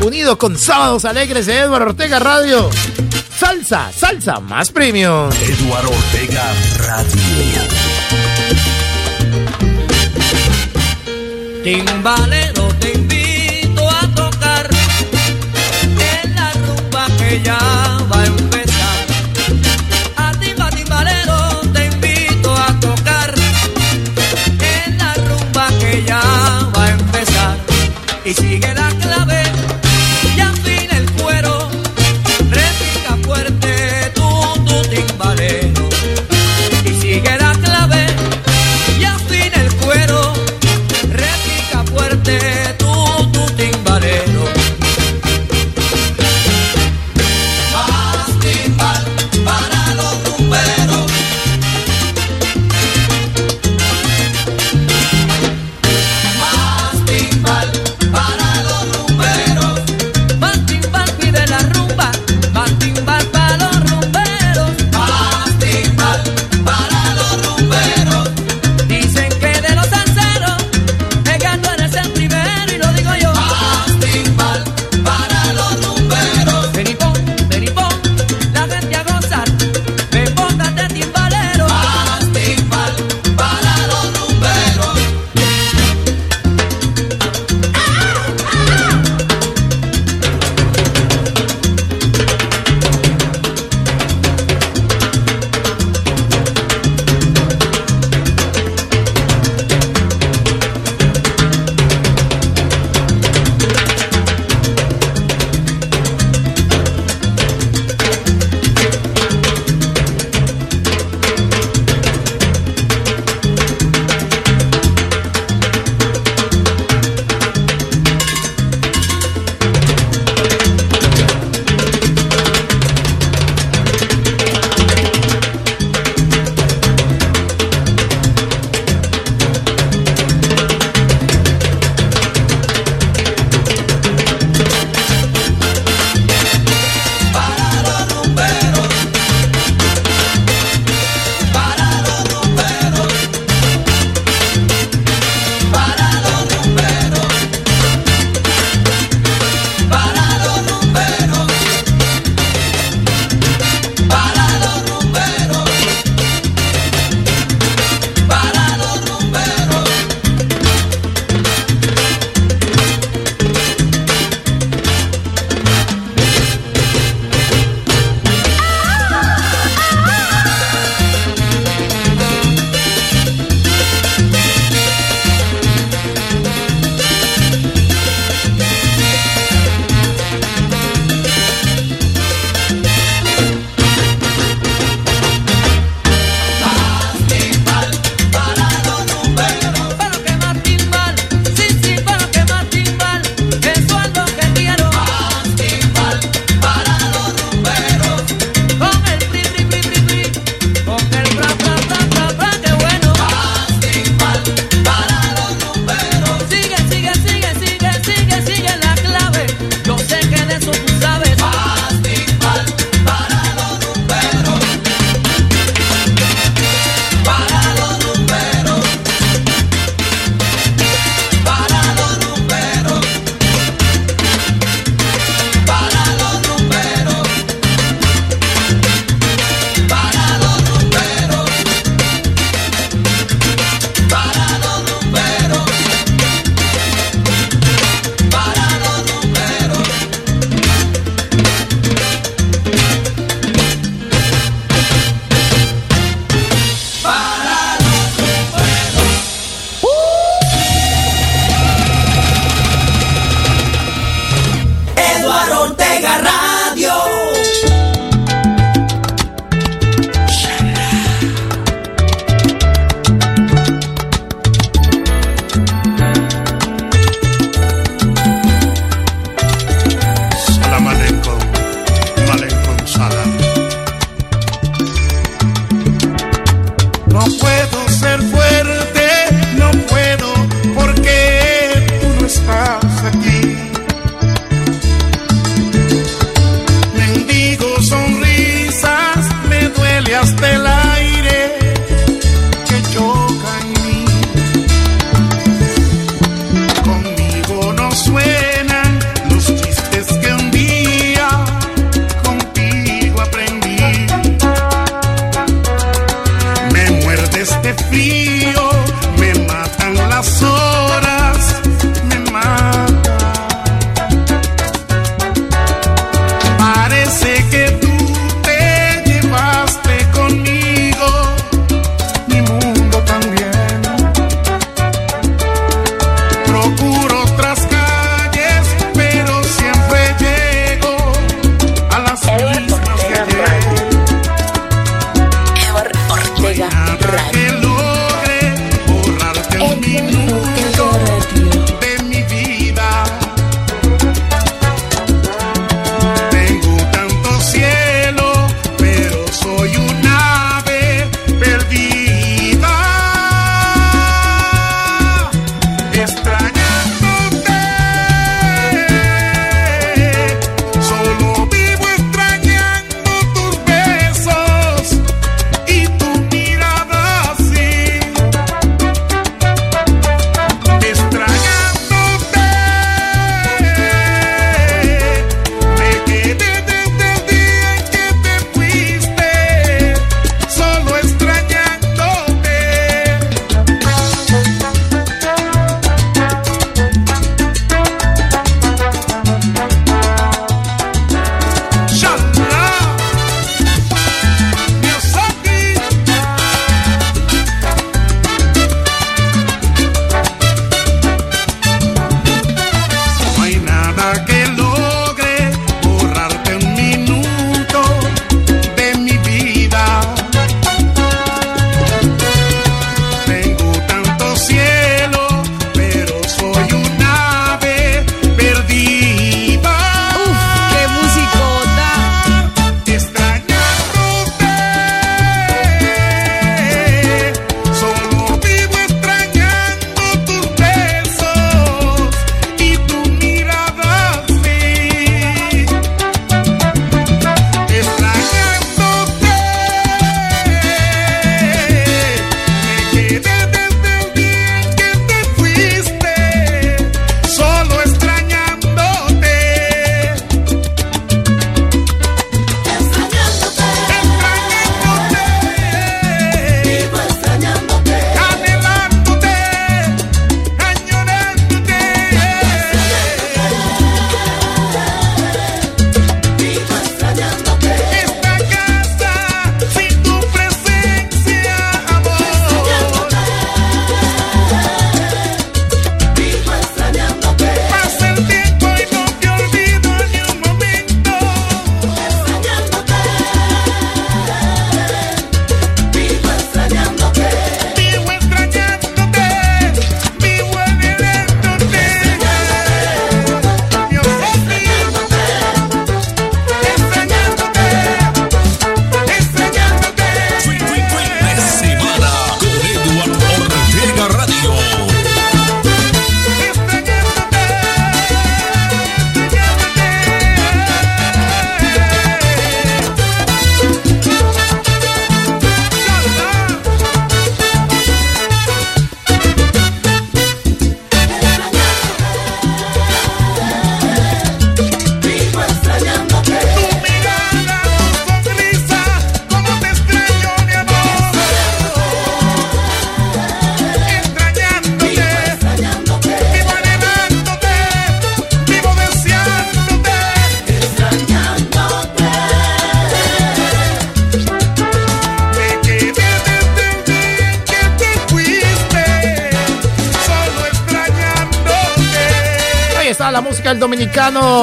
Unido con Sábados Alegres de Eduardo Ortega Radio. Salsa, salsa más premium. Eduardo Ortega Radio. Timbalero, rumba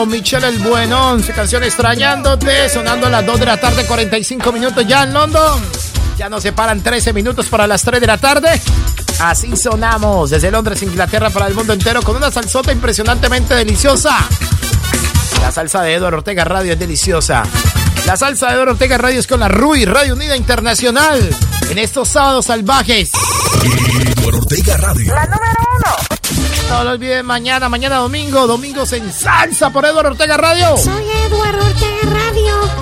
Michelle el Buenón, su canción Extrañándote, sonando a las 2 de la tarde, 45 minutos ya en London. Ya nos separan 13 minutos para las 3 de la tarde. Así sonamos desde Londres, Inglaterra, para el mundo entero con una salsota impresionantemente deliciosa. La salsa de Eduardo Ortega Radio es deliciosa. La salsa de Eduardo Ortega Radio es con la RUI, Radio Unida Internacional, en estos sábados salvajes. Eduardo Ortega Radio. La número uno. No lo olviden mañana, mañana domingo, domingos en salsa por Eduardo Ortega Radio. Soy Eduardo Ortega Radio.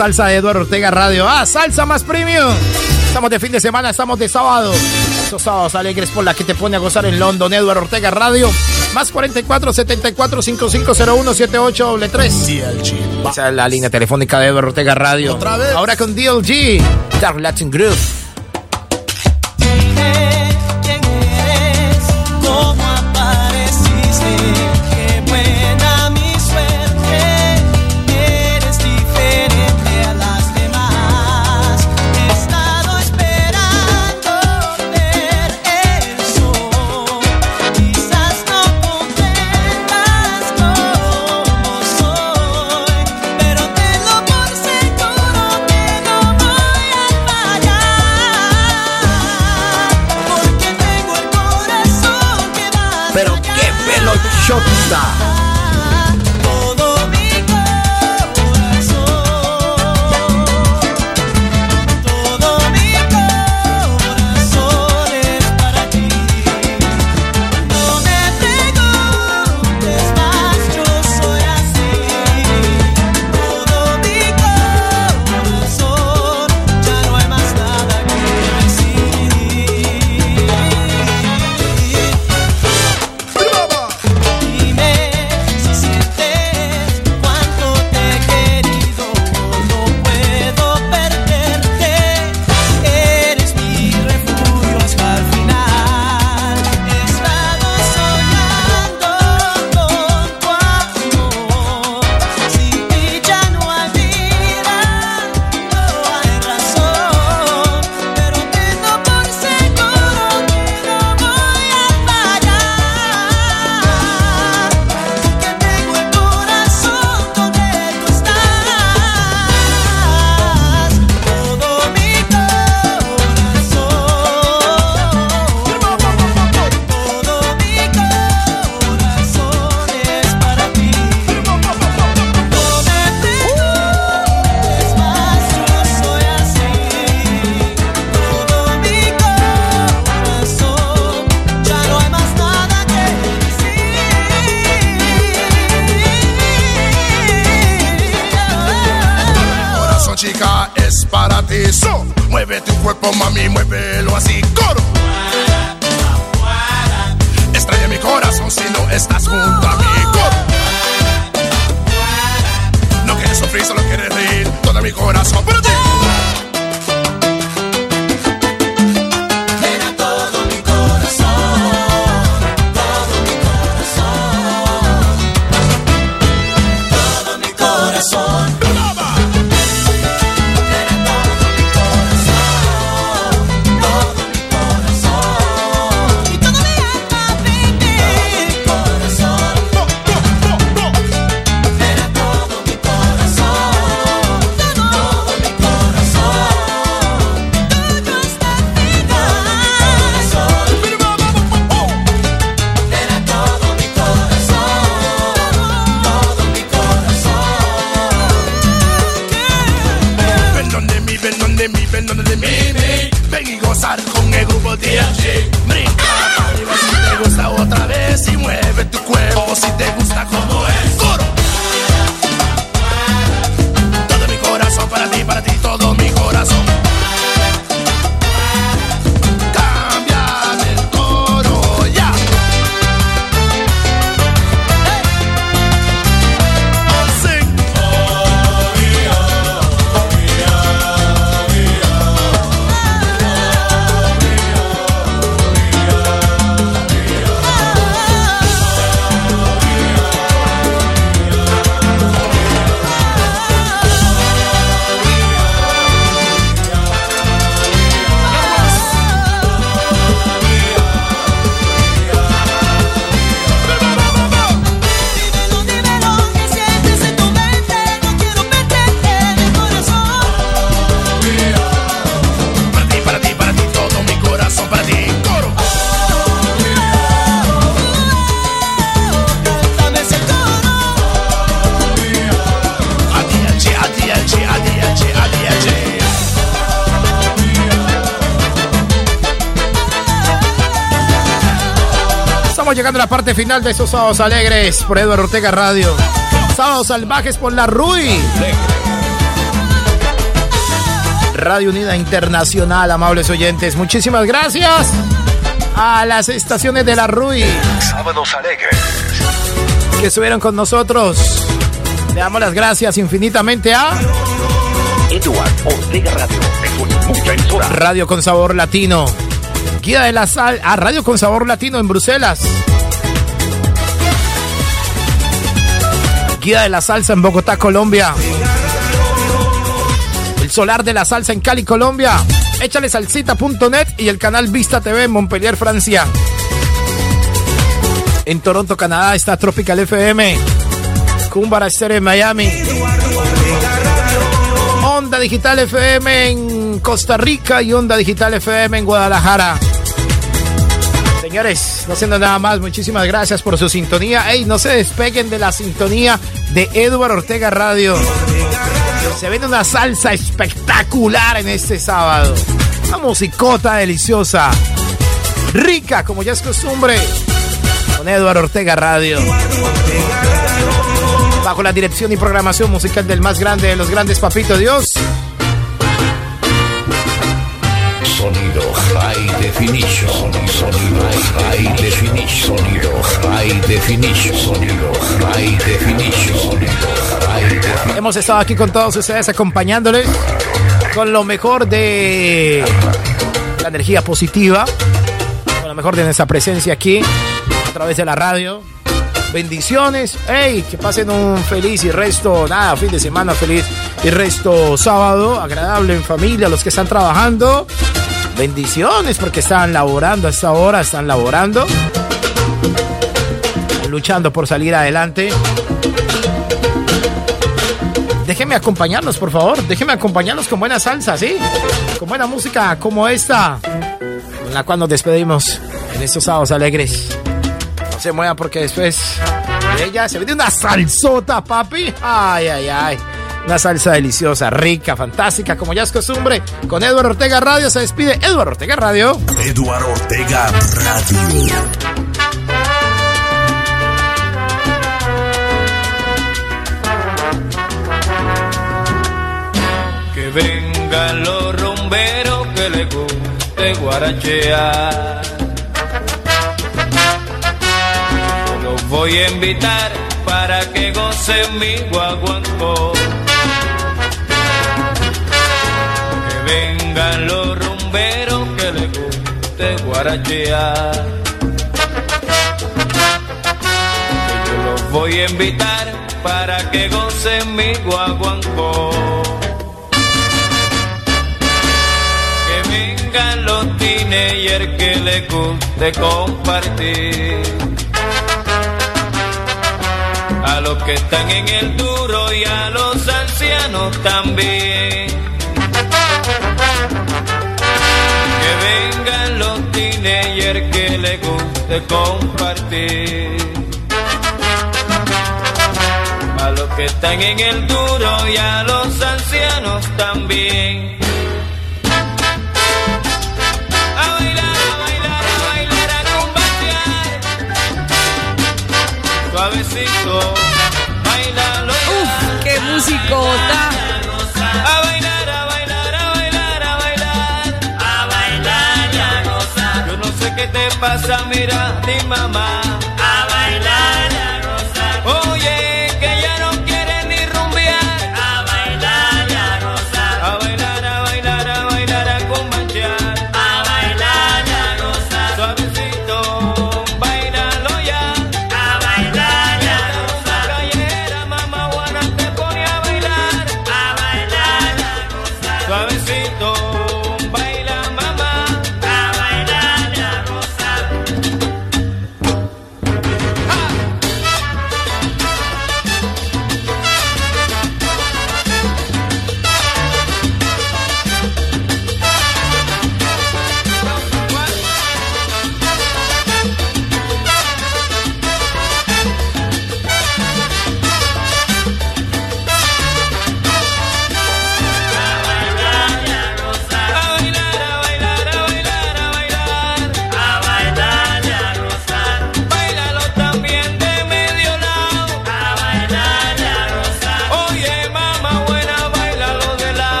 salsa de Eduardo Ortega Radio. Ah, salsa más premium. Estamos de fin de semana, estamos de sábado. Esos sábados alegres por la que te pone a gozar en London, Eduardo Ortega Radio. Más 44 74 5501 7833. DLG. Esa es la línea telefónica de Eduardo Ortega Radio. Otra vez. Ahora con DLG, Dark Latin Groove. llegando a la parte final de esos sábados alegres por Eduardo Ortega Radio. Sábados salvajes por la RUI. Radio Unida Internacional, amables oyentes. Muchísimas gracias a las estaciones de la RUI. Sábados alegres. Que estuvieron con nosotros. Le damos las gracias infinitamente a... Eduardo Ortega Radio. Radio con sabor latino. Guía de la Sal a Radio con Sabor Latino en Bruselas. Guía de la Salsa en Bogotá, Colombia. El Solar de la Salsa en Cali, Colombia. Échale salsita.net y el canal Vista TV en Montpellier, Francia. En Toronto, Canadá está Tropical FM. Cumbara Estéreo en Miami. Onda Digital FM en Costa Rica y Onda Digital FM en Guadalajara. Señores, no siendo nada más, muchísimas gracias por su sintonía. Ey, no se despeguen de la sintonía de Edward Ortega Radio. Se viene una salsa espectacular en este sábado. Una musicota deliciosa. Rica, como ya es costumbre. Con Edward Ortega Radio. Bajo la dirección y programación musical del más grande de los grandes, Papito Dios. Sonido High Definition. Sonido High Definition. Sonido High Definition. Sonido High Definition. Sonido High Definition. Hemos estado aquí con todos ustedes acompañándoles con lo mejor de la energía positiva, con lo mejor de nuestra presencia aquí a través de la radio. Bendiciones, hey, que pasen un feliz y resto, nada, fin de semana feliz y resto sábado, agradable en familia, los que están trabajando. Bendiciones porque están laborando a esta hora, están laborando, luchando por salir adelante. Déjenme acompañarlos, por favor. Déjenme acompañarlos con buena salsa, ¿sí? Con buena música como esta, con la cual nos despedimos en estos sábados alegres. No se muevan porque después de ella se viene una salsota, papi. Ay, ay, ay. Una salsa deliciosa, rica, fantástica, como ya es costumbre. Con Eduardo Ortega Radio se despide Eduardo Ortega Radio. Eduardo Ortega Radio. Que vengan los rumberos que les guste guarachear. Los voy a invitar para que gocen mi guaguancó. Vengan los rumberos que les guste guarachear. Que yo los voy a invitar para que gocen mi guaguancó. Que vengan los teenagers que les guste compartir. A los que están en el duro y a los ancianos también. Vengan los teenagers que les guste compartir. A los que están en el duro y a los ancianos también. A bailar, a bailar, a bailar, a combatear. Suavecito, bailalo Uf, qué musicota. A bailar, te pasa, mira, mi mamá. A bailar